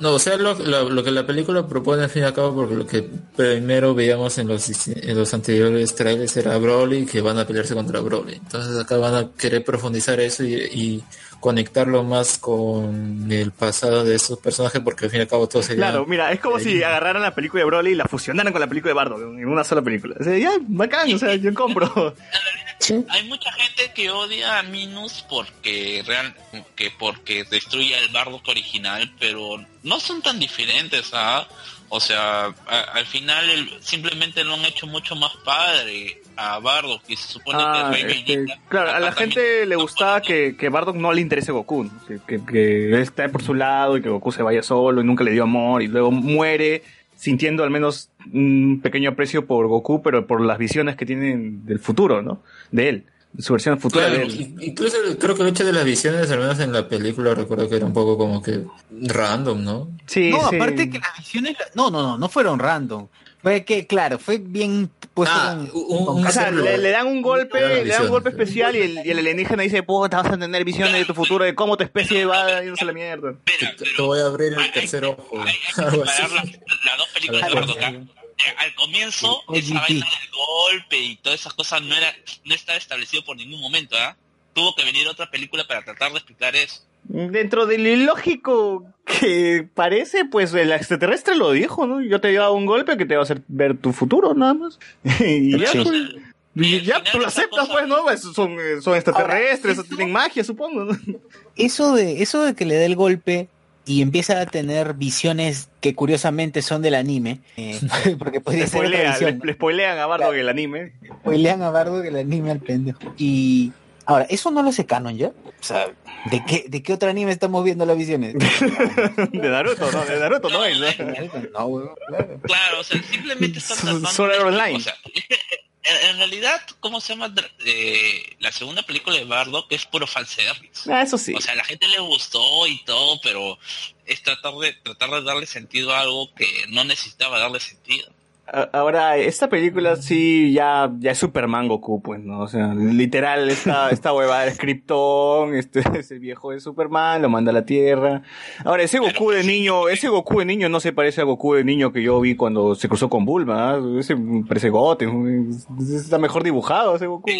No, o sea, lo, lo- lo que la película propone al fin y al cabo, porque lo que primero veíamos en los, en los anteriores trailers era Broly, que van a pelearse contra Broly. Entonces acá van a querer profundizar eso y, y conectarlo más con el pasado de esos personajes, porque al fin y al cabo todo sería... Claro, mira, es como si agarraran la película de Broly y la fusionaran con la película de Bardo en una sola película. O sea, ya, bacán, o sea, yo compro. Hay mucha gente que odia a Minus porque real, que porque destruye el Bardock original, pero no son tan diferentes, ¿ah? O sea, a- al final el- simplemente lo han hecho mucho más padre a Bardock y se supone Ah, que el Rey este, claro, a la gente le gustaba que, que Bardock no le interese Goku, que, que, que él está por su lado y que Goku se vaya solo y nunca le dio amor y luego muere sintiendo al menos un pequeño aprecio por Goku, pero por las visiones que tienen del futuro, ¿no? De él, su versión futura Claro, de él. i- incluso creo que el hecho de las visiones, al menos en la película, recuerdo que era un poco como que random, ¿no? Sí, no, sí. aparte que las visiones, no, no, no, no fueron random. Fue que, claro, fue bien puesto Ah, con- un- con un- O sea, le, le dan un golpe, le dan un golpe especial y el, y el alienígena dice, puta, vas a tener visiones de tu futuro, de cómo tu especie va yéndose a la mierda. Te, voy a abrir el tercer ojo. las dos películas de Eh, Al comienzo, esa vaina del golpe y todas esas cosas no era no estaba establecido por ningún momento, ¿ah? Tuvo que venir otra película para tratar de explicar eso. Dentro de lo ilógico que parece, pues el extraterrestre lo dijo, ¿no? Yo te he dado un golpe que te va a hacer ver tu futuro, nada más. y ya, Sí. pues, y ya tú lo esa aceptas, cosa- pues, ¿no? Pues, son, eh, son extraterrestres, Ahora, eso- tienen magia, supongo, ¿no? Eso de, eso de que le dé el golpe y empieza a tener visiones que curiosamente son del anime, eh, porque podría Le ser otra spoilean, visión, le, le spoilean a Bardock el anime. Spoilean a Bardo que el anime al pendejo. Y Ahora, ¿eso no lo hace canon ya? O sea, ¿de qué, de qué otro anime estamos viendo las visiones? De Naruto, ¿no? De Naruto no es, ¿no? No, weón, claro. Claro, o sea, simplemente están Online. o sea, en, realidad, ¿cómo se llama? Eh, la segunda película de Bardock es puro fanservice. Ah, eso sí. O sea, a la gente le gustó y todo, pero es tratar de tratar de darle sentido a algo que no necesitaba darle sentido. A- Ahora, esta película sí ya, ya es Superman Goku, pues, ¿no? O sea, literal, esta, esta huevada es Krypton, este, ese viejo de Superman, lo manda a la Tierra. Ahora, ese Goku de niño, ese Goku de niño no se parece al Goku de niño que yo vi cuando se cruzó con Bulma, ¿ah? Ese parece Goten, está mejor dibujado ese Goku.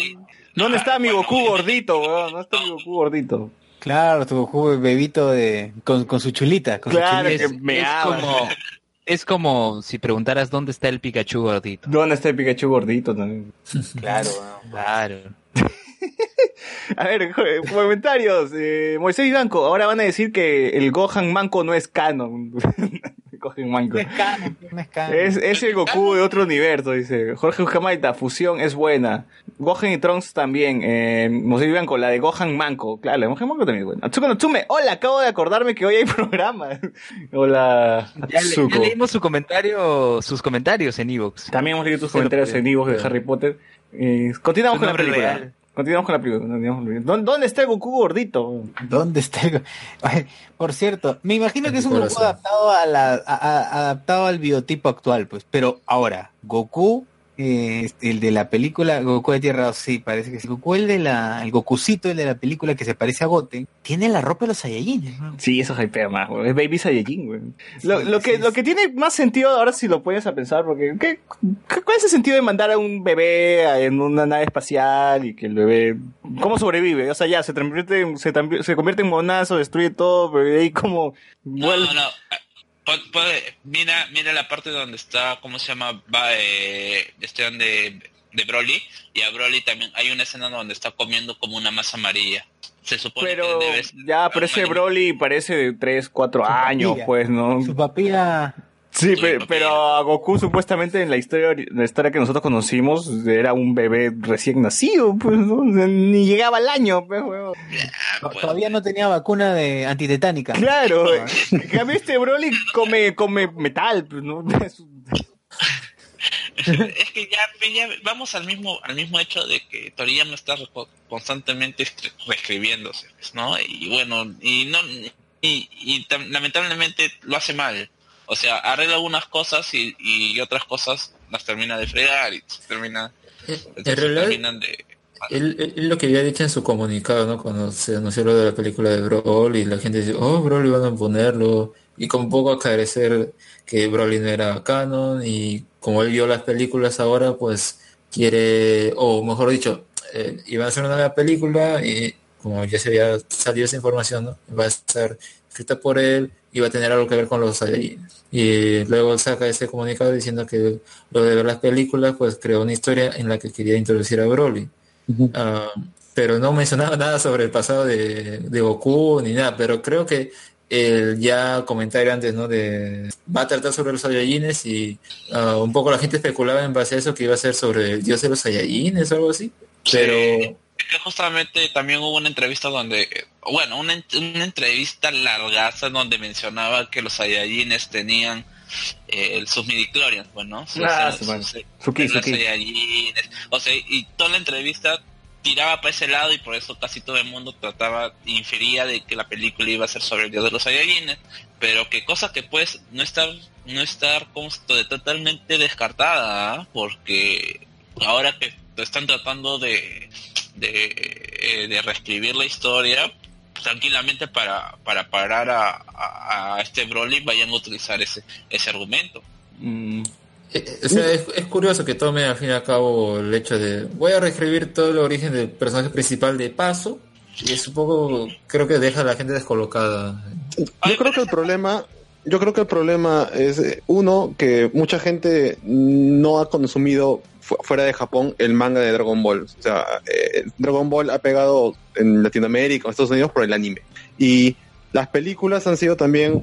¿Dónde está mi Goku gordito, weón? ¿Dónde está mi Goku gordito? Claro, tu Goku bebito de, con, con su chulita. Con Claro, su que chulita. me es ama. como, es como si preguntaras dónde está el Pikachu gordito. ¿Dónde está el Pikachu gordito también? Claro, Claro. A ver, comentarios. Eh, Moisés y Blanco, ahora van a decir que el Gohan Manco no es canon. Gohan Manco. No es es el Goku de otro universo, dice. Jorge Ujamaita, fusión es buena. Gohan y Trunks también. Eh, y Blanco, la de Gohan Manco. Claro, la de Gohan Manco también es buena. Atsuko no Tsume, hola, acabo de acordarme que hoy hay programa. hola, Ya, le- Atsuko. ya leímos su comentario, sus comentarios en Evox. También hemos leído tus comentarios en Evox de Harry Potter. Eh, continuamos con la nombre película. real. Continuamos con la película. ¿Dónde, está el Goku gordito? ¿Dónde está el Por cierto, me imagino que es un Goku adaptado, a la, a- a- adaptado al biotipo actual, pues. Pero ahora, Goku, eh, este, el de la película Goku de Tierra, sí, parece que sí. Goku, el de la, el Gokucito, el de la película que se parece a Goten, tiene la ropa de los Saiyajines, ¿no? Sí, eso hypea más, güey. Es Baby Saiyajin, güey. Lo, lo que, lo que tiene más sentido ahora si lo pones a pensar, porque ¿qué, qué- ¿cuál es el sentido de mandar a un bebé a- en una nave espacial y que el bebé... ¿Cómo sobrevive? O sea, ya, se, convierte, en- se, se convierte en monazo, destruye todo, pero de ahí como... No, vuelve- no, no. Mira, mira la parte donde está, ¿cómo se llama? Va, eh, este donde de Broly y a Broly también hay una escena donde está comiendo como una masa amarilla. Se supone Pero que debe ser ya, pero ese Broly parece de 3, 4 Su años, papilla. pues, ¿no? Su papilla, Sí, pero, a Goku supuestamente en la historia, la historia que nosotros conocimos era un bebé recién nacido, pues, ¿no? Ni llegaba al año, pues. Ah, to- todavía no tenía vacuna de antitetánica. Claro, en cambio este Broly come, come metal, pues, ¿no? Es que ya, ya vamos al mismo al mismo hecho de que Toriyama está reco- constantemente escri- reescribiéndose, pues, ¿no? Y bueno, y no y, lamentablemente lo hace mal. O sea, arregla algunas cosas y, y otras cosas las termina de fregar y termina En entonces realidad, terminan de Él, él- lo que había dicho en su comunicado, ¿no? Cuando se anunció lo de la película de Broly, y la gente dice, oh, Broly van a ponerlo, y con poco acarecer que Broly no era canon, y como él vio las películas ahora, pues quiere, o mejor dicho, eh, iban a hacer una nueva película, y como ya se había salido esa información, ¿no? Va a estar escrita por él, va a tener algo que ver con los Saiyajines. Y luego saca ese comunicado diciendo que lo de ver las películas, pues creó una historia en la que quería introducir a Broly. Ah, pero no mencionaba nada sobre el pasado de, de Goku ni nada, pero creo que el ya comentario antes, ¿no? De va a tratar sobre los Saiyajines y ah, un poco la gente especulaba en base a eso que iba a ser sobre el dios de los Saiyajines o algo así. Pero que justamente también hubo una entrevista donde, eh, bueno, una, una entrevista largaza donde mencionaba que los Saiyajines tenían eh, sus midichlorians, pues, ¿no? Sus- Ah, sus- su madre. sus- Suki, los Suki. Saiyajines. O sea, y toda la entrevista tiraba para ese lado y por eso casi todo el mundo trataba, infería de que la película iba a ser sobre el dios de los Saiyajines, pero que cosa que pues no estar, no estar como totalmente descartada, ¿ah? porque ahora que están tratando de, de, eh, de reescribir la historia, tranquilamente para, para parar a, a, a este Broly vayan a utilizar ese, ese argumento. Mm, Eh, O sea, es, es curioso que tome al fin y al cabo el hecho de voy a reescribir todo el origen del personaje principal de paso y es un poco, creo que deja a la gente descolocada. Yo creo que el problema, yo creo que el problema es eh, uno que mucha gente no ha consumido fuera de Japón el manga de Dragon Ball. O sea, eh, Dragon Ball ha pegado en Latinoamérica, en Estados Unidos por el anime. Y las películas han sido también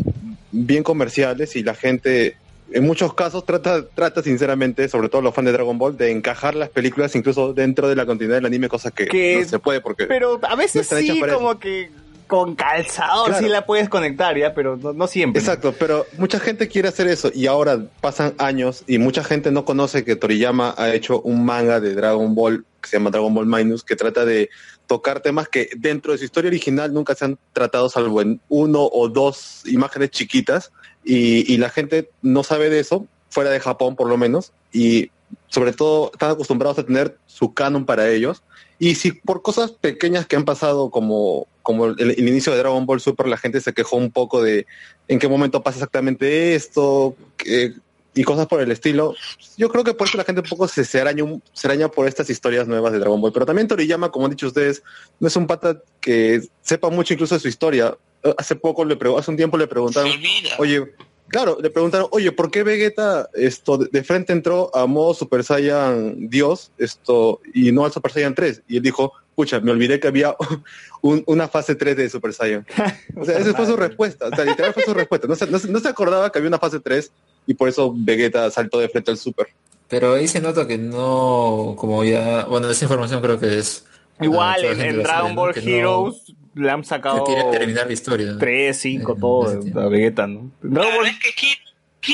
bien comerciales y la gente en muchos casos trata, trata sinceramente, sobre todo los fans de Dragon Ball, de encajar las películas incluso dentro de la continuidad del anime, cosa que, Que- no se puede porque... Pero a veces sí, como que con calzador Claro. sí la puedes conectar, ya, pero no, no siempre. Exacto, pero mucha gente quiere hacer eso y ahora pasan años y mucha gente no conoce que Toriyama ha hecho un manga de Dragon Ball que se llama Dragon Ball Minus que trata de tocar temas que dentro de su historia original nunca se han tratado salvo en uno o dos imágenes chiquitas y, y la gente no sabe de eso, fuera de Japón por lo menos, y sobre todo están acostumbrados a tener su canon para ellos. Y si por cosas pequeñas que han pasado, como, como el, el inicio de Dragon Ball Super, la gente se quejó un poco de en qué momento pasa exactamente esto que- y cosas por el estilo, yo creo que por eso la gente un poco se, se, araña, se araña por estas historias nuevas de Dragon Ball. Pero también Toriyama, como han dicho ustedes, no es un pata que sepa mucho incluso de su historia. Eh, Hace poco, le hace un tiempo le preguntaron, oye, claro, le preguntaron, oye, ¿por qué Vegeta esto de, frente entró a modo Super Saiyan Dios esto y no al Super Saiyan 3? Y él dijo, pucha, me olvidé que había un- una fase 3 de Super Saiyan. O sea, esa fue su respuesta. O sea, literal fue su respuesta. No se, no se- no se acordaba que había una fase 3 y por eso Vegeta saltó de frente al Super. Pero ahí se nota que no, como ya, bueno, esa información creo que es... Igual ah, la en, Dragon. Ball Heroes le han sacado quiere terminar la historia. ¿no? 3, 5, todo a Vegeta, ¿no? Dragon Claro, Ball es que Ki-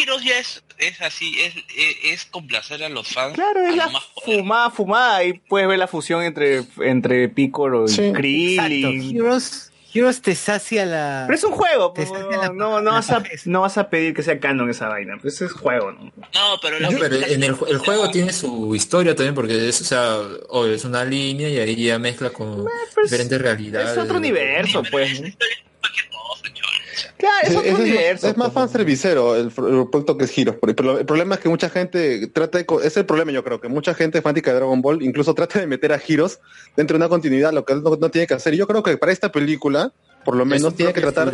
Heroes ya es, es así, es, es, es complacer a los fans. Claro, es la fumada, fumada. Ahí puedes ver la fusión entre, entre Piccolo y Sí. Krillin. Heroes, Heroes te sacia la... Pero es un juego, Te pues, sacia la- no, no, no vas a, no vas a pedir que sea canon esa vaina, pues es juego, ¿no? No, pero, No, pero en el, el juego tiene su historia también porque es, o sea, obvio, es una línea y ahí ya mezcla con diferentes realidades. pues, Es otro universo, pues. ¿no? Claro, es otro ese universo. es, más fan servicero el, el producto que es Heroes. Pero el problema es que mucha gente trata de... Es el problema yo creo, que mucha gente fanática de Dragon Ball incluso trata de meter a Heroes dentro de una continuidad, lo que él no, no tiene que hacer. Y yo creo que para esta película, por lo Es menos, tiene que tratar...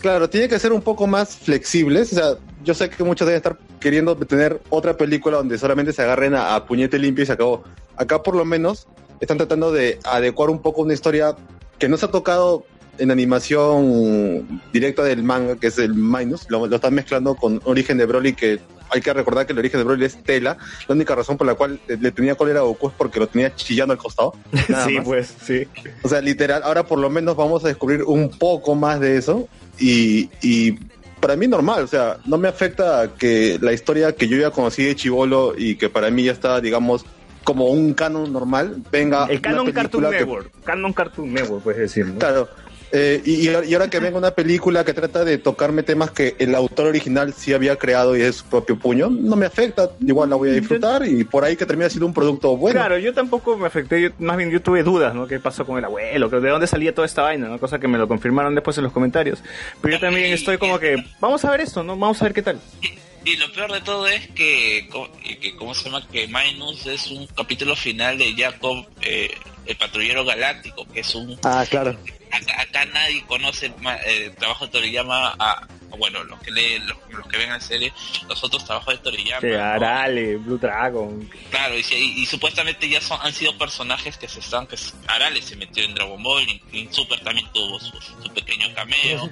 Claro, tiene que ser un poco más flexibles. O sea, yo sé que muchos deben estar queriendo tener otra película donde solamente se agarren a, a puñete limpio y se acabó. Acá por lo menos están tratando de adecuar un poco una historia que no se ha tocado en animación directa del manga, que es el Minus. Lo, lo están mezclando con Origen de Broly, que hay que recordar que el origen de Broly es Tela. La única razón por la cual le tenía cólera a Goku es porque lo tenía chillando al costado. Nada Sí, más. pues, sí. O sea, literal, ahora por lo menos vamos a descubrir un poco más de eso y, y para mí normal, o sea, no me afecta que la historia que yo ya conocí de Chivolo y que para mí ya está, digamos, como un canon normal, venga El Canon Cartoon que- Network. Canon Cartoon Network, puedes decir, ¿no? Claro. Eh, y, y ahora- que venga una película que trata de tocarme temas que el autor original sí había creado y es su propio puño, no me afecta, igual la voy a disfrutar y por ahí que termina siendo un producto bueno. Claro, yo tampoco me afecté, yo- más bien yo tuve dudas, ¿no? ¿Qué pasó con el abuelo? ¿De dónde salía toda esta vaina? ¿no? Cosa que me lo confirmaron después en los comentarios. Pero yo también estoy como que, vamos a ver esto, ¿no? Vamos a ver qué tal. Y lo peor de todo es que, que ¿cómo se llama? Que Minus es un capítulo final de Jacob, eh, el patrullero galáctico, que es un... Ah, claro. Acá, acá nadie conoce ma- eh, el trabajo de Toriyama, a, bueno, los que leen, los, los que ven la serie, los otros trabajos de Toriyama. ¿no? Arale, Blue Dragon. Claro, y, si- y- y supuestamente ya son, han sido personajes que se están, que Arale se metió en Dragon Ball, y, y Super también tuvo su, su pequeño cameo.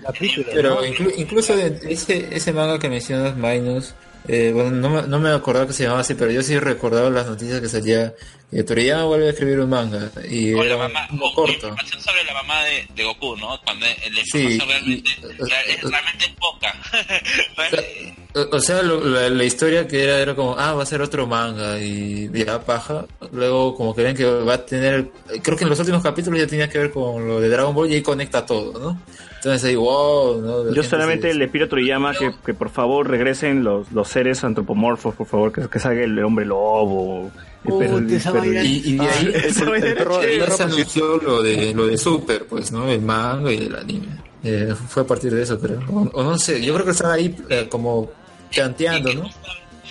Pero inclu- incluso de- ese, ese manga que mencionas, Minus, eh, bueno, no, me- no me acordaba que se llamaba así, pero yo sí recordaba las noticias que salía que Toriyama vuelve a escribir un manga y era la mamá, un corto. información sobre la mamá de, de Goku, ¿no? Cuando eh, la Sí, información realmente, la- es, realmente es poca. O, o sea, lo- la, la historia que era era como, ah, va a ser otro manga y ya paja. Luego como que ven que va a tener, creo que en los últimos capítulos ya tenía que ver con lo de Dragon Ball y ahí conecta todo, ¿no? Entonces ahí, wow, ¿no? Yo solamente se- le pido a Toriyama que, que por favor regresen los, los seres antropomorfos, por favor, que, que salga el hombre lobo. El el vaina- Y, y de ahí, Ah, lo de, lo de Super, pues, ¿no? El manga y el anime. Eh, fue a partir de eso, creo. O, o no sé, yo creo que están ahí eh, como planteando, ¿no?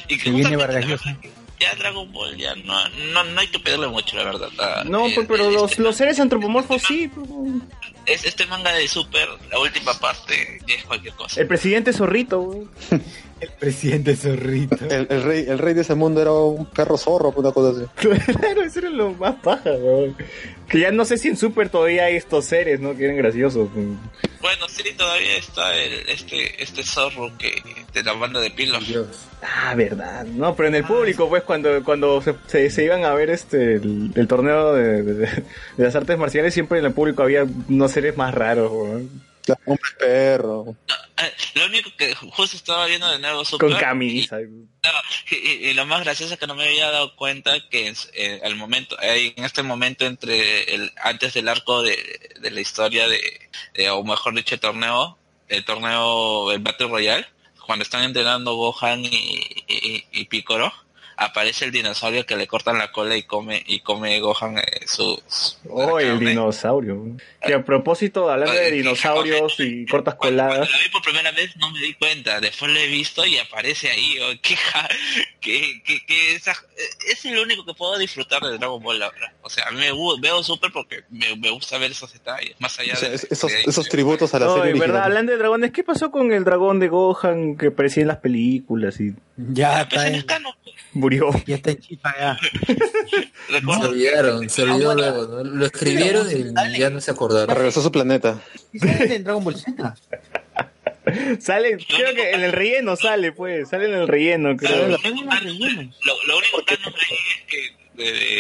Y que viene Vargas Llosa. ya Dragon Ball ya no, no, no hay que pedirle mucho, la verdad. Ah, No, eh, pues, pero este, los, los seres antropomorfos sí. pues. es, este manga de Super, la última parte, es cualquier cosa. El presidente zorrito, güey. El presidente zorrito. El, el rey, el rey de ese mundo era un perro zorro, una cosa así. Claro, eso era lo más paja, weón. Que ya no sé si en Super todavía hay estos seres, ¿no? Que eran graciosos. Bueno, sí, todavía está el, este, este zorro que de la banda de Pilos. Ah, verdad. No, pero en el público, pues, cuando, cuando se, se, se iban a ver este el, el torneo de, de- de las artes marciales, siempre en el público había unos seres más raros, weón. Hombre perro. Eh, Lo único que justo estaba viendo de nuevo Super. Con camisa. No, y, y- y lo más gracioso es que no me había dado cuenta que en, eh, al momento, eh, en este momento entre el antes del arco de, de la historia de, de- o mejor dicho, el torneo, el torneo, el Battle Royale, cuando están entrenando Gohan y, y, y Piccolo, aparece el dinosaurio que le cortan la cola y come y come Gohan eh, su, su- Oh, el dinosaurio. Que a propósito, hablando de dinosaurios y cortas coladas. Lo vi por primera vez, no me di cuenta. Después lo he visto y aparece ahí. oh, qué ja- que, que, que esa- eh, es el único que puedo disfrutar de Dragon Ball ahora. O sea, a mí me veo súper porque me, me gusta ver esos detalles. Más allá O sea, de. es- esos, de- esos tributos a la No, serie en verdad, hablando de dragones, ¿qué pasó con el dragón de Gohan que aparecía en las películas y Ya está en, murió? ya está en chifa ya. Se olvidaron, se olvidó luego, ¿no? Lo escribieron y ya no se acordaron. Regresó a su planeta. ¿Y sale en Dragon Ball Z? Sale, creo que en el relleno sale, pues, sale en el relleno, creo. Lo, lo único que es que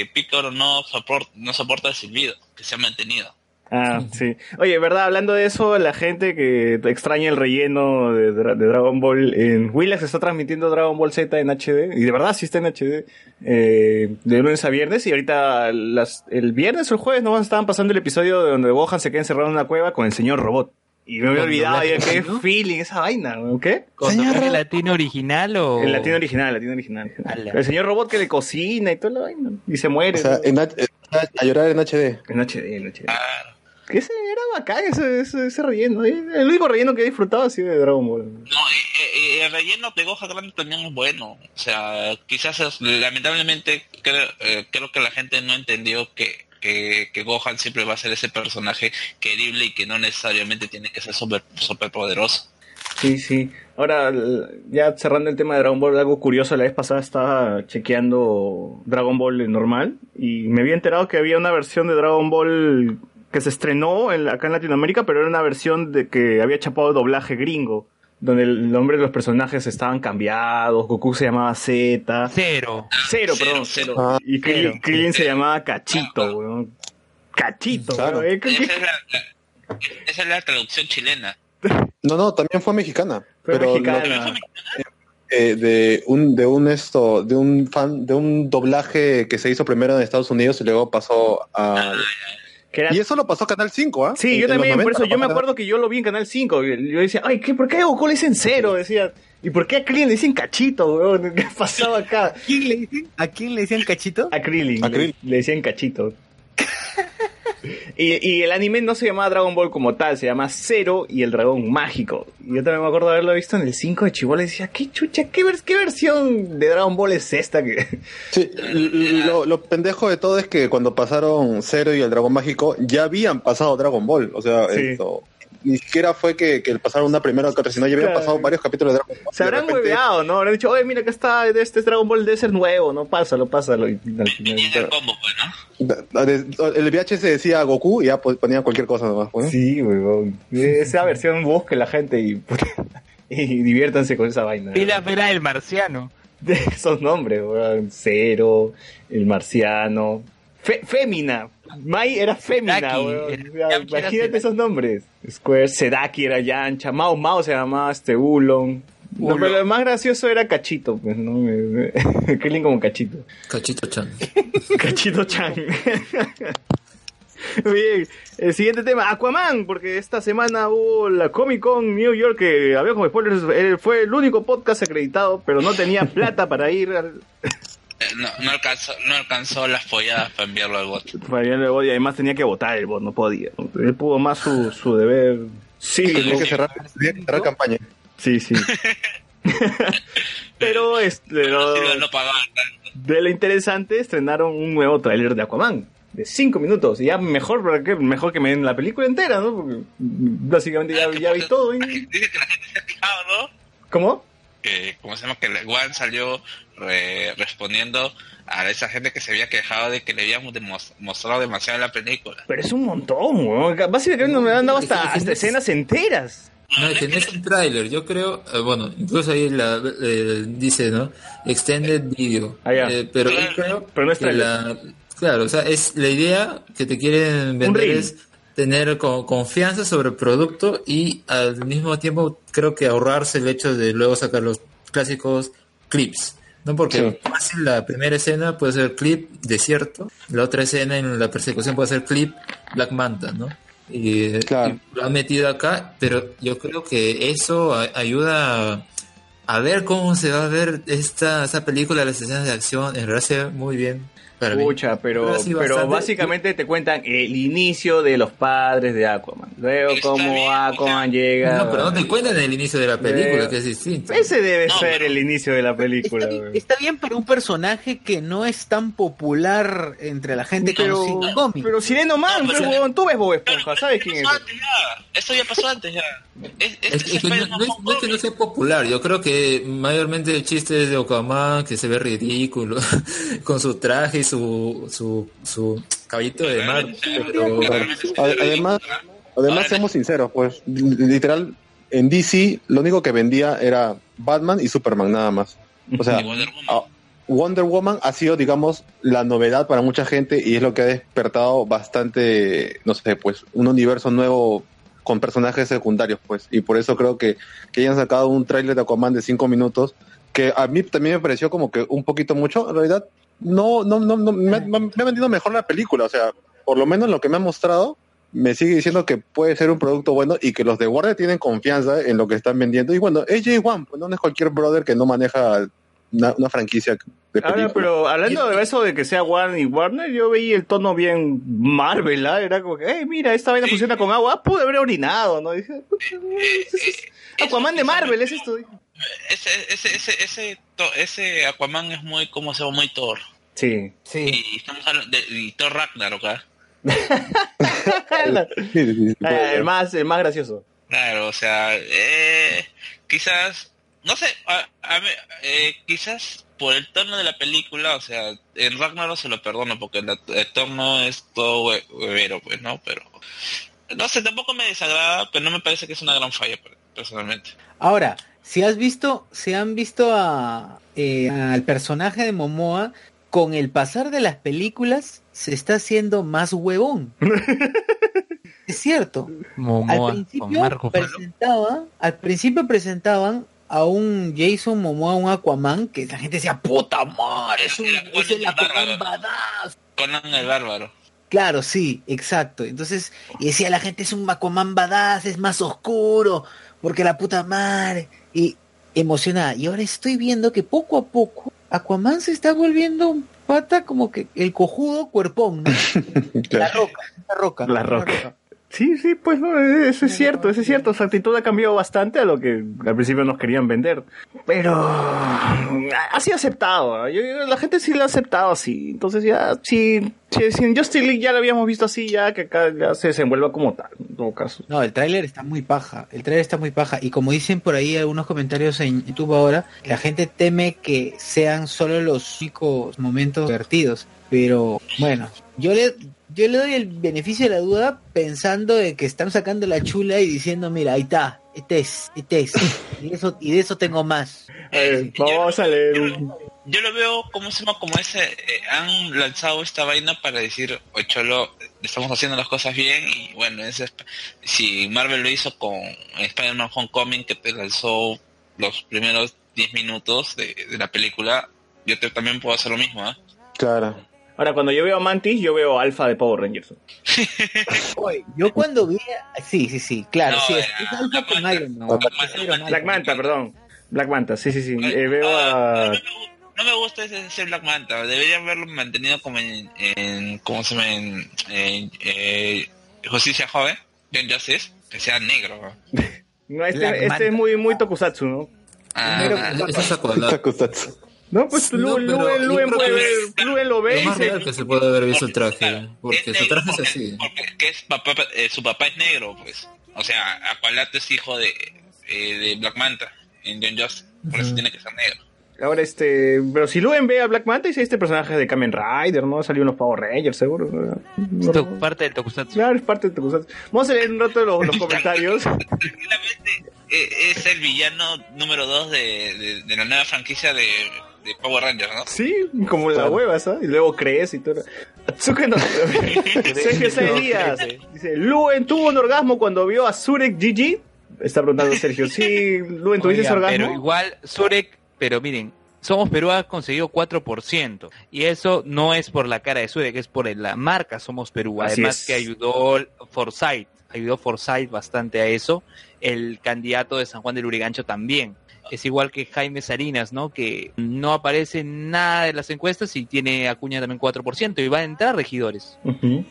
eh, Piccolo no, sopor- no soporta el silbido que se ha mantenido. Ah, sí. Oye, ¿verdad? Hablando de eso, la gente que extraña el relleno de, Dra- de Dragon Ball, en Willax está transmitiendo Dragon Ball Z en HD, y de verdad sí está en HD, eh, de lunes a viernes, y ahorita las, el viernes o el jueves no estaban pasando el episodio de donde Gohan se queda encerrado en una cueva con el señor robot. Y me había olvidado, qué feeling esa vaina, ¿o ¿qué? ¿Con doblaje latino original o...? El latino original, el latino original. El señor robot que le cocina y toda la vaina, y se muere. O sea, ¿no? en H- eh, a llorar en HD. En HD, en HD. Que ese era bacán, ese, ese, ese relleno. eh. El único relleno que he disfrutado ha sido de Dragon Ball. No, el relleno de Gohan Grande también es bueno. O sea, quizás es- lamentablemente creo, eh, creo que la gente no entendió que, que, que Gohan siempre va a ser ese personaje querible y que no necesariamente tiene que ser súper super poderoso. Sí, sí. Ahora, ya cerrando el tema de Dragon Ball, algo curioso, la vez pasada estaba chequeando Dragon Ball normal y me había enterado que había una versión de Dragon Ball que se estrenó en- acá en Latinoamérica, pero era una versión de que había chapado doblaje gringo, donde el nombre de los personajes estaban cambiados, Goku se llamaba Z. Cero. Cero, perdón, cero. Ah, y Krillin, Cero. Krillin se llamaba Cachito, weón. Cachito, Claro. weón. Eh, ¿qué- Esa es la, la- esa es la traducción chilena. No, no, también fue mexicana. Fue pero mexicana. lo- eh, de un de un esto de un fan de un doblaje que se hizo primero en Estados Unidos y luego pasó a Que era- y eso lo pasó a Canal 5, ¿ah? Sí, En- yo también, por 90 eso yo me a acuerdo que yo lo vi en Canal 5. y Yo decía, ay, ¿qué, ¿por qué a Goku le dicen cero? Decía, ¿y por qué a Krillin le dicen cachito, weón? ¿Qué pasaba acá? ¿Quién le dicen? ¿A quién le decían cachito? A Krillin, A le- Krillin. Le, decían cachito. y, y el anime no se llamaba Dragon Ball como tal, se llama Zero y el dragón mágico. Y yo también me acuerdo haberlo visto en el 5 de Chibola y decía, ¿qué chucha? ¿Qué, qué versión de Dragon Ball es esta? que Sí, lo, lo pendejo de todo es que cuando pasaron Zero y el Dragón Mágico ya habían pasado Dragon Ball. O sea, Sí. esto, ni siquiera fue que, que pasaron una primera o otra, sino ya habían Claro. pasado varios capítulos de Dragon Ball. Se habrán repente- hueveado, ¿no? Habrán dicho, oye, mira, acá está, este es Dragon Ball debe ser nuevo, ¿no? Pásalo, pásalo. Y al final- el combo, pues, ¿no? El VHS decía Goku y ya pues, ponía cualquier cosa nomás. pues. Sí, weón. Esa versión busque la gente y, y diviértanse con esa vaina. Y la vera del marciano. De esos nombres, weón. Cero, el marciano. Fe- Fémina. Mai era fémina, weón. imagínate esos nombres. Square, Sedaki era Yancha, Mao Mao se llamaba este Ulon. No, pero lo más gracioso era Cachito, pues, me- Krillin como Cachito. Cachito Chan. Cachito Chan. Bien, el siguiente tema, Aquaman, porque esta semana hubo la Comic Con New York, que había como spoilers, eh, fue el único podcast acreditado, pero no tenía plata para ir al, No, no, alcanzó, no alcanzó las folladas para enviarlo al bot. para ir al bot, y además tenía que votar el bot, no podía. Él pudo más su, su deber. Sí, Tenía que cerrar, tenía que cerrar campaña. sí, sí. pero este, pero- Sí, no de lo interesante, estrenaron un nuevo tráiler de Aquaman. De 5 minutos. Y ya mejor, ¿para qué? mejor que me den la película entera, ¿no? Porque básicamente ya, ya vi todo. ¿eh? Dice que la gente se ha quejado, ¿no? ¿Cómo? Que, ¿cómo se llama? Que Juan salió eh, respondiendo a esa gente que se había quejado de que le habíamos demos- mostrado demasiado la película. Pero es un montón, weón. Básicamente me han dado hasta, hasta escenas enteras. No, es que no es un tráiler, yo creo, eh, bueno, incluso ahí la, eh, dice, ¿no? Extended video. Ah, ya. Eh, pero yo creo Pero no es que la, claro, o sea, es la idea que te quieren vender es tener co- confianza sobre el producto y al mismo tiempo creo que ahorrarse el hecho de luego sacar los clásicos clips. ¿No? Porque Sí. fácil la primera escena puede ser clip desierto, la otra escena en la persecución puede ser clip Black Manta, ¿no? Y, Claro. y lo han metido acá, pero yo creo que eso a- ayuda a, a ver cómo se va a ver esta, esta película, las escenas de acción, en realidad se ve muy bien. Para mí. Pucha, pero, Pero sí, pero bastante- básicamente te cuentan el inicio de los padres de Aquaman. Luego Está cómo bien, Aquaman llega. No, pero no te cuentan el inicio de la película, Eh, que es distinto. Ese debe No, ser pero- el inicio de la película. Está bien, está bien para un personaje que no es tan popular entre la gente Pero, cómics. pero Sireno Man, No, pues, pero- huevón, tú ves Bob Esponja, ¿sabes quién es? Pasó antes ya. Esto ya pasó antes ya. Es, este Es, es es que no, es, no es que no sea popular, yo creo que mayormente el chiste es de Okaman, que se ve ridículo, con su traje su, su, su caballito de mar, pero Además, además seamos sinceros, pues, li- literal, en DC lo único que vendía era Batman y Superman nada más. O sea, Woman. Wonder Woman ha sido, digamos, la novedad para mucha gente y es lo que ha despertado bastante, no sé, pues, un universo nuevo con personajes secundarios, pues. Y por eso creo que, que hayan sacado un tráiler de Aquaman de cinco minutos, que a mí también me pareció como que un poquito mucho, en realidad. No, no, no, no me, ha- me ha vendido mejor la película, o sea, por lo menos lo que me ha mostrado, me sigue diciendo que puede ser un producto bueno y que los de Warner tienen confianza en lo que están vendiendo. Y bueno, AJ1, pues no es cualquier brother que no maneja una, una franquicia de Ahora, películas. pero hablando de eso de que sea Warner y Warner, yo veía el tono bien Marvel, ¿ah? Era como que, hey, mira, esta vaina funciona con agua, Ah, pude haber orinado, ¿no? Dije, "Pucha, es- es- Aquaman de Marvel, es esto. Dije. Ese, ese, ese, ese, to- ese Aquaman es muy, como se llama, muy Thor. Sí. Sí. Y estamos hablando de y Thor Ragnarok, ¿ah? Ser. el, más, el más gracioso. Claro, o sea, eh, quizás, no sé, a, eh, quizás por el tono de la película, o sea, en Ragnarok se lo perdono porque la- el tono es todo hue- huevero, pues, ¿no? Pero, no sé, tampoco me desagrada, pero no me parece que es una gran falla, per- personalmente. Ahora, si has visto, si han visto a, eh, al personaje de Momoa, con el pasar de las películas se está haciendo más huevón. es cierto. Al Momoa con principio presentaba, al principio presentaban a un Jason Momoa, un Aquaman, que la gente decía, puta madre, es, un, es el Aquaman badass. Conan el Bárbaro. Claro, sí, exacto. Entonces, y decía la gente es un Aquaman badass, es más oscuro, porque la puta madre. Y emocionada. Y ahora estoy viendo que poco a poco Aquaman se está volviendo un pata como que el cojudo cuerpón, ¿no? La roca, la roca. La Roca. Sí, sí, pues no, eso es cierto, eso es cierto. Su actitud ha cambiado bastante a lo que al principio nos querían vender. Pero ha sido aceptado. Yo- yo- la gente sí lo ha aceptado así. Entonces ya, sí, sí, sí, en Justice League ya lo habíamos visto así, ya que acá ya se desenvuelva como tal, en todo caso. No, el tráiler está muy paja. El tráiler está muy paja. Y como dicen por ahí algunos comentarios en YouTube ahora, la gente teme que sean solo los únicos momentos divertidos. Pero bueno, yo le, yo le doy el beneficio de la duda pensando de que están sacando la chula y diciendo, mira, ahí está, este es, este es. Y de eso, y de eso tengo más. Eh, vamos a leer. Yo lo veo como se llama como ese eh, han lanzado esta vaina para decir oye cholo estamos haciendo las cosas bien y bueno ese, si Marvel lo hizo con Spider-Man Homecoming que te lanzó los primeros 10 minutos de, de la película yo te- también puedo hacer lo mismo ¿ah? Claro. Ahora, cuando yo veo a Mantis, yo veo Alpha de Power Rangers. Oye, yo cuando vi, sí, sí, sí, claro, No, sí, es, es con Iron Man. Black es Manta, perdón. Black Manta, sí, sí, sí. Eh, veo a... no, me, gu- no me gusta ese, ese Black Manta deberían haberlo mantenido como en, en ¿cómo se llama? en, en, eh, Justicia Joven John Justice que sea negro ¿no? Black este, este Manta. es muy, muy tokusatsu, ¿no? Ah, Negro Ah, eso es Aqualad. No, pues No, Luen, Luen, Luen Luen lo ve Lo y más real que se puede haber visto el traje, Claro, porque su traje es así. porque que es papá, eh, su papá es negro, pues. O sea, Aqualad es hijo de, eh, de Black Manta en John Justice, por eso tiene que ser negro. Ahora, este. Pero si Luen ve a Black Manta, dice este personaje de Kamen Rider, ¿no? Salió en los Power Rangers, seguro. Es parte del Tokusatsu. Claro, es parte de Tokusatsu. Vamos a leer un rato los, los comentarios. Eh, Es el villano número 2 de, de, de la nueva franquicia de, de Power Rangers, ¿no? Sí, como la hueva, ¿sabes? Y luego crees y todo. Atsuka no. Sergio Sáenz Díaz. Dice, Luen tuvo un orgasmo cuando vio a Surek GG. Está preguntando Sergio. Sí, Luen, ¿tuviste orgasmo? Pero igual, Surek, pero miren, Somos Perú ha conseguido 4%. Y eso no es por la cara de Surek, es por la marca Somos Perú. Así Además es. que ayudó Forsyth, ayudó Forsyth bastante a eso. El candidato de San Juan del Urigancho también. Es igual que Jaime Sarinas, ¿no? Que no aparece en nada de las encuestas y tiene Acuña también 4% y va a entrar regidores.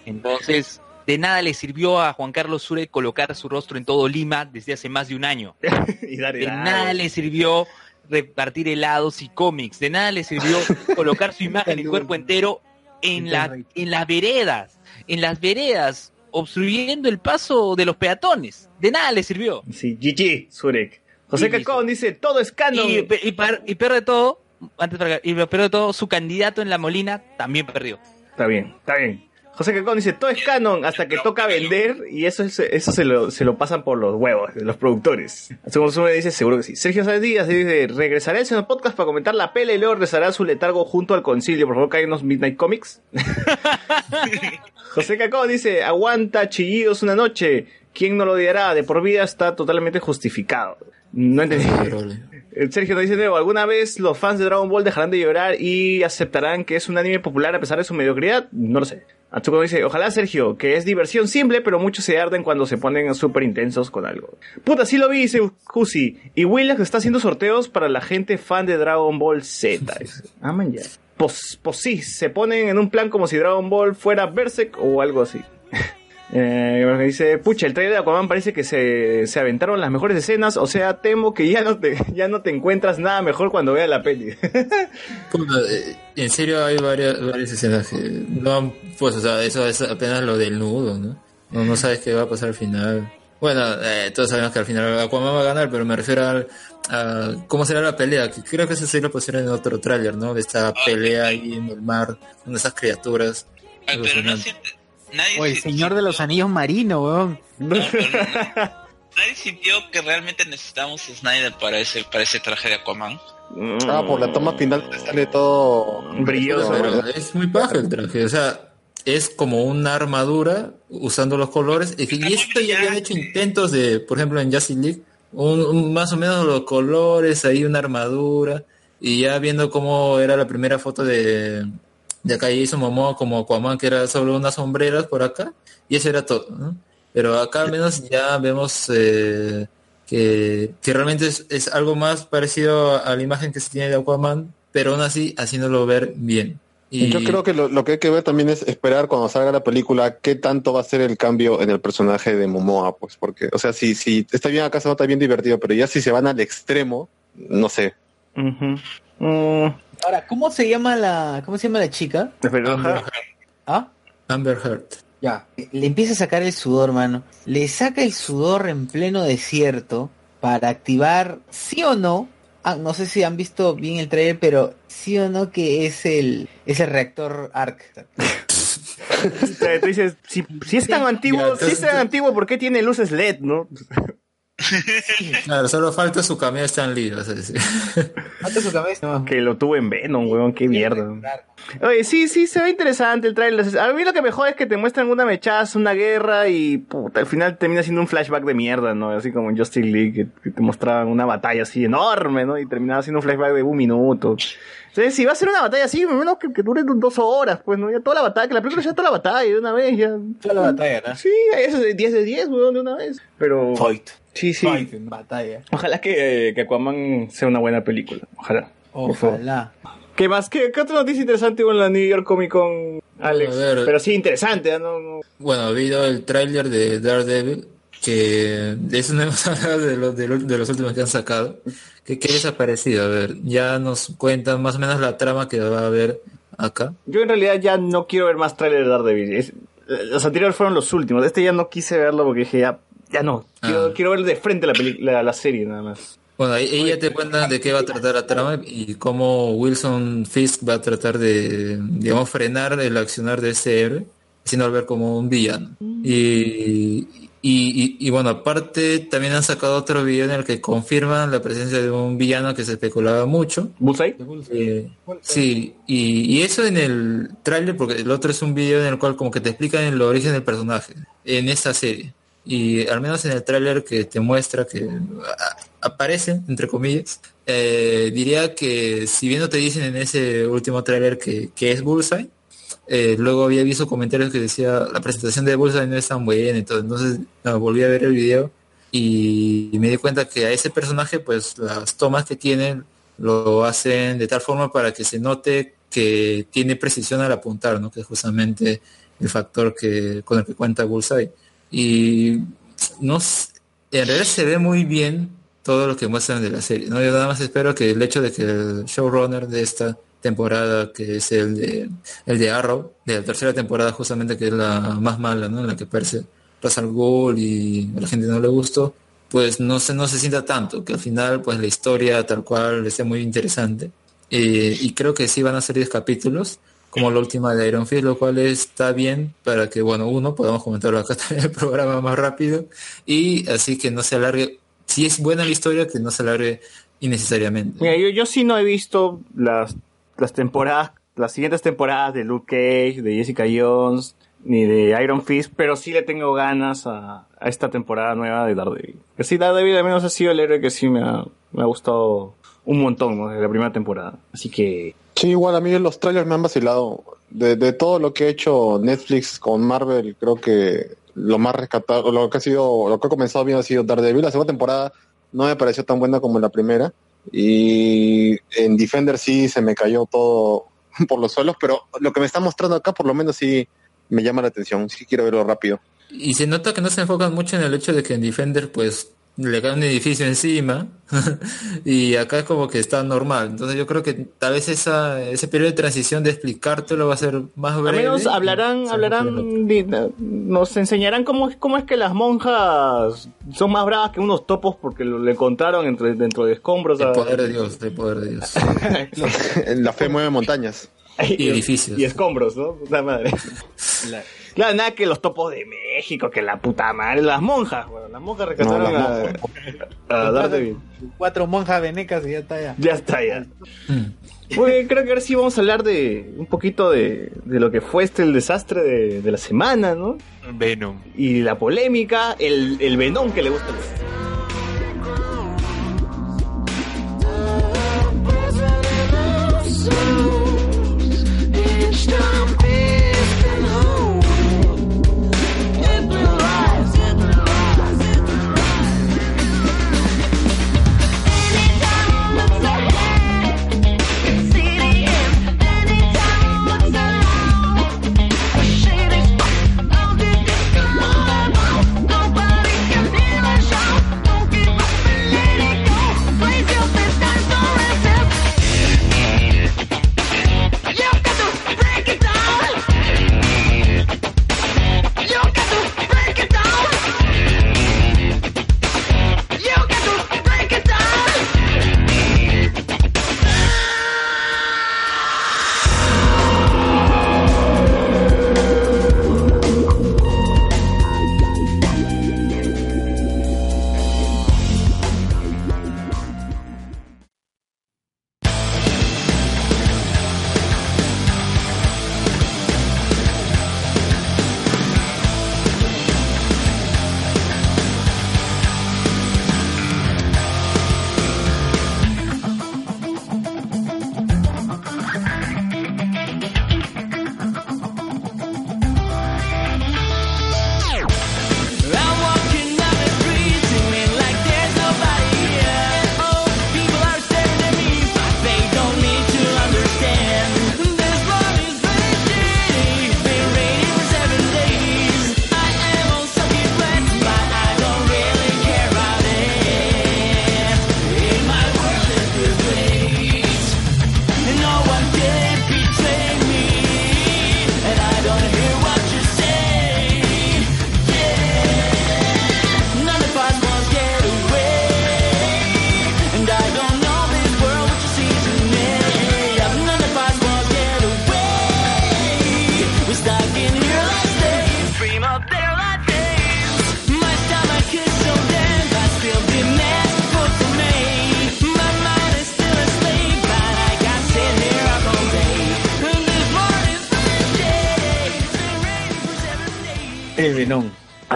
Entonces, de nada le sirvió a Juan Carlos Sure colocar su rostro en todo Lima desde hace más de un año. Y dar De nada le sirvió repartir helados y cómics. De nada le sirvió colocar su imagen y cuerpo entero en, la, en las veredas. En las veredas, obstruyendo el paso de los peatones. De nada le sirvió. Sí, GG, Surek. José Cacón dice, todo es canon. Y, y, par- y peor de todo, antes para acá, y peor de todo, su candidato en la Molina también perdió. Está bien, está bien. José Cacón dice, todo es canon hasta que toca vender y eso, es- eso se, lo, se lo pasan por los huevos de los productores. Según Sume dice, seguro que sí. Sergio Sáenz Díaz dice, regresaré al Seno Podcast para comentar la pela y luego regresará a su letargo junto al concilio. Por favor, cáiganos Midnight Comics. José Cacón dice, aguanta chillidos una noche. ¿Quién no lo odiará? De por vida está totalmente justificado. No entendí. Sergio nos dice nuevo, ¿alguna vez los fans de Dragon Ball dejarán de llorar y aceptarán que es un anime popular a pesar de su mediocridad? No lo sé. Atsuko dice, ojalá Sergio, que es diversión simple, pero muchos se arden cuando se ponen súper intensos con algo. Puta, sí lo vi, dice Jusi. Y Willax está haciendo sorteos para la gente fan de Dragon Ball Z. Ah, man, ya. Pues, pues sí, se ponen en un plan como si Dragon Ball fuera Berserk o algo así. Eh, dice, pucha, el trailer de Aquaman parece que se, se aventaron las mejores escenas, o sea, temo que ya no te, ya no te encuentras nada mejor cuando veas la peli. Puta, eh, en serio hay varias, varias escenas que no han pues o sea eso es apenas lo del nudo no no, no sabes qué va a pasar al final. Bueno eh, todos sabemos que al final Aquaman va a ganar pero me refiero al- a cómo será la pelea que creo que eso sí lo pusieron en otro tráiler no de esta pelea ahí en el mar con esas criaturas O el señor de los anillos marinos, weón. Nadie sintió que realmente necesitamos a Snyder para ese, para ese traje de Aquaman. Ah, por la toma final te sale todo brilloso. Pero es muy bajo el traje, o sea, es como una armadura usando los colores. Y, y esto ya habían hecho intentos de, por ejemplo, en Justice League, un, un- más o menos los colores, ahí una armadura. Y ya viendo cómo era la primera foto de, de acá hizo Momoa como Aquaman, que era solo unas sombreras por acá, y eso era todo, ¿no? Pero acá al menos ya vemos eh, que, que realmente es, es algo más parecido a la imagen que se tiene de Aquaman, pero aún así haciéndolo ver bien. Y Yo creo que lo, lo que hay que ver también es esperar cuando salga la película qué tanto va a ser el cambio en el personaje de Momoa, pues porque, o sea, si, si está bien acá se nota bien divertido, pero ya si se van al extremo, no sé. Ahora, ¿cómo se llama la, cómo se llama la chica? ¿Ah? Amber Heard. Ya. Le empieza a sacar el sudor, mano. Le saca el sudor en pleno desierto para activar, sí o no. Ah, no sé si han visto bien el trailer, pero sí o no que es el, es el reactor ARC. O sea, tú dices, si, si es tan antiguo, si es tan antiguo, ¿por qué tiene luces LED, no? Claro, solo falta su cameo Stan Lee, vas a decir. Falta su cabeza. Que lo tuve en Venom, weón, qué mierda. Oye, sí, sí, se ve interesante el trailer. A mí lo que me jode es que te muestran una mechaza, una guerra y puta, al final termina siendo un flashback de mierda, ¿no? Así como en Justice League, que, que te mostraban una batalla así enorme, ¿no? Y terminaba siendo un flashback de un minuto. Entonces, si va a ser una batalla así, menos que, que dure dos horas, pues, ¿no? Ya toda la batalla, que la película ya toda la batalla de una vez, ya. Toda la batalla, ¿no? Sí, eso es de 10 de 10, weón, de una vez. Pero... Fight. Sí, sí. Fight en batalla. Ojalá que, que Aquaman sea una buena película. Ojalá. Ojalá. ¿Qué más? ¿Qué, qué otra noticia interesante hubo en la New York Comic Con, Alex? A ver. Pero sí, interesante, ¿eh? ¿no? no- Bueno, ha habido el tráiler de Daredevil, que de eso no hemos hablado de los, de los, de los últimos que han sacado. ¿Qué, ¿Qué les ha parecido? A ver, ya nos cuentan más o menos la trama que va a haber acá. Yo en realidad ya no quiero ver más trailers de Daredevil. Es- los anteriores fueron los últimos. Este ya no quise verlo porque dije, ya, ya no. Quiero, Ah. quiero ver de frente la, la, la serie nada más. Bueno, ahí, ya te cuentan de qué va a tratar la trama y cómo Wilson Fisk va a tratar de, digamos, frenar el accionar de ese héroe, haciendo ver como un villano. Y, y, y- y bueno, aparte también han sacado otro video en el que confirman la presencia de un villano que se especulaba mucho. ¿Bullseye? Eh, sí, y, y eso en el tráiler, porque el otro es un video en el cual como que te explican el origen del personaje en esta serie. Y al menos en el tráiler que te muestra que aparece, entre comillas, eh, diría que si bien no te dicen en ese último tráiler que, que es Bullseye, eh, luego había visto comentarios que decía la presentación de Bullseye no es tan buena y. Entonces volví a ver el video y, y me di cuenta que a ese personaje pues las tomas que tienen lo hacen de tal forma para que se note que tiene precisión al apuntar, ¿no? Que es justamente el factor que con el que cuenta Bullseye. Y no en realidad se ve muy bien todo lo que muestran de la serie, ¿no? Yo nada más espero que el hecho de que el showrunner de esta temporada, que es el de el de Arrow, de la tercera temporada justamente que es la más mala, ¿no? En la que parece Ra's al Ghul y a la gente no le gustó, pues no se, no se sienta tanto, que al final pues la historia tal cual esté muy interesante. Eh, y creo que sí van a ser 10 capítulos, como la última de Iron Fist, lo cual está bien para que, bueno, uno, podamos comentarlo acá también el programa más rápido, y así que no se alargue, si es buena la historia, que no se alargue innecesariamente. Mira, yo, yo sí no he visto las, las temporadas, las siguientes temporadas de Luke Cage, de Jessica Jones, ni de Iron Fist, pero sí le tengo ganas a, a esta temporada nueva de Daredevil. Que sí, Daredevil al menos ha sido el héroe que sí me ha, me ha gustado un montón ¿no? desde la primera temporada. Así que... Sí, igual a mí los trailers me han vacilado. De, de todo lo que ha hecho Netflix con Marvel, creo que lo más rescatado, lo que ha sido, lo que ha comenzado bien ha sido Daredevil. La segunda temporada no me pareció tan buena como la primera. Y en Defender sí se me cayó todo por los suelos, pero lo que me está mostrando acá por lo menos sí me llama la atención. Sí quiero verlo rápido. Y se nota que no se enfocan mucho en el hecho de que en Defender pues le cae un edificio encima y acá es como que está normal. Entonces yo creo que tal vez esa, ese periodo de transición de explicártelo va a ser más Al breve. menos hablarán, hablarán, nos enseñarán cómo, es- cómo es que las monjas son más bravas que unos topos porque lo, le contaron entre, dentro de escombros. El poder de Dios, el poder de Dios. la fe mueve montañas. Y edificios. Y escombros, ¿no? Puta madre. Claro, nada que los topos de México, que la puta madre, las monjas, bueno, las monjas rescataron no, a, monjas. a, cuatro, monjas venecas y ya está ya. Ya está ya. Mm. Muy creo que ahora sí vamos a hablar de un poquito de, de lo que fue este el desastre de, de, la semana, ¿no? Venom. Y la polémica, el, el Venom que le gusta a Stop.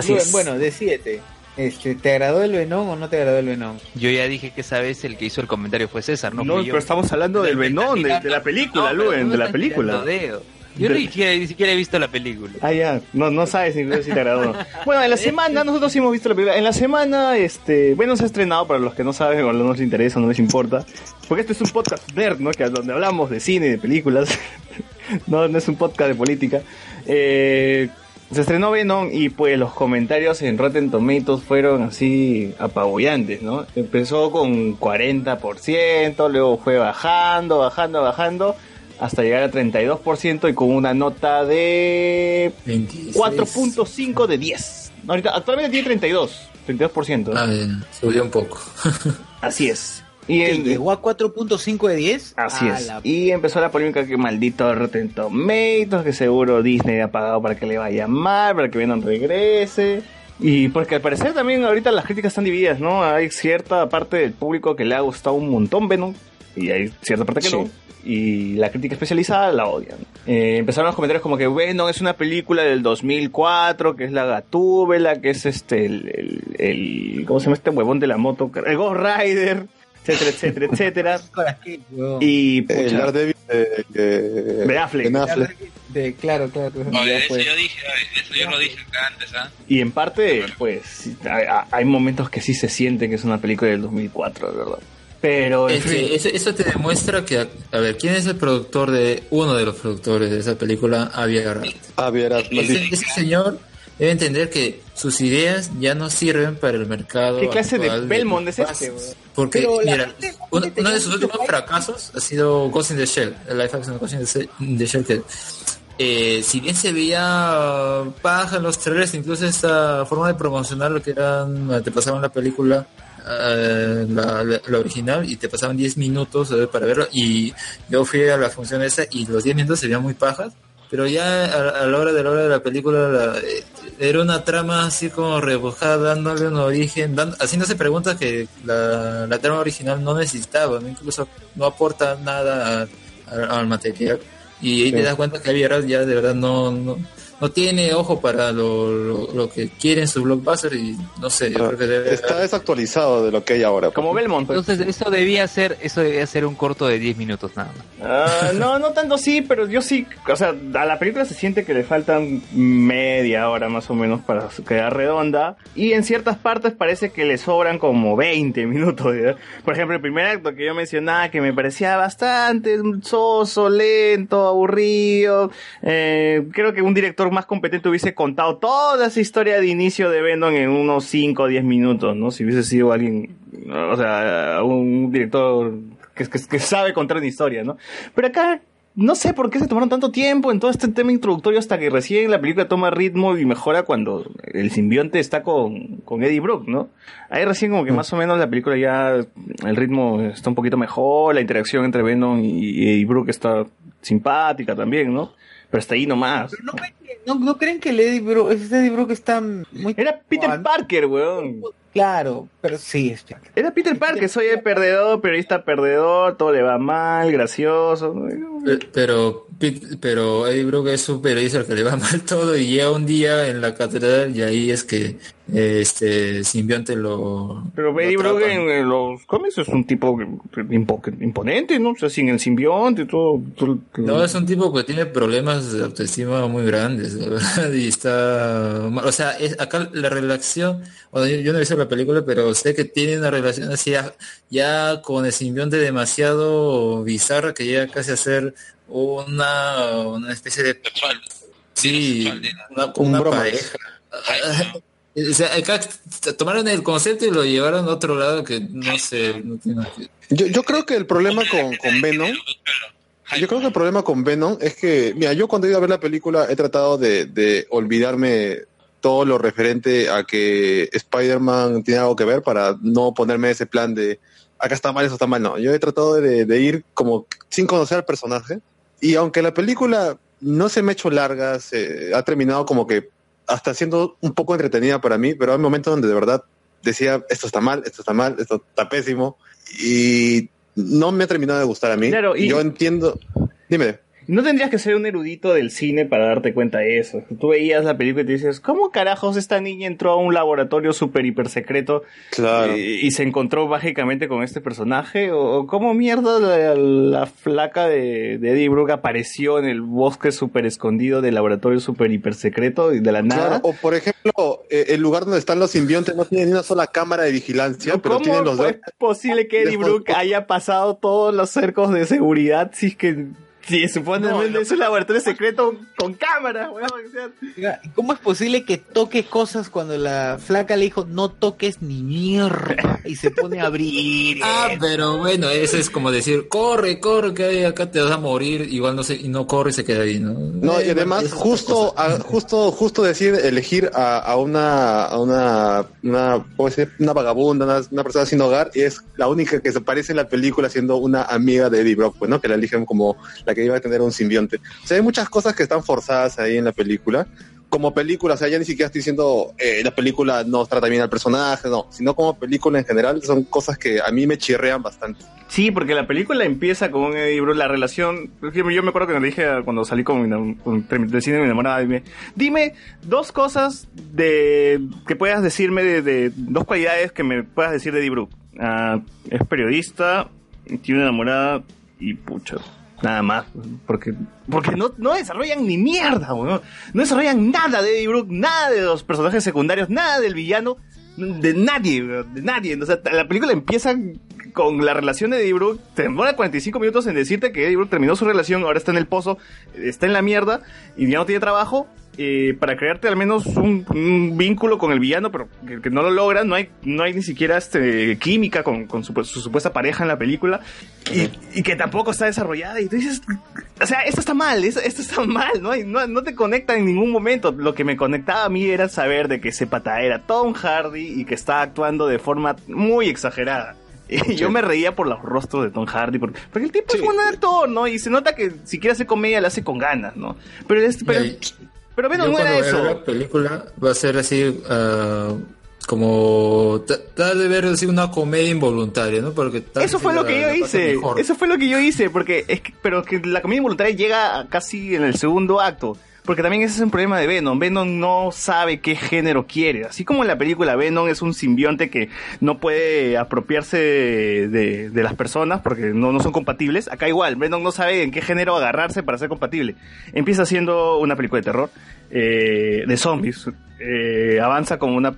Así Bueno, es. Bueno, decídete. Este, ¿Te agradó el Venom o no te agradó el Venom? Yo ya dije que esa vez el que hizo el comentario fue César, no, No, fui yo. pero estamos hablando del Venom, de, de la película, No, Luen, de la película. Yo De- ni, siquiera, ni siquiera he visto la película. Ah, ya, no, no sabes si, si te agradó. Bueno, en la semana, nosotros sí hemos visto la película. En la semana, este, bueno, se ha estrenado para los que no saben o no les interesa, no les importa. Porque este es un podcast nerd, ¿no? Que es donde hablamos de cine y de películas. no, no es un podcast de política. Eh, se estrenó Venom y pues los comentarios en Rotten Tomatoes fueron así apabullantes, ¿no? Empezó con 40%, luego fue bajando, bajando, bajando, hasta llegar a 32% y con una nota de 4.5 de 10. No, ahorita, actualmente tiene 32, 32%. Ah, bien, subió un poco. Así es. Y ¿Que el- ¿Llegó a 4.5 de 10? Así es. la- Y empezó la polémica que maldito Rotten Tomatoes, que seguro Disney ha pagado para que le vaya mal, para que Venom regrese. Y porque al parecer también ahorita las críticas están divididas, ¿no? Hay cierta parte del público que le ha gustado un montón Venom, y hay cierta parte que Sí. no. Y la crítica especializada la odian. Eh, empezaron los comentarios como que Venom es una película del 2004, que es la Gatúbela, que es este, el, el, el- ¿cómo se llama este huevón de la moto? El Ghost Rider, etcétera, etcétera, etcétera. Y El pucha, Daredevil de, de, Ben Affleck. Ben Affleck. De, claro, claro. claro. Oye, Ya eso yo dije, eso yo lo dije acá antes, ¿ah? Y en parte, pues, sí, hay, hay momentos que sí se siente que es una película del 2004, de verdad. Pero, en Es que fin, eso, eso te demuestra que, a, a ver, ¿quién es el productor de, uno de los productores de esa película, Avi Arad? Ah, vieras, Ese, ese señor debe entender que sus ideas ya no sirven para el mercado. ¿qué clase de Belmont es este? weón? Porque, Pero mira, gente- uno, gente uno de sus últimos fracasos ha sido Ghost in the Shell, el live action de Ghost in the Se- in the Shell, que eh, si bien se veía paja en los trailers, incluso esta forma de promocionar lo que eran, te pasaban la película, eh, la, la- la original, y te pasaban 10 minutos eh, para verlo, y yo fui a la función esa y los 10 minutos se veían muy pajas, pero ya a, a la hora de la hora de la película la- era una trama así como rebujada, dándole un origen, dando, haciéndose preguntas que la, la trama original no necesitaba, incluso no aporta nada a- a- al material. Y ahí te das cuenta que Avi Arad ya de verdad no, no, no tiene ojo para lo, lo, lo que quiere en su blockbuster y no sé, yo creo que debe... Está desactualizado de lo que hay ahora. como Belmont. pues. Entonces eso debía ser, eso debía ser un corto de 10 minutos nada más. Ah, no, no tanto sí, pero yo sí, o sea, a la película se siente que le faltan media hora más o menos para quedar redonda y en ciertas partes parece que le sobran como 20 minutos. Por ejemplo, el primer acto que yo mencionaba que me parecía bastante soso, lento, aburrido. Eh, creo que un director más competente hubiese contado toda esa historia de inicio de Venom en unos 5 o 10 minutos, ¿no? Si hubiese sido alguien, o sea, un director que, sabe contar una historia, ¿no? Pero acá no sé por qué se tomaron tanto tiempo en todo este tema introductorio hasta que recién la película toma ritmo y mejora cuando el simbionte está con, con Eddie Brooke, ¿no? Ahí recién como que más o menos la película ya el ritmo está un poquito mejor, la interacción entre Venom y Eddie Brooke está simpática también, ¿no? Pero hasta ahí nomás. ¿No, creen que- no, no creen que el Eddie Brooke, Eddie Brooke está muy... Era Peter Parker, weón. Claro, pero sí, es Era Peter Parker, soy el perdedor, periodista perdedor, todo le va mal, gracioso. Pe- Pero, pero Eddie Brooke es un periodista al que le va mal todo y llega un día en la catedral y ahí es que este simbionte lo... Pero Brooke atrapan. en, los cómics es un tipo impo- imponente, ¿no? O sea, sin el simbionte y todo. todo- todo- No, es un tipo que tiene problemas de autoestima muy grandes, la verdad, y está... mal. O sea, es, acá la relación, bueno, yo, yo no he visto la película, pero sé que tiene una relación así ya, ya con el simbionte demasiado bizarra que llega casi a ser una, una especie de... Sexual. Sí, Sexual, una, pareja. No. O sea, acá tomaron el concepto y lo llevaron a otro lado que no sé, Yo, yo creo que el problema con, con Venom, yo creo que el problema con Venom es que, mira, yo cuando he ido a ver la película he tratado de, de olvidarme todo lo referente a que Spider-Man tiene algo que ver para no ponerme ese plan de acá está mal, eso está mal. No, yo he tratado de, de ir como sin conocer al personaje y aunque la película no se me ha hecho larga, se ha terminado como que hasta siendo un poco entretenida para mí, pero hay momentos donde de verdad decía esto está mal, esto está mal, esto está pésimo y no me ha terminado de gustar a mí. Claro, y- Yo entiendo. Dime. No tendrías que ser un erudito del cine para darte cuenta de eso. Tú veías la película y te dices, ¿cómo carajos esta niña entró a un laboratorio súper hiper secreto Claro. y, y se encontró mágicamente con este personaje? ¿O, cómo mierda la, la flaca de, de Eddie Brooke apareció en el bosque súper escondido del laboratorio súper hiper secreto y de la nada? Claro, o por ejemplo, eh, el lugar donde están los simbiontes no tiene ni una sola cámara de vigilancia, pero ¿Cómo tienen los dos. es posible que Eddie Brooke haya pasado todos los cercos de seguridad si es que si supuestamente es un laboratorio secreto con cámara, weón? O sea, Oiga, ¿Cómo es posible que toque cosas cuando la flaca le dijo no toques ni mierda y se pone a abrir? Ah, pero bueno, eso es como decir, corre, corre, que acá te vas a morir, igual no sé, y no corre y se queda ahí, ¿no? No, y además, esas justo, a- justo, justo decir, elegir a, a una, a una, una, ¿cómo se una vagabunda, una, una persona sin hogar, y es la única que se parece en la película siendo una amiga de Eddie Brock, pues, ¿no? Que la eligen como la que iba a tener un simbionte. O sea, hay muchas cosas que están forzadas ahí en la película. Como película, o sea, ya ni siquiera estoy diciendo eh, la película no trata bien al personaje, no, sino como película en general, son cosas que a mí me chirrean bastante. Sí, porque la película empieza con Eddie Brooke, la relación. Yo me acuerdo que le dije cuando salí con con, del cine mi enamorada, dime, dime dos cosas de que puedas decirme de, de- dos cualidades que me puedas decir de Eddie Brooke. Ah, es periodista, tiene una enamorada y pucha. Nada más, porque porque no, no desarrollan ni mierda. No desarrollan nada de Eddie Brooke, nada de los personajes secundarios, nada del villano, de nadie, de nadie. O sea, la película empieza con la relación de Eddie Brooke, te demora 45 minutos en decirte que Eddie Brooke terminó su relación, ahora está en el pozo, está en la mierda y ya no tiene trabajo. Eh, para crearte al menos un, un vínculo con el villano, pero que, que no lo logran, no hay, no hay ni siquiera este, química con, con su, su supuesta pareja en la película, y, y que tampoco está desarrollada, y tú dices, o sea, esto está mal, esto, esto está mal, ¿no? no, no te conecta en ningún momento. Lo que me conectaba a mí era saber de que ese pata era Tom Hardy y que está actuando de forma muy exagerada. Y yo me reía por los rostros de Tom Hardy, porque, porque el tipo es un actor, ¿no? Y se nota que si quiere hacer comedia, la hace con ganas, ¿no? Pero, es, pero, pero Yo no era eso. La película va a ser así, ah, como tratar de ver así una comedia involuntaria, ¿no? Porque Eso fue lo la- que yo hice. mejor. Eso fue lo que yo hice, porque es que, pero que la comedia involuntaria llega casi en el segundo acto. Porque también ese es un problema de Venom. Venom no sabe qué género quiere. Así como en la película Venom es un simbionte que no puede apropiarse de, de- las personas porque no, no son compatibles. Acá igual, Venom no sabe en qué género agarrarse para ser compatible. Empieza siendo una película de terror, eh, de zombies. eh, avanza como, una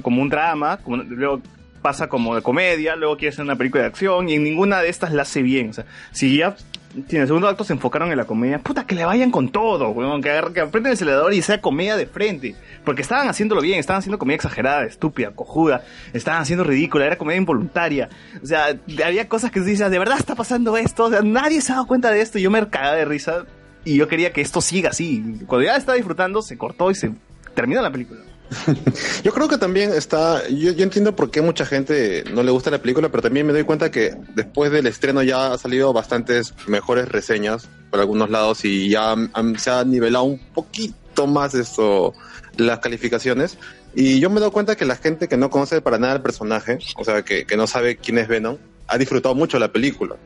como un drama, luego pasa como de comedia, luego quiere hacer una película de acción y en ninguna de estas la hace bien. O sea, si ya en el segundo acto se enfocaron en la comedia, puta que le vayan con todo, weón, que, agarren- que aprenden el acelerador y sea comedia de frente. Porque estaban haciéndolo bien, estaban haciendo comedia exagerada, estúpida, cojuda, estaban haciendo ridícula, era comedia involuntaria. O sea, había cosas que dices, de verdad está pasando esto, o sea, nadie se ha dado cuenta de esto y yo me cagaba de risa y yo quería que esto siga así. Cuando ya estaba disfrutando, se cortó y se terminó la película. Yo creo que también está, yo, yo entiendo por qué mucha gente no le gusta la película, pero también me doy cuenta que después del estreno ya ha salido bastantes mejores reseñas por algunos lados y ya han- se ha nivelado un poquito más esto, las calificaciones. Y yo me doy cuenta que la gente que no conoce para nada el personaje, o sea, que, que no sabe quién es Venom, ha disfrutado mucho la película.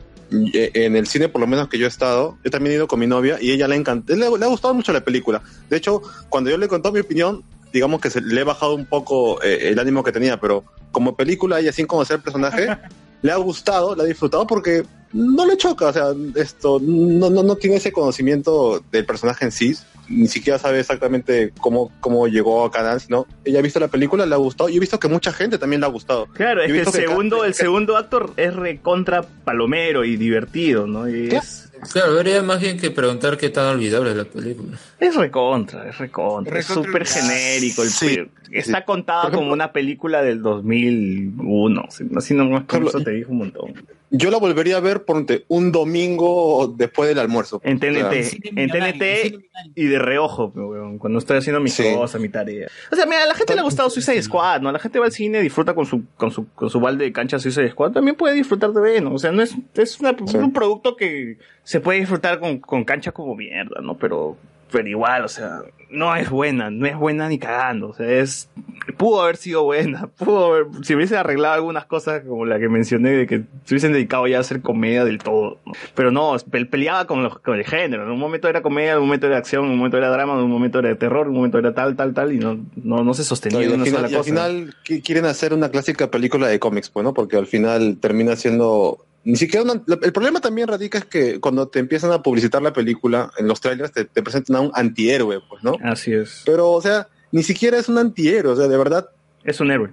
Eh, En el cine, por lo menos que yo he estado, yo también he ido con mi novia y ella le ha encantado, le, le ha gustado mucho la película. De hecho, cuando yo le conté mi opinión, digamos que se, le he bajado un poco eh, el ánimo que tenía, pero como película y sin conocer el personaje, le ha gustado, le ha disfrutado porque no le choca, o sea, esto no, no, no tiene ese conocimiento del personaje en sí, ni siquiera sabe exactamente cómo, cómo llegó a canal, sino ella ha visto la película, le ha gustado, y he visto que mucha gente también le ha gustado. Claro, es que el que segundo, el segundo actor es recontra palomero y divertido, ¿no? Y es, Claro, habría más bien que preguntar qué tan olvidable es la película. es recontra, es recontra, es súper genérico. El Sí, está sí. contado Por ejemplo- como una película del 2001, así- así nomás Carlos, eso te dijo un montón. Yo la volvería a ver ponte, un domingo después del almuerzo. En O sea, TNT, en TNT y de reojo, pues, weón, cuando estoy haciendo mis Sí. cosas, mi tarea. O sea, mira, a la gente le ha gustado Suicide Squad, ¿no? La gente va al cine, disfruta con su, con su, con su balde de cancha Suicide Squad, también puede disfrutar de Venom. O sea, no es, es una- Sí. un producto que se puede disfrutar con, con cancha como mierda, ¿no? Pero, pero igual, o sea, no es buena, no es buena ni cagando. O sea, es pudo haber sido buena, pudo haber, si hubiese arreglado algunas cosas como la que mencioné, de que se hubiesen dedicado ya a hacer comedia del todo. ¿no? Pero no, pe- peleaba con, los- con el género. En un momento era comedia, en un momento era acción, en un momento era drama, en un momento era terror, en un momento era tal, tal, tal, y no, no, no se sostenía No, y una final, sola y al cosa. final qui- quieren hacer una clásica película de cómics, pues, ¿no? Porque al final termina siendo ni siquiera una- el problema también radica es que cuando te empiezan a publicitar la película en los trailers te, te presentan a un antihéroe, pues, ¿no? Así es. Pero, o sea, ni siquiera es un antihéroe, o sea, de verdad. Es un héroe.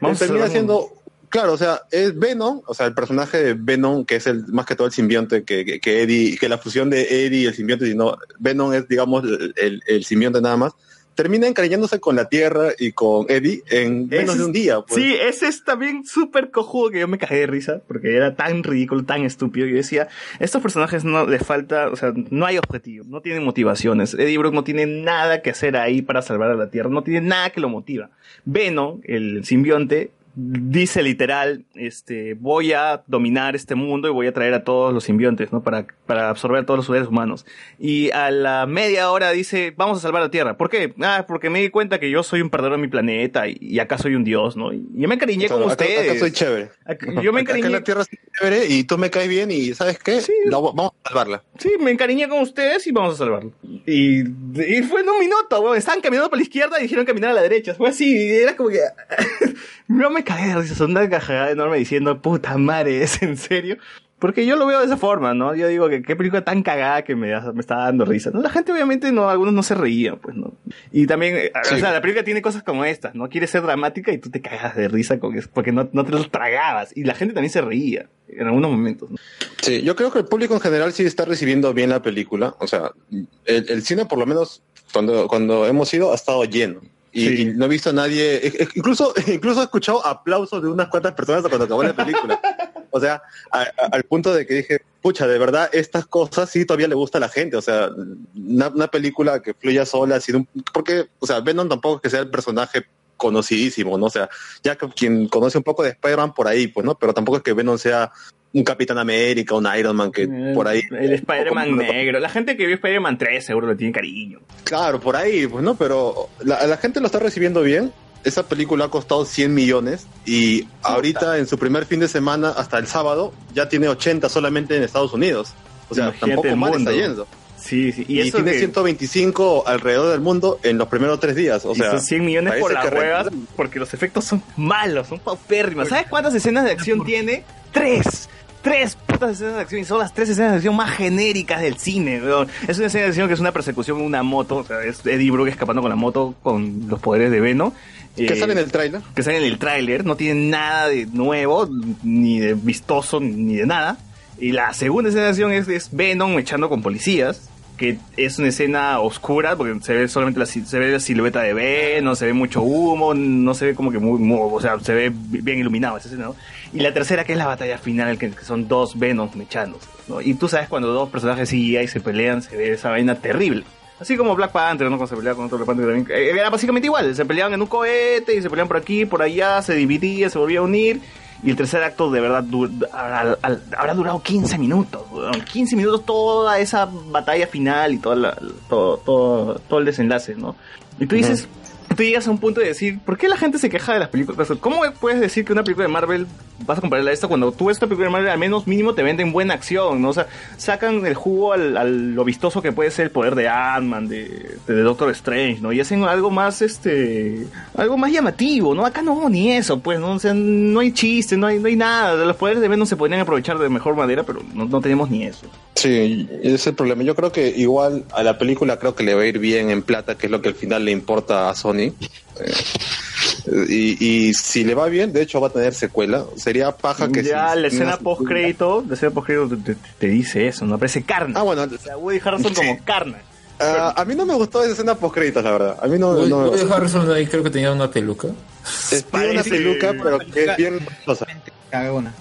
Vamos a termina siendo, claro, o sea, es Venom, o sea, el personaje de Venom, que es el más que todo el simbionte que, que, que Eddie, que la fusión de Eddie y el simbionte, sino Venom es, digamos, el, el, el simbionte nada más. Termina encariñándose con la Tierra y con Eddie en menos de un día. Pues. Sí, ese es también súper cojudo que yo me cagué de risa porque era tan ridículo, tan estúpido. Yo decía, estos personajes no les falta, o sea, no hay objetivo, no tienen motivaciones. Eddie Brock no tiene nada que hacer ahí para salvar a la Tierra, no tiene nada que lo motiva. Venom, el simbionte, dice literal, este, voy a dominar este mundo y voy a traer a todos los simbiontes, ¿no? Para, para absorber a todos los seres humanos. Y a la media hora dice, vamos a salvar la Tierra. ¿Por qué? Ah, porque me di cuenta que yo soy un perdedor de mi planeta y, y acá soy un dios, ¿no? Y yo me encariñé Claro, con acá- ustedes. acá soy chévere. Acá- yo me Acá en encariñé. la Tierra soy chévere y tú me caes bien y ¿sabes qué? La- vamos a salvarla. Sí, me encariñé con ustedes y vamos a salvarlo. Y, y fue en un minuto, weón. Estaban caminando por la izquierda y dijeron caminar a la derecha. Fue así, y era como que. no me cagué de risa, son una cajada enorme diciendo, puta madre, ¿es en serio? Porque yo lo veo de esa forma, ¿no? Yo digo que qué película tan cagada que me, me está dando risa. ¿no? La gente obviamente no, algunos no se reían, pues, ¿no? Y también, eh, Sí. o sea, la película tiene cosas como estas, ¿no? Quiere ser dramática y tú te cagas de risa con eso, porque no, no te lo tragabas. Y la gente también se reía en algunos momentos, ¿no? Sí, yo creo que el público en general sí está recibiendo bien la película. O sea, el, el cine por lo menos cuando, cuando hemos ido ha estado lleno. Y, Sí. y no he visto a nadie, e- e- incluso, incluso he escuchado aplausos de unas cuantas personas cuando acabó la película. O sea, a- a- al punto de que dije, pucha, de verdad, estas cosas sí todavía le gusta a la gente. O sea, una, una película que fluya sola, sin porque, o sea, Venom tampoco es que sea el personaje conocidísimo, ¿no? O sea, ya que quien conoce un poco de Spider-Man por ahí, pues, ¿no? Pero tampoco es que Venom sea un Capitán América, un Iron Man, que por ahí... El Spider-Man negro. La gente que vio Spider-Man 3 seguro le tiene cariño. Claro, por ahí, pues no, pero la, la gente lo está recibiendo bien. Esa película ha costado 100 millones y ahorita en su primer fin de semana, hasta el sábado, ya tiene 80 solamente en Estados Unidos. O sea, Imagínate tampoco mal está yendo. Sí, sí. Y, Y, eso tiene que- 125 alrededor del mundo en los primeros tres días. O y sea, son 100 millones por las huevas porque los efectos son malos, son paupérrimas. ¿Sabes cuántas escenas de acción tiene? ¡Tres! Tres putas escenas de acción y son las tres escenas de acción más genéricas del cine, weón. Es una escena de acción que es una persecución en una moto, o sea, es Eddie Brooke escapando con la moto con los poderes de Venom. que Eh, sale en el tráiler. que sale en el tráiler, no tiene nada de nuevo, ni de vistoso, ni de nada. Y la segunda escena de acción es, es Venom echando con policías, que es una escena oscura, porque se ve solamente la, se ve la silueta de Venom, se ve mucho humo, no se ve como que muy, muy- o sea, se ve bi- bien iluminado esa escena, ¿no? Y la tercera que es la batalla final, que, son dos Venoms mechándose, ¿no? Y tú sabes cuando dos personajes CGI se pelean, se ve esa vaina terrible. Así como Black Panther, ¿no? Cuando se peleaba con otro Black Panther también. eh, Era básicamente igual. Se peleaban en un cohete y se peleaban por aquí, por allá, se dividía, se volvía a unir. Y el tercer acto de verdad habrá, habrá durado 15 minutos. weón. 15 minutos toda esa batalla final y toda la- todo, todo, todo el desenlace, ¿no? Y tú dices, tú llegas a un punto de decir, ¿por qué la gente se queja de las películas? ¿Cómo puedes decir que una película de Marvel vas a compararla a esta cuando tú ves esta película de Marvel al menos mínimo te venden buena acción, ¿no? O sea, sacan el jugo al, lo vistoso que puede ser el poder de Ant-Man, de, Doctor Strange, ¿no? Y hacen algo más, este, algo más llamativo, ¿no? Acá no, ni eso, pues, ¿no? O sea, no hay chiste, no hay, no hay nada. Los poderes de Venom se podrían aprovechar de mejor manera, pero no, no tenemos ni eso. Sí, ese es el problema. Yo creo que igual a la película creo que le va a ir bien en plata, que es lo que al final le importa a Sony. Eh, y, y si le va bien, de hecho va a tener secuela. Sería paja que ya si- la escena una- post crédito, la escena post crédito te, te- te dice eso, ¿no? Aparece Carnage. Ah, bueno. O sea, Woody Harrelson Sí. como Carnage. Ah, a mí no me gustó esa escena post créditos, la verdad. A mí no, Woody- no me Woody gustó. Harrelson ahí creo que tenía una peluca. Es tiene una peluca, pero que es bien rosa.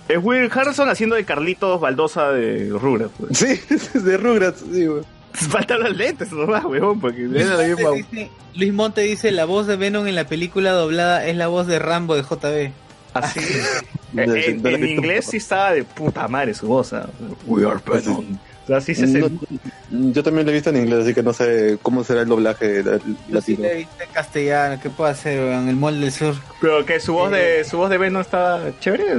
Es Woody Harrelson haciendo de Carlitos Baldosa de Rugrats. pues. Sí, de Rugrats, sí, güey. Faltan los lentes nomás, weón, porque era la misma- Dice- Luis Monte dice, la voz de Venom en la película doblada es la voz de Rambo de JB. Así. en, en inglés sí estaba de puta madre su voz. ¿ah? We are Venom. O sea, sí se No- yo también lo he visto en inglés, así que no sé cómo será el doblaje la- Yo sí la he visto en castellano, ¿qué puedo hacer en el Mall del Sur? Pero que su voz de su voz de Venom estaba chévere.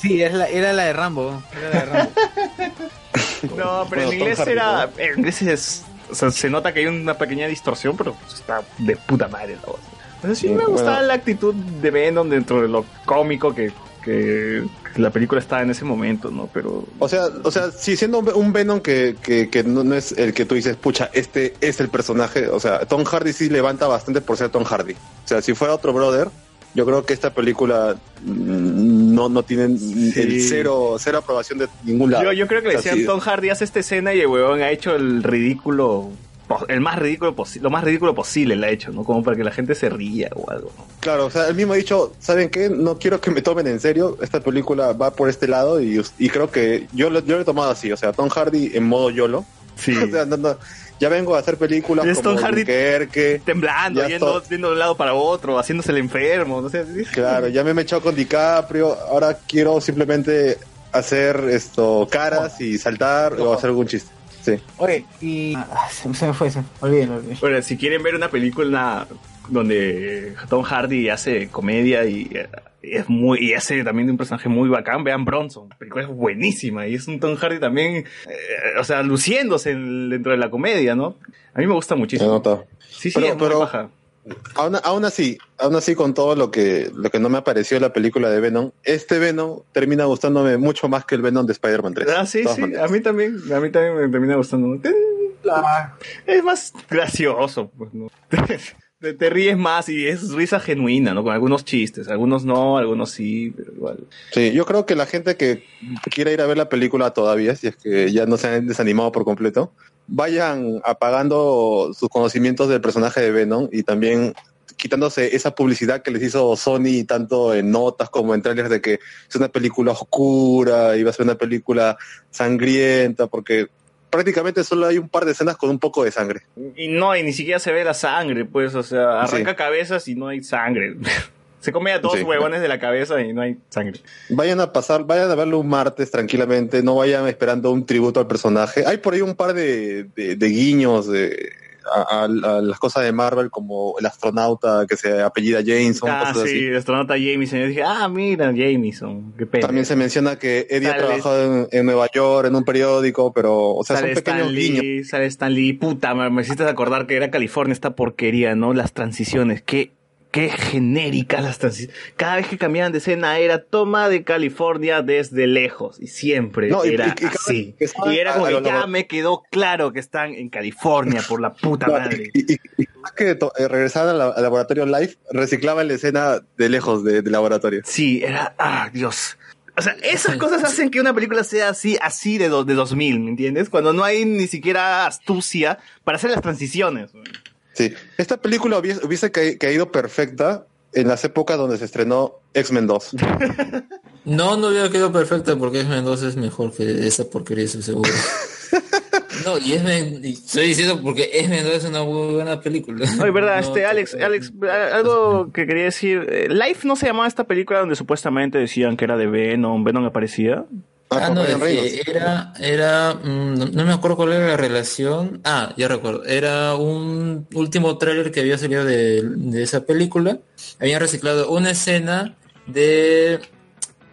Sí, era la, era la de Rambo. Era la de Rambo. No, pero Bueno, en inglés era. En inglés es. O sea, se nota que hay una pequeña distorsión, pero está de puta madre la voz. Entonces sí Sí, me gustaba bueno. la actitud de Venom dentro de lo cómico que, que, que la película estaba en ese momento, ¿no? Pero. O sea, o sea, sí, siendo un, un Venom que, que, que no, no es el que tú dices, pucha, este es el personaje. O sea, Tom Hardy sí levanta bastante por ser Tom Hardy. O sea, si fuera otro brother, yo creo que esta película mm, no, no tiene el cero, cero aprobación de ningún lado. Yo, yo creo que le decían. Tom Hardy hace esta escena y el huevón ha hecho el ridículo. El más ridículo posible, lo más ridículo posible le ha hecho, ¿no? Como para que la gente se ría o algo. ¿no? Claro, o sea, él mismo ha dicho, ¿saben qué? No quiero que me tomen en serio, esta película va por este lado y, y creo que yo lo, yo lo he tomado así, o sea, Tom Hardy en modo YOLO. Sí. o sea, no, no, ya vengo a hacer películas es como Tom Hardy Dunkerque, Temblando, yendo, de un lado para otro, haciéndose el enfermo, no sé. Claro, ya me he echado con DiCaprio, ahora quiero simplemente hacer esto caras y saltar o hacer algún chiste. Sí. Oye, y. ah, se, se me fue eso. Olvídenlo. olvídenlo. Bueno, si quieren ver una película donde Tom Hardy hace comedia y es muy y hace también de un personaje muy bacán, vean Bronson, la película es buenísima y es un Tom Hardy también, eh, o sea, luciéndose en- dentro de la comedia, ¿no? A mí me gusta muchísimo. notado. Sí, sí, Pero- es muy pero- baja. Aún, aún así, aún así con todo lo que, lo que no me apareció la película de Venom, este Venom termina gustándome mucho más que el Venom de Spider-Man 3. Ah, sí, sí, maneras. a mí también, a mí también me termina gustando. Es más gracioso, pues, ¿no? Te, ríes más y es risa genuina, ¿no? Con algunos chistes, algunos no, algunos sí, pero igual. Sí, yo creo que la gente que quiera ir a ver la película todavía, si es que ya no se han desanimado por completo, vayan apagando sus conocimientos del personaje de Venom y también quitándose esa publicidad que les hizo Sony tanto en notas como en trailers de que es una película oscura y a ser una película sangrienta porque prácticamente solo hay un par de escenas con un poco de sangre. Y no, y ni siquiera se ve la sangre, pues, o sea, arranca Sí. cabezas y no hay sangre. se come a todos Sí. huevones de la cabeza y no hay sangre. Vayan a pasar, vayan a verlo un martes tranquilamente, no vayan esperando un tributo al personaje. Hay por ahí un par de, de- de guiños de, a, a- a las cosas de Marvel, como el astronauta que se apellida Jameson, ah, cosas sí, así. el astronauta Jameson. Yo dije, ah, mira, Jameson, qué pena. También se menciona que Eddie ha Sale- trabajado en, en Nueva York, en un periódico, pero, o sea, sale son pequeños Stan guiños. Lee, sale Stan Lee, puta, me, me hiciste acordar que era California esta porquería, ¿no? Las transiciones, qué, qué genéricas las transiciones. Cada vez que cambiaban de escena era toma de California desde lejos y siempre No, y- era y- y cada así. estaban Y era como que ya me quedó claro que están en California por la puta No, madre. y, y- y más que eh, regresaban al, laboratorio live, reciclaban la escena de lejos de- del laboratorio. Sí, era, ah, Dios. O sea, esas cosas hacen que una película sea así, así de, do- de 2000, ¿me entiendes? Cuando no hay ni siquiera astucia para hacer las transiciones. Sí, esta película hubiese, hubiese ca- caído perfecta en las épocas donde se estrenó X-Men 2. No, no hubiera quedado perfecta porque X-Men 2 es mejor que esa porquería, estoy seguro. No, y X-Men, estoy diciendo porque X-Men 2 es una buena película. Oye, verdad, No, este, Alex, Alex, algo que quería decir. eh, Life no se llamaba esta película donde supuestamente decían que era de Venom, Venom aparecía. Ah, no, Reynolds. que era, era, mm, no, no me acuerdo cuál era la relación. Ah, ya recuerdo. Era un último tráiler que había salido de, de esa película. Habían reciclado una escena de,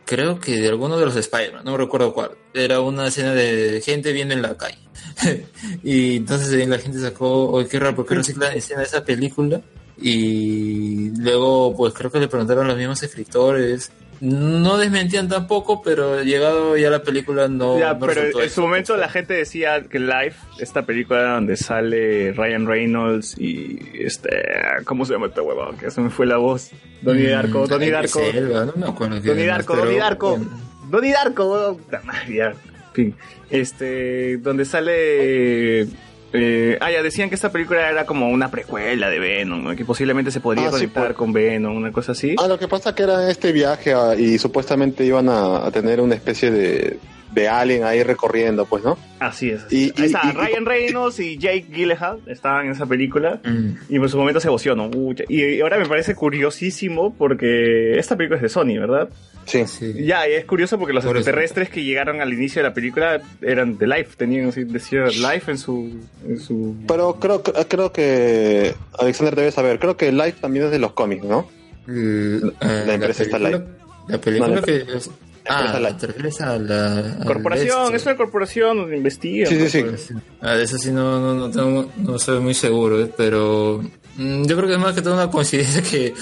creo que de alguno de los Spider-Man, no recuerdo cuál. Era una escena de gente viendo en la calle. y entonces la gente sacó, oye, qué raro, ¿por qué reciclan escena de esa película? Y luego, pues creo que le preguntaron a los mismos escritores. No desmentían tampoco, pero llegado ya la película no. ya, no pero en su momento la gente decía que Life, esta película donde sale Ryan Reynolds y este, ¿cómo se llama este huevón? Que se me fue la voz. Donnie Darko, Mm, Donnie Idris Darko. Elba, no me acuerdo Donnie Darko, Donnie Darko. Donnie Darko. En fin. Este, donde sale. Eh, ah, ya decían que esta película era como una precuela de Venom, ¿no? que posiblemente se podría Ah, sí, conectar pues. con Venom, una cosa así. Ah, lo que pasa que era este viaje a- y supuestamente iban a, a tener una especie de, de Alien ahí recorriendo, pues, ¿no? Así es. Y- Ahí y- está, y- Ryan Reynolds y Jake Gyllenhaal estaban en esa película Mm. y por su momento se emocionó. Y ahora me parece curiosísimo porque esta película es de Sony, ¿verdad? Sí. Sí. Ya, y es curioso porque los Por eso. extraterrestres que llegaron al inicio de la película eran de Life, tenían así, decía Life en su... En su... Pero creo, creo que Alexander debe saber, creo que Life también es de los cómics, ¿no? L- eh, La empresa está película- live. La película No, la- que... es- Ah, live. ¿te refieres a la... al Corporación, Best? es una corporación donde investigan. Sí, sí, pues, sí. Ah, de eso sí no, no, no, tengo, no soy muy seguro, eh, pero mm, yo creo que es más que todo una coincidencia que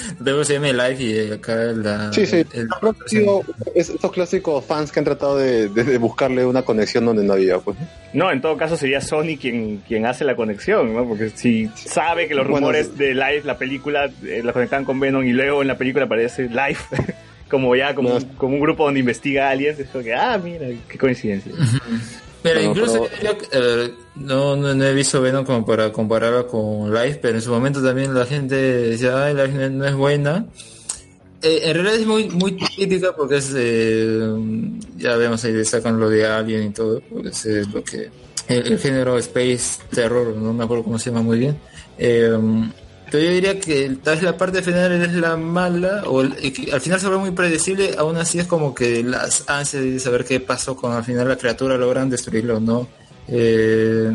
se llame Live y acá la... Sí, sí. el- Creo que ha sido es- estos clásicos fans que han tratado de, de- de buscarle una conexión donde no había, pues. No, en todo caso sería Sony quien, quien hace la conexión, ¿no? Porque si sabe que los Bueno, rumores sí. de Live, la película, eh, la conectan con Venom y luego en la película aparece Live, como ya como, No. un, como un grupo donde investiga aliens, es como que, ah, mira, qué coincidencia. Pero incluso pero- yo eh, no, no, no he visto Venom como para compararla con Live, pero en su momento también la gente decía, ay, Live no, no es buena. Eh, en realidad es muy muy típica porque es, eh, ya vemos ahí, le sacan lo de Alien y todo, porque es eh, lo que, el, el género Space Terror, no me acuerdo cómo se llama muy bien. Eh, pero yo diría que tal vez la parte final es la mala, o al final se vuelve muy predecible, aún así es como que las ansias de saber qué pasó con al final la criatura logran destruirlo o no. Eh,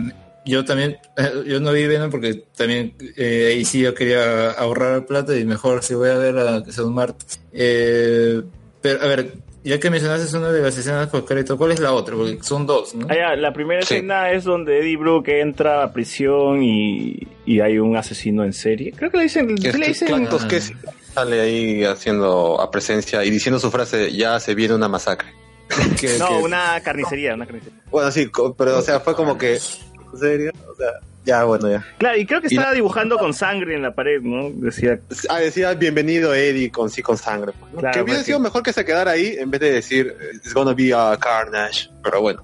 yo también, yo no vi Venom porque también eh, ahí sí yo quería ahorrar plata y mejor si voy a ver a que sea un martes. Eh, pero a ver, ya que mencionaste una de las escenas por crédito, ¿cuál es la otra? Porque son dos, ¿no? Ah, ya, la primera Sí. escena es donde Eddie Brooke entra a prisión y, y hay un asesino en serie. Creo que le dicen, Es ¿sí le que dicen? Clantos que sí sale ahí haciendo a presencia y diciendo su frase, ya se viene una masacre. Que- No, que- una carnicería, una carnicería. Bueno, sí, co- pero o sea, fue como que... ¿En serio? O sea, ya, bueno, ya. Claro, y creo que estaba dibujando con sangre en la pared, ¿no? Decía, Ah, decía bienvenido Eddie con sí con sangre. pues, ¿no? Claro, que hubiera pues, sido mejor que se quedara ahí en vez de decir it's gonna be a carnage. Pero bueno,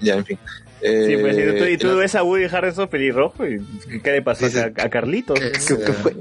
ya en fin. sí, pues, y tú, y tú Eh, ves a Woody Harrelson pelirrojo y ¿qué le pasó Sí, sí. a, a Carlitos? Que- ¿qué- qué fue?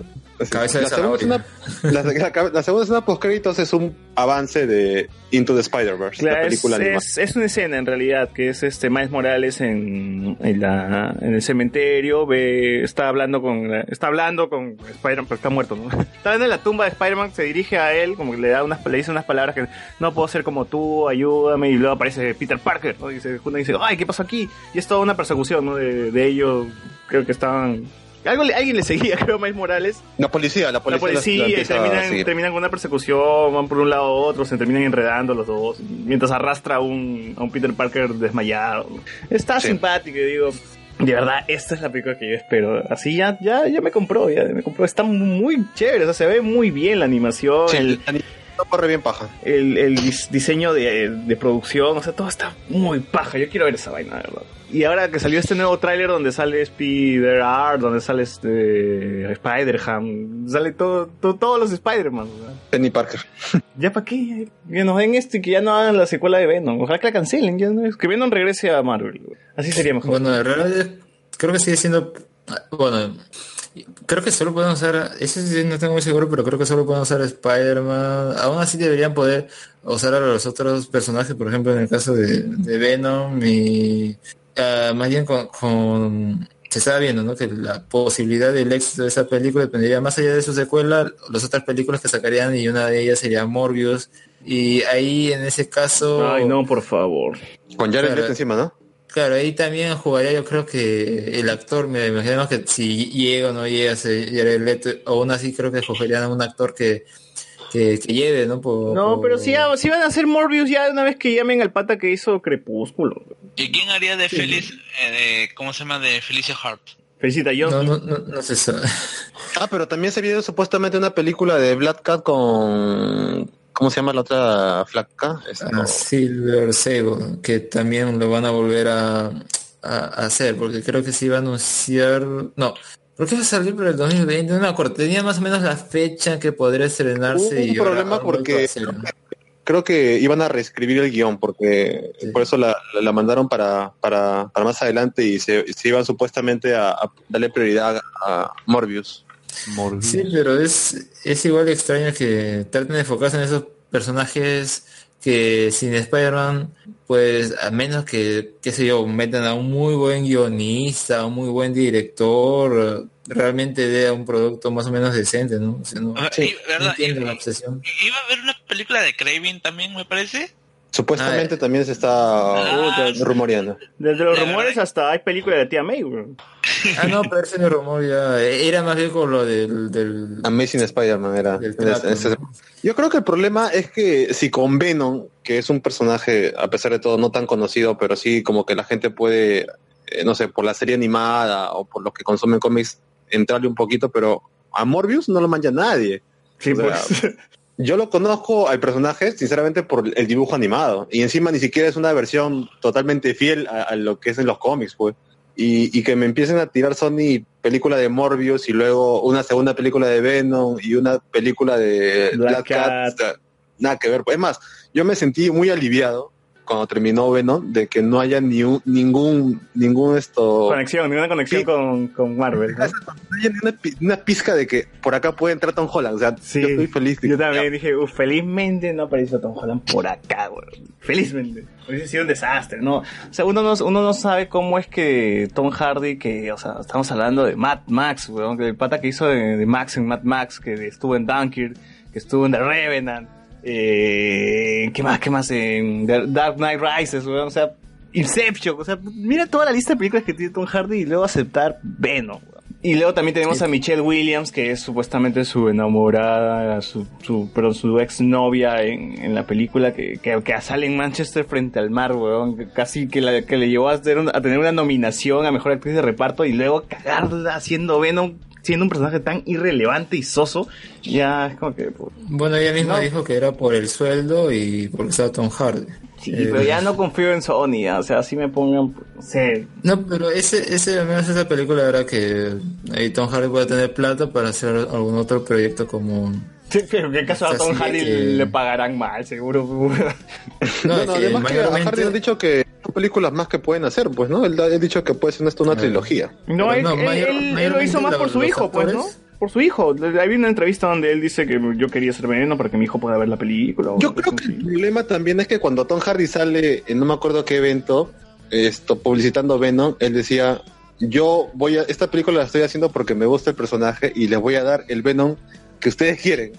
Cabeza de la, segunda escena, la, la- la segunda escena post créditos es un avance de Into the Spider-Verse, Claro, la es, película animada. es, es una escena en realidad que es este Miles Morales en, en, la, en el cementerio, ve, está hablando con está hablando con Spider-Man, pero está muerto, ¿no? Está en la tumba de Spider-Man, se dirige a él, como que le da unas le dice unas palabras que no puedo ser como tú, ayúdame, y luego aparece Peter Parker, ¿no? Y se junta y dice, ay, ¿qué pasó aquí? Y es toda una persecución, ¿no? De, de ellos, creo que estaban algo le- alguien le seguía, creo, Miles Morales. La policía, la La policía. policía, la y empieza a terminan, terminan con una persecución, van por un lado a otro, se terminan enredando los dos, mientras arrastra a un, a un Peter Parker desmayado. Está Sí. simpático, y digo, de verdad, esta es la película que yo espero. Así ya, ya, ya me compró, ya me compró. Está muy chévere, o sea, se ve muy bien la animación, Sí, el, no corre bien paja. el, el dis- diseño de, de producción, o sea, todo está muy paja. Yo quiero ver esa vaina, de verdad. Y ahora que salió este nuevo tráiler donde sale Spider Art, donde sale este Spider-Ham, sale todo, todo- todos los Spider-Man. Penny Parker. ¿Ya para qué? Que nos den esto y que ya no hagan la secuela de Venom. Ojalá que la cancelen. Ya no, que Venom regrese a Marvel. Así sería mejor. Bueno, en realidad creo que sigue siendo. Bueno, creo que solo pueden usar. Eso sí no tengo muy seguro, pero creo que solo pueden usar a Spider-Man. Aún así deberían poder usar a los otros personajes, por ejemplo, en el caso de, de Venom y. ah, más bien con, con- Se estaba viendo, ¿no? Que la posibilidad del éxito de esa película dependería más allá de su secuela, las otras películas que sacarían y una de ellas sería Morbius. Y ahí en ese caso. Ay, no, por favor. Con Jared. Leto encima, ¿no? Claro, ahí también jugaría yo creo que el actor, me imagino que si llega o no llega, se Jared Leto, o aún así creo que escogerían a un actor que, que, que lleve, ¿no? Por- No, por- pero si, ya- si van a hacer Morbius ya una vez que llamen al pata que hizo Crepúsculo. ¿Y quién haría de Feliz, eh, de, ¿cómo se llama? De Felicia Hart? Felicita No, Johnson. no, no, no sé eso. Ah, pero también se viene supuestamente una película de Black Cat con... ¿Cómo se llama la otra flaca? Silver Sable, que también lo van a volver a, a- a hacer, porque creo que se iba a anunciar, no, creo que va a salir por el 2020, no me acuerdo, tenía más o menos la fecha que podría estrenarse Hubo un y problema porque-. Creo que iban a reescribir el guion porque Sí. por eso la, la- la mandaron para, para, para más adelante y se, se iban supuestamente a, a darle prioridad a Morbius. Sí, pero es, es igual de extraño que traten de enfocarse en esos personajes que sin Spider-Man, pues a menos que, qué sé yo, metan a un muy buen guionista, un muy buen director, realmente dé un producto más o menos decente, ¿no? O sea, no, Ah, sí, no entiendo Y- la obsesión. Iba a haber una película de Craven también, me parece. Supuestamente también se está Ah, rumoreando. Desde los rumores hasta hay película de tía May, bro. Ah, no, pero ese rumor ya era más bien con lo del... del Amazing Spider-Man era. Yo creo que el problema es que si con Venom, que es un personaje, a pesar de todo, no tan conocido, pero sí como que la gente puede, eh, no sé, por la serie animada o por los que consumen cómics, entrarle un poquito, pero a Morbius no lo mancha nadie. Sí, O sea, pues. Yo lo conozco al personaje, sinceramente, por el dibujo animado. Y encima ni siquiera es una versión totalmente fiel a, a lo que es en los cómics, pues. Y, y que me empiecen a tirar Sony película de Morbius y luego una segunda película de Venom y una película de Black Black, Cat. Nada que ver. Es más, yo me sentí muy aliviado cuando terminó Venom de que no haya ni un- ningún, ningún esto... Conexión, ninguna conexión Sí. con, con Marvel. ¿no? no haya ni una, una pizca de que por acá puede entrar Tom Holland. O sea, Sí. yo estoy feliz. de Yo que- también dije, "Uf, felizmente no apareció Tom Holland por acá, güey. Felizmente. Hubiese sido un desastre, ¿no? O sea, uno no, uno no sabe cómo es que Tom Hardy, que, o sea, estamos hablando de Mad Max, weón, el pata que hizo de, Max en Mad Max, que estuvo en Dunkirk, que estuvo en The Revenant, eh, ¿qué más, qué más? En Dark Knight Rises, weón, o sea, Inception, o sea, mira toda la lista de películas que tiene Tom Hardy y luego aceptar Venom. Y luego también tenemos a Michelle Williams, que es supuestamente su enamorada, su, su, perdón, su ex novia en, en la película, que, que, que sale en Manchester frente al mar, weón. que Casi que, la, que le llevó a, hacer un- a tener una nominación a mejor actriz de reparto y luego cagarla haciendo Venom, siendo un personaje tan irrelevante y soso. Ya es como que. pues, Bueno, ella misma No. dijo que era por el sueldo y porque estaba Tom Hardy. sí, Eh, pero ya no confío en Sony, o sea, así me pongan. No pero ese, ese, al menos esa película era que ahí Tom Hardy puede tener plata para hacer algún otro proyecto como... Sí, pero ¿qué caso a Tom Hardy que- le pagarán mal, seguro? No, No, que además que a mayormente- Hardy han dicho que son películas más que pueden hacer, pues, ¿no? Él ha dicho que puede ser esto una Claro. trilogía. No, él, no, él- mayor- él- él lo hizo más por su hijo, pues, ¿no? Por su hijo. Hay una entrevista donde él dice que yo quería ser veneno para que mi hijo pueda ver la película. Yo creo que así. el problema también es que cuando Tom Hardy sale en no me acuerdo qué evento, esto publicitando Venom, él decía, yo voy a, esta película la estoy haciendo porque me gusta el personaje y les voy a dar el Venom que ustedes quieren.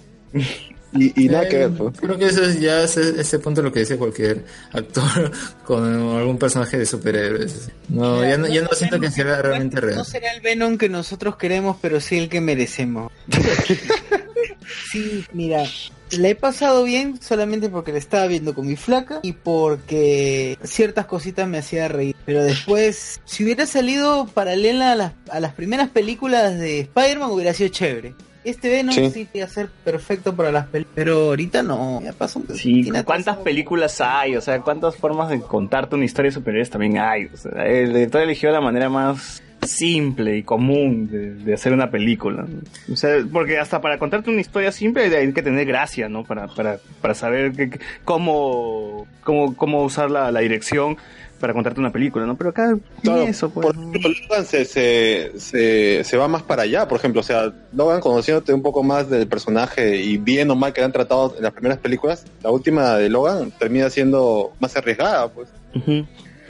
Y, y nada que ver, pues. Creo que eso es ya ese, ese punto lo que dice cualquier actor con algún personaje de superhéroes. No, ya no, ya no siento que sea realmente No real. será el Venom que nosotros queremos, pero sí el que merecemos. sí, mira, la he pasado bien solamente porque la estaba viendo con mi flaca y porque ciertas cositas me hacía reír. Pero después, si hubiera salido paralela a las, a las primeras películas de Spider-Man, hubiera sido chévere. Este Venom Sí. sí, iba a ser perfecto para las películas, pero ahorita no, ya pasó. Sí, ¿cuántas películas hay? O sea, ¿cuántas formas de contarte una historia de superhéroes también hay? O sea, el director eligió la manera más simple y común de, de hacer una película. O sea, porque hasta para contarte una historia simple hay que tener gracia, ¿no? Para, para, para saber que- que- cómo, cómo, cómo usar la, la dirección para contarte una película, ¿no? Pero acá Claro, eso, pues. por ejemplo, Logan se, se, se, se va más para allá, por ejemplo, o sea, Logan conociéndote un poco más del personaje y bien o mal que le han tratado en las primeras películas, la última de Logan termina siendo más arriesgada, pues.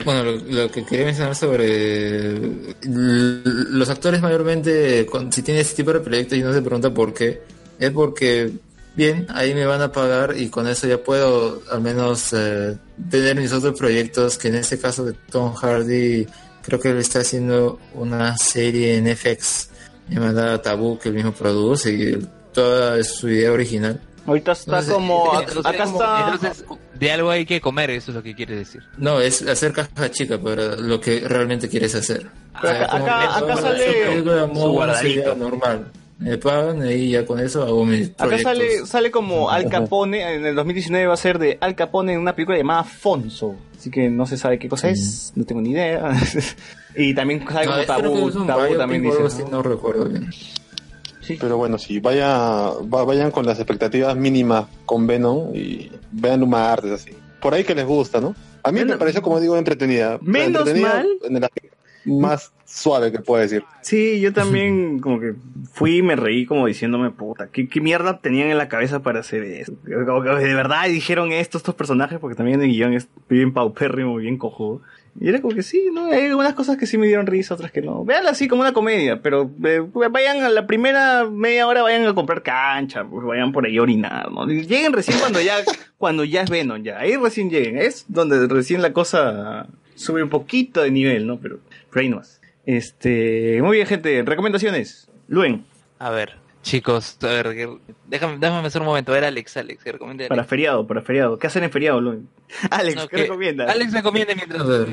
Bueno, lo, lo que quería mencionar sobre los actores mayormente, con- si tienen este tipo de proyectos y no se pregunta por qué, es porque, bien, ahí me van a pagar y con eso ya puedo al menos eh, tener mis otros proyectos, que en este caso de Tom Hardy, creo que él está haciendo una serie en FX llamada Taboo, que él mismo produce y toda su idea original. Ahorita está No sé, como... eh, acá está... Entonces, de algo hay que comer, eso es lo que quieres decir. No, es hacer caja chica para lo que realmente quieres hacer. Pero acá- como acá- que acá eso, sale su guardadito. normal. Me pagan y ya con eso hago mis Acá proyectos. sale, sale como Al Capone, en el 2019 va a ser de Al Capone en una película llamada Fonso. Así que no se sabe qué cosa es, no tengo ni idea. y también sale No, como que Tabú, Tabú también dice. no recuerdo bien. Pero bueno, sí, vaya, va- vayan con las expectativas mínimas con Venom y vean un martes así. Por ahí que les gusta, ¿no? A mí me pareció, como digo, entretenida. Menos Entretenida mal. en el- más suave que puedo decir. Sí, yo también como que fui y me reí como diciéndome, puta, ¿qué, qué mierda tenían en la cabeza para hacer eso? Como que de verdad dijeron esto estos personajes porque también el guion es bien paupérrimo, bien cojudo. Y era como que sí, ¿no? Hay algunas cosas que sí me dieron risa, otras que no. Véanla así como una comedia, pero eh, vayan a la primera media hora, vayan a comprar cancha, pues vayan por ahí a orinar, ¿no? Y Lleguen recién cuando ya, cuando ya es Venom, ya. Ahí recién lleguen. Es donde recién la cosa sube un poquito de nivel, ¿no? Pero, pero ahí no más. Este, muy bien, gente. Recomendaciones. Luen, A ver, chicos, a ver, déjame, déjame pensar un momento. A ver, Alex, Alex, que recomiende para feriado, para feriado. ¿Qué hacen en feriado, Luen? Alex, No, ¿qué que- recomiendas? Alex recomiende mientras. A ver,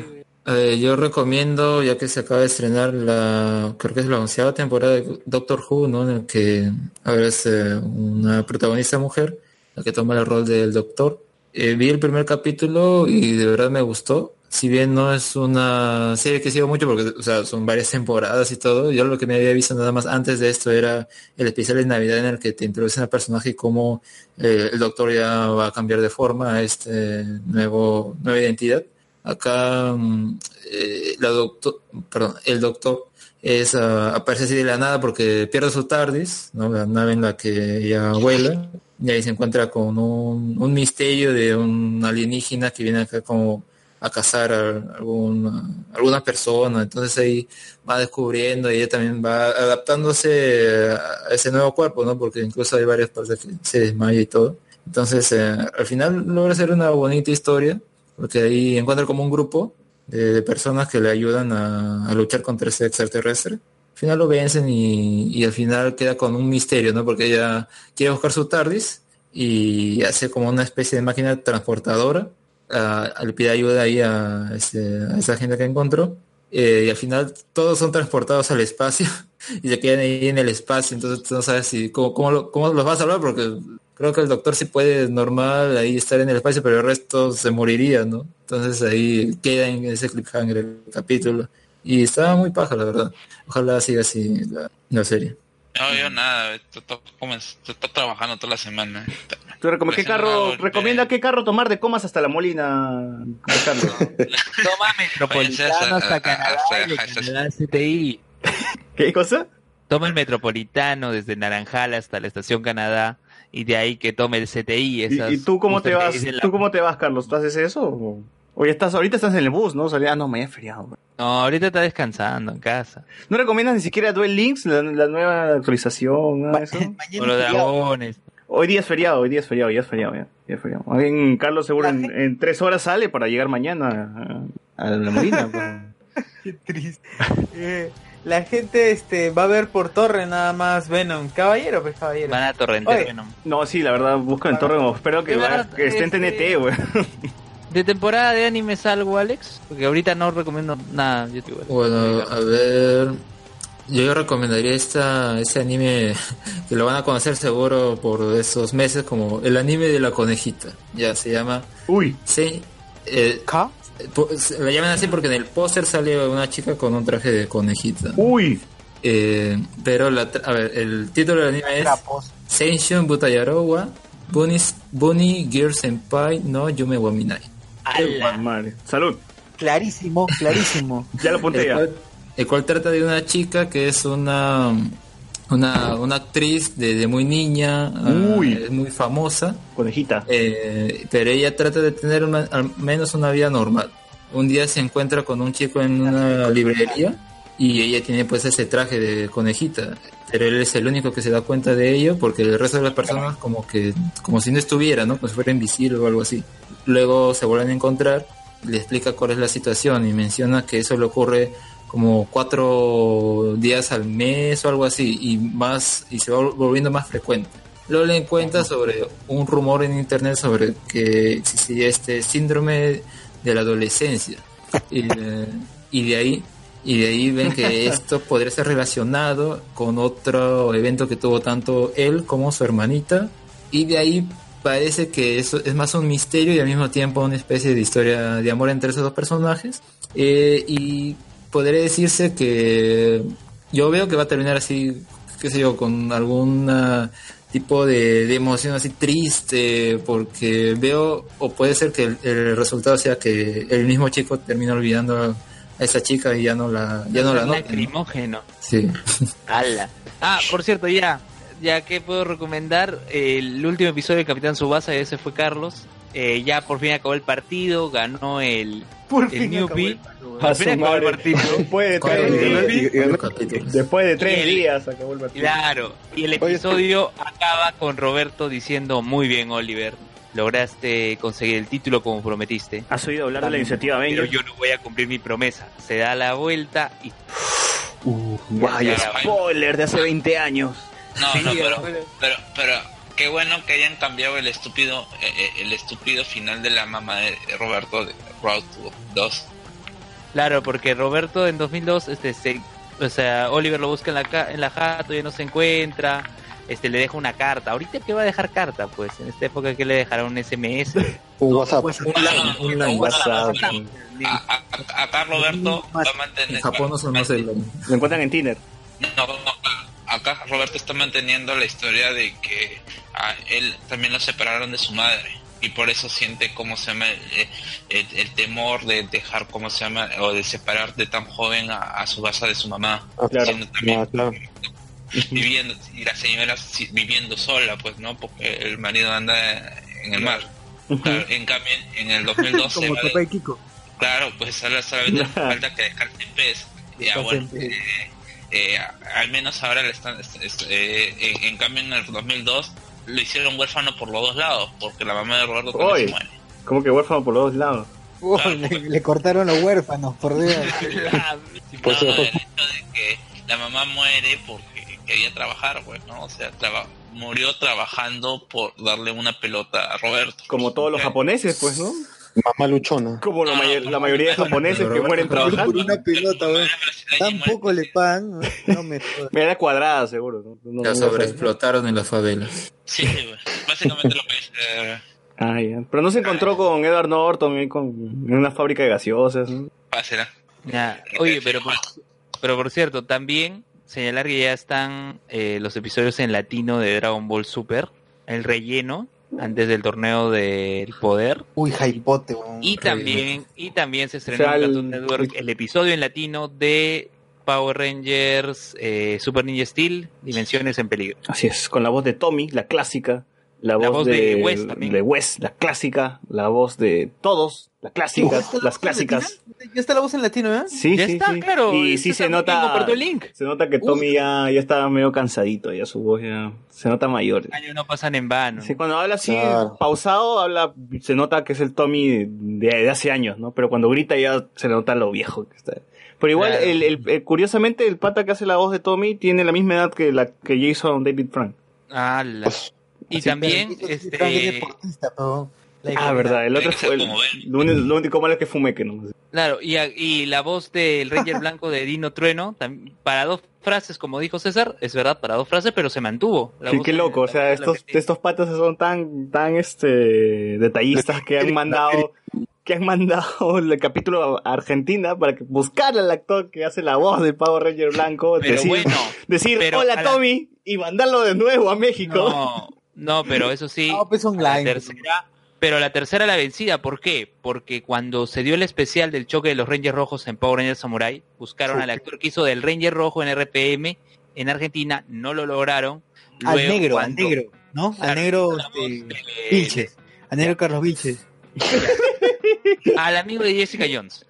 eh, yo recomiendo, ya que se acaba de estrenar la, creo que es la onceava temporada de Doctor Who, ¿no? En el que, a ver, es eh, una protagonista mujer, la que toma el rol del doctor. Eh, vi el primer capítulo y de verdad me gustó. Si bien no es una serie que sigo mucho porque, o sea, son varias temporadas y todo, yo lo que me había visto nada más antes de esto era el especial de Navidad en el que te introducen al personaje y cómo eh, el doctor ya va a cambiar de forma a este nuevo, nueva identidad. Acá mm, eh, el doctor es ah, aparece así de la nada porque pierde su TARDIS, ¿no? La nave en la que ella vuela, y ahí se encuentra con un, un misterio de un alienígena que viene acá como a cazar a alguna, alguna persona, entonces ahí va descubriendo y ella también va adaptándose a ese nuevo cuerpo, ¿no? Porque incluso hay varias partes que se desmaya y todo. Entonces, eh, al final logra ser una bonita historia, porque ahí encuentra como un grupo de, de personas que le ayudan a, a luchar contra ese extraterrestre. Al final lo vencen y, y al final queda con un misterio, ¿no? Porque ella quiere buscar su TARDIS y hace como una especie de máquina transportadora. Ah, le pide ayuda ahí a, ese- a esa gente que encontró. eh, y al final todos son transportados al espacio y se quedan ahí en el espacio. Entonces no sabes si cómo, cómo, lo- cómo los vas a salvar porque creo que el doctor sí puede normal ahí estar en el espacio, pero el resto se moriría, ¿no? Entonces ahí queda en ese cliffhanger el capítulo. Y estaba muy paja, la verdad. Ojalá siga así la serie. No, yo nada, estoy trabajando toda la semana. ¿Tú recom- ¿Qué carro, no, recomienda qué carro tomar de comas hasta la Molina, Carlos? Toma Metropolitano hasta Canadá CTI. ¿Qué cosa? Toma el Metropolitano desde Naranjal hasta la estación Canadá y de ahí que tome el CTI. ¿Y, Esas y tú cómo te vas? ¿Tú cómo te vas, Carlos? ¿Tú haces eso? O, o ya estás, ahorita estás en el bus, ¿no? Salía, ah, no, mañana es feriado. güey. No, ahorita está descansando en casa. ¿No recomiendas ni siquiera Duel Links, la, la nueva actualización, nada de eso? Con los dragones. Hoy día es feriado, hoy día es feriado, ya es feriado, ya, ya es feriado. Bien, Carlos seguro en, en tres horas sale para llegar mañana a, a la Molina. pues. Qué triste. Eh, la gente este va a ver por torre nada más Venom. Caballero, pues caballero. Van a torrentear Oye, Venom. No, sí, la verdad, busco en Torre, espero que, verdad, que esté en este- TNT, güey. ¿De temporada de animes algo, Alex? Porque ahorita no recomiendo nada. Yo te digo, Bueno, a ver. Yo recomendaría esta, este anime que lo van a conocer seguro por esos meses como el anime de la conejita. Ya se llama. Uy. Sí. Eh, se- la llaman así porque en el póster sale una chica con un traje de conejita. Uy. Eh, pero la, tra- a ver, el título del anime es Seishun Butayarowa Bunny's- Bunny Gear Senpai no Yume wa Madre. Salud. Clarísimo, clarísimo. Ya lo apunté el ya. Cual, el cual trata de una chica que es una una, una actriz de, de muy niña, ah, es muy famosa. Conejita. Eh, pero ella trata de tener una- al menos una vida normal. Un día se encuentra con un chico en una librería y ella tiene pues ese traje de conejita. Pero él es el único que se da cuenta de ello porque el resto de las personas como que como si no estuviera, ¿no? Como si fuera invisible o algo así. Luego se vuelven a encontrar, le explica cuál es la situación y menciona que eso le ocurre como cuatro días al mes o algo así y más y se va volviendo más frecuente. Luego le cuenta sobre un rumor en internet sobre que existía este síndrome de la adolescencia y, eh, y de ahí y de ahí ven que esto podría ser relacionado con otro evento que tuvo tanto él como su hermanita y de ahí parece que eso es más un misterio y al mismo tiempo una especie de historia de amor entre esos dos personajes Eh, y podría decirse que yo veo que va a terminar así qué sé yo con algún tipo de, de emoción así triste porque veo o puede ser que el, el resultado sea que el mismo chico termina olvidando a, esa chica y ya no la, ya no la notan. Lacrimógeno. Sí. Ala. Ah, por cierto, ya. Ya que puedo recomendar el último episodio de Capitán Subasa, ese fue Carlos. Eh, ya por fin acabó el partido, ganó el, Por el fin New acabó P. el partido. Por fin acabó el partido. Después de tres, días- después de tres el- días acabó el partido. Claro, y el episodio acaba con Roberto diciendo, muy bien Oliver, lograste conseguir el título como prometiste. ¿Has oído hablar de la iniciativa Pero yo no voy a cumplir mi promesa. Se da la vuelta y... Vaya, Ya, spoiler de hace 20 años. No, Sí, no, pero, bueno. pero, pero qué bueno que hayan cambiado el estúpido, eh, eh, el estúpido final de la mamá de Roberto de Road to 2. Claro, porque Roberto en 2002, este, se, o sea, Oliver lo busca en la, ca- en la jato, ya no se encuentra, este, le deja una carta. Ahorita que va a dejar carta, pues, en esta época que le dejará un SMS. Un WhatsApp. Un line, un line. WhatsApp. A- a- a- Acá Roberto va a mantener... En Japón no se conoce el line. Lo encuentran en Tinder. No, no, acá Roberto está manteniendo la historia de que a él también lo separaron de su madre y por eso siente como se llama el, el- el temor de dejar como se llama o de separar de tan joven a, a su base de su mamá Ah, claro. siendo también Ah, claro. viviendo y la señora si- viviendo sola pues no porque el marido anda en el mar Claro, en cambio en el 2012 Como va de- Kiko. Claro, pues solo- solamente falta que descarte en pez. Ya, bueno, eh, eh, al menos ahora le están, es- es- eh, en, en cambio en el 2002 lo hicieron huérfano por los dos lados, porque la mamá de Roberto se muere. Como que huérfano por los dos lados. Le, le cortaron los huérfanos, por Dios. Pues, no, eh, el hecho de que la mamá muere porque quería trabajar, pues, ¿no? O sea, traba- murió trabajando por darle una pelota a Roberto. Como todos los japoneses, pues, ¿no? Mamá luchona. Como la, may- la mayoría de japoneses que mueren Por trabajando. una pelota, weón. Tampoco le pagan. No me da cuadrada, seguro. ¿no? No- La sobreexplotaron en las favelas. Sí, güey. básicamente lo que eh, Ah, ya. Pero no se encontró con Edward Norton ahí con, en una fábrica de gaseosas. Pásela. Ya, Oye, pero por, pero por cierto, también señalar que ya están eh, los episodios en latino de Dragon Ball Super, el relleno, antes del torneo del poder. Uy, hypote, weón. Y también, y también se estrenó O sea, en el- Cartoon Network el episodio en latino de Power Rangers eh, Super Ninja Steel, Dimensiones en Peligro. Así es, con la voz de Tommy, la clásica. La voz, La voz de, de Wes también. de Wes, la clásica. La voz de todos, las clásicas, las clásicas. Ya está la voz en latino, ¿eh? Sí, Ya sí, está, sí. claro. Y Este sí se nota. compartió el link. Se nota que Tommy ya, ya está medio cansadito, ya su voz ya se nota mayor. Años no pasan en vano. Sí, cuando habla así, Claro. pausado, habla, se nota que es el Tommy de, de hace años, ¿no? Pero cuando grita ya se le nota lo viejo que está. Pero igual, Claro. el, el- el- curiosamente, el pata que hace la voz de Tommy tiene la misma edad que la que Jason David Frank. Ala. Y Así, también, este, deportista, pero... la Ah, verdad, el otro fue el, lo, único, lo único malo es que fumé que no. claro, y, a- y la voz del Ranger Blanco de Dino Trueno, para dos frases, como dijo César, es verdad, para dos frases, pero se mantuvo. La Sí, voz qué de- loco, o sea, estos, estos patas son tan, tan, este, detallistas que han mandado, que han mandado el capítulo a Argentina para que buscar al actor que hace la voz de Power Ranger Blanco, Pero decir, bueno, decir pero hola la- Tommy y mandarlo de nuevo a México. No, no, pero eso sí, No, pues la online. tercera, pero la tercera la vencida, ¿por qué? Porque cuando se dio el especial del choque de los Rangers Rojos en Power Rangers Samurai, buscaron al actor que hizo del Ranger Rojo en RPM en Argentina, no lo lograron. Al negro, al negro, ¿no? Al negro la este, Vilches. Al negro Carlos Vilches. al amigo de Jessica Jones.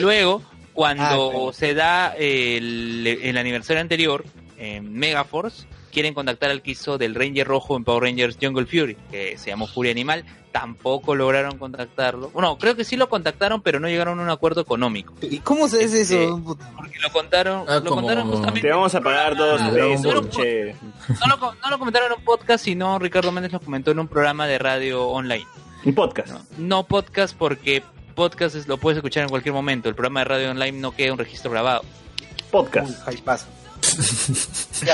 Luego, cuando Ah, se da el, el aniversario anterior, en Megaforce, quieren contactar al que hizo del Ranger Rojo en Power Rangers Jungle Fury, que se llamó Furia Animal. Tampoco lograron contactarlo. Bueno, creo que sí lo contactaron, pero no llegaron a un acuerdo económico. ¿Y cómo se hace Este, eso? Porque lo contaron, Ah, lo como- contaron justamente. Te vamos a pagar dos pesos, Ball. che. No lo, no lo comentaron en un podcast, sino Ricardo Méndez lo comentó en un programa de radio online. Un podcast. No, no podcast porque podcast es- lo puedes escuchar en cualquier momento. El programa de radio online no queda un registro grabado. Podcast. Uy, hypazo.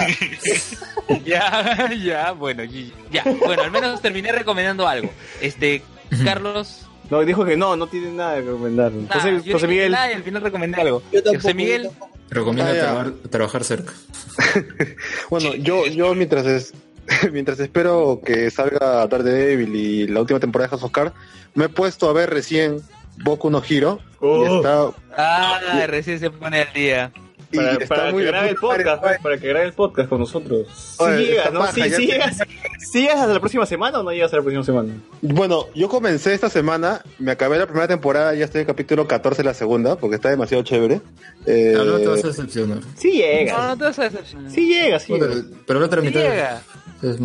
ya, ya, bueno, y- ya. Bueno, al menos terminé recomendando algo. Este, Carlos. No, dijo que no, no tiene nada que recomendar. nada, José, yo José dije Miguel. nada y al final recomendé algo. Yo tampoco, José Miguel. Recomienda Ah, ya. trabajar, cerca. Bueno, yo, yo mientras es, mientras espero que salga Daredevil y la última temporada de House of Cards, me he puesto a ver recién Boku no Hiro. Oh. Y está, Ah, recién se pone al día. Y Para, está para muy que grabe el podcast, pues, para que grabe el podcast con nosotros. Sí Oye, llegas, ¿no? paja, Sí, sí llegas, sí llegas hasta la próxima semana o no llegas a la próxima semana? Bueno, yo comencé esta semana, me acabé la primera temporada, ya estoy en el capítulo 14 de la segunda, porque está demasiado chévere. Eh, Ah, no te vas a decepcionar. Sí llegas. No, no te vas a decepcionar. Sí llegas, sí Bueno, llegas. pero la otra Sí mitad llega. es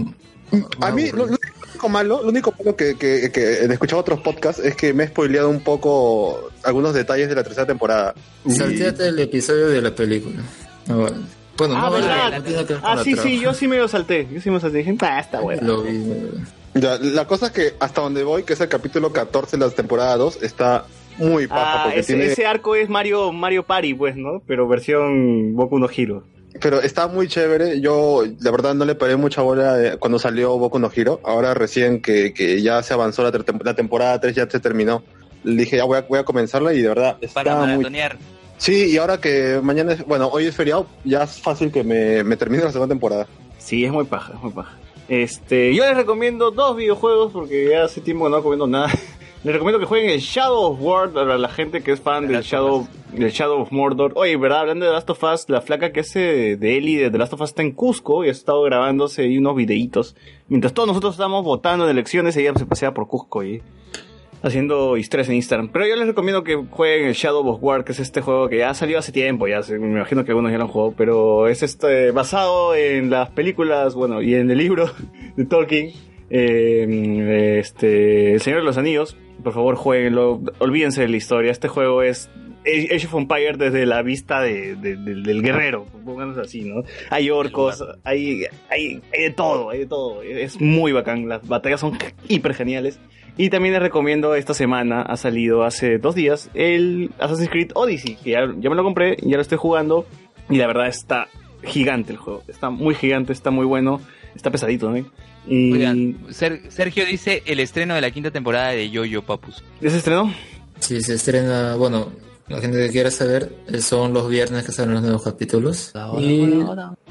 a mí, lo, lo único malo, lo único malo que, que, que he escuchado otros podcasts es que me he spoileado un poco algunos detalles de la tercera temporada. Y- Salteate el episodio de la película. No. Bueno, Ah, no vale, ¿verdad? no que Ah, la sí, sí, yo sí me lo salté. Yo sí me lo salté. Dije, ah, está bueno. Lo vi, Ya, la cosa es que hasta donde voy, que es el capítulo 14 de la temporada 2, está muy paja Ah, porque ese, tiene... ese arco es Mario Mario Party, pues, ¿no? Pero versión Boku no Hero. Pero está muy chévere. Yo, la verdad, no le paré mucha bola eh, cuando salió Boku no Hero. Ahora recién que, que ya se avanzó la, ter- la temporada 3, ya se terminó. Le dije, ya voy a, voy a comenzarla y de verdad está Para muy... Sí, y ahora que mañana es... Bueno, hoy es feriado, ya es fácil que me, me termine la segunda temporada. Sí, es muy paja, es muy paja. Este, yo les recomiendo dos videojuegos porque ya hace tiempo que no recomiendo nada. Les recomiendo que jueguen el Shadow of War para la gente que es fan del Shadow, del Shadow of Mordor. Oye, ¿verdad? Hablando de Last of Us, la flaca que hace de Ellie de The Last of Us está en Cusco y ha estado grabándose ahí unos videitos. Mientras todos nosotros estamos votando en elecciones, ella se pasea por Cusco y haciendo historias en Instagram. Pero yo les recomiendo que jueguen el Shadow of War, que es este juego que ya salió hace tiempo, ya me imagino que algunos ya lo han jugado, pero es este basado en las películas, bueno, y en el libro de Tolkien, eh, este, El Señor de los Anillos. Por favor, jueguenlo, olvídense de la historia. Este juego es Age of Empire desde la vista de, de- del- del guerrero, pónganse así, ¿no? Hay orcos, hay, hay, hay de todo, hay de todo. Es muy bacán, las batallas son hiper geniales. Y también les recomiendo, esta semana ha salido hace dos días el Assassin's Creed Odyssey, que ya, ya me lo compré, ya lo estoy jugando. Y la verdad está gigante el juego, está muy gigante, está muy bueno, está pesadito, ¿no? Y Oigan, Ser- Sergio dice el estreno de la quinta temporada de Yo-Yo Papus. ¿ya se estrenó? Sí, se estrena, bueno, la gente que quiera saber, eh, son los viernes que salen los nuevos capítulos. y,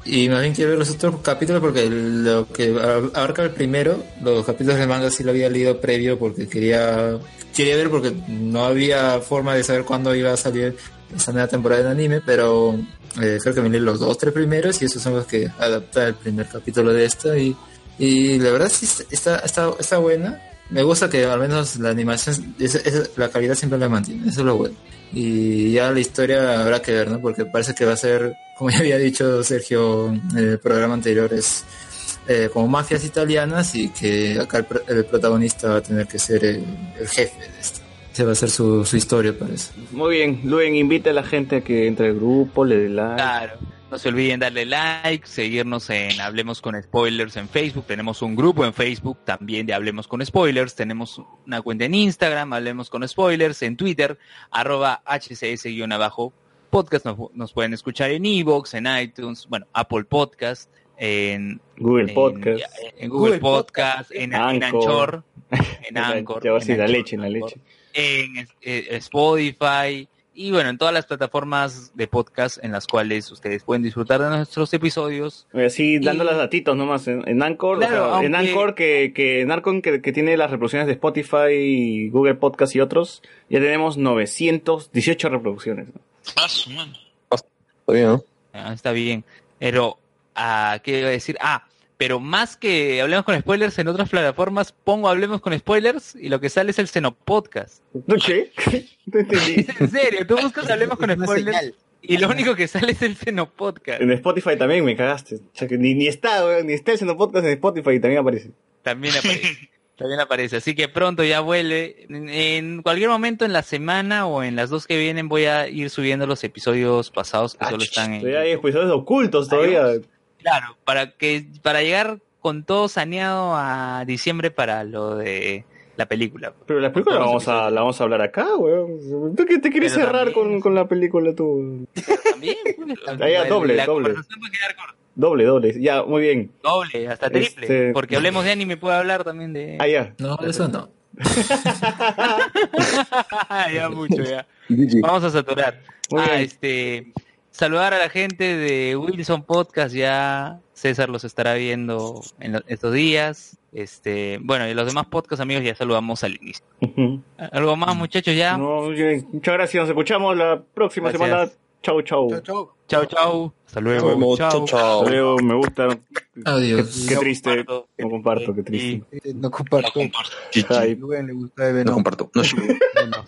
y más bien quiero ver los otros capítulos porque lo que ab- abarca el primero, los capítulos de manga sí lo había leído previo porque quería, quería ver porque no había forma de saber cuándo iba a salir esa nueva temporada de anime, pero eh, creo que me leí los dos, tres primeros y esos son los que adapta el primer capítulo de esto y, y la verdad sí está, está, está buena. Me gusta que al menos la animación, es- es- la calidad siempre la mantiene, eso es lo bueno. Y ya la historia habrá que ver, ¿no? Porque parece que va a ser, como ya había dicho Sergio en el programa anterior, es eh, como mafias italianas y que acá el, el protagonista va a tener que ser el, el jefe de esto. Esa va a ser su, su historia, parece. Muy bien, Luen, invita a la gente a que entre al grupo, le dé like. Claro. No se olviden darle like, seguirnos en Hablemos con Spoilers en Facebook. Tenemos un grupo en Facebook también de Hablemos con Spoilers. Tenemos una cuenta en Instagram, Hablemos con Spoilers, en Twitter, arroba hcs-abajo podcast. Nos, nos pueden escuchar en Evox, en iTunes, bueno, Apple Podcast, en Google en- Podcast. en Google, Google Podcast, en, en Anchor. Anchor, en Anchor, Ya va a la leche, en la leche. en eh, Spotify y bueno, en todas las plataformas de podcast en las cuales ustedes pueden disfrutar de nuestros episodios. Así, dando Y- los datitos nomás. En, en Anchor, o en Anchor que, que, en Anchor que, que tiene las reproducciones de Spotify, Google Podcast y otros, ya tenemos 918 reproducciones. Ah, su mano. Está bien, ¿no? Ah, está bien. Pero, ah, ¿qué iba a decir? Ah, pero más que hablemos con spoilers en otras plataformas, pongo hablemos con spoilers y lo que sale es el Xenopodcast. ¿No qué? No entendí. Es en serio, tú buscas hablemos con spoilers y lo único que sale es el Xenopodcast. En Spotify también me cagaste. O sea, que ni, ni está, ni está el Seno Podcast en Spotify y también aparece. También aparece. También aparece. Así que pronto ya vuelve. En, cualquier momento en la semana o en las dos que vienen voy a ir subiendo los episodios pasados que Ah, solo están en. Hay episodios ocultos todavía. Claro, para que para llegar con todo saneado a diciembre para lo de la película. Pero la película la vamos, a, la vamos a hablar acá, weón. ¿Tú qué te quieres Pero cerrar también- con, con la película tú? También, pues, Ah, ya, la- doble, la doble. conversación va a quedar corta. Doble, doble. Ya, muy bien. Doble, hasta triple. Este- Porque hablemos de anime, puedo hablar también de. Ah, ya. No, eso no. ya mucho, ya. Vamos a saturar. Muy ah, bien. este. Saludar a la gente de Wilson Podcast, ya César los estará viendo en lo- estos días. Este, bueno, y los demás podcast amigos ya saludamos al inicio. ¿Algo más, muchachos, ya? No, oye, muchas gracias. Nos escuchamos la próxima Gracias. semana. Chau, chau. Chao, chau. Hasta luego. Nos vemos. Chao, chao. Hasta luego, me gusta. Adiós. Qué, qué triste. No comparto, qué triste. No comparto. Rubén le gusta de No comparto. No, Bueno.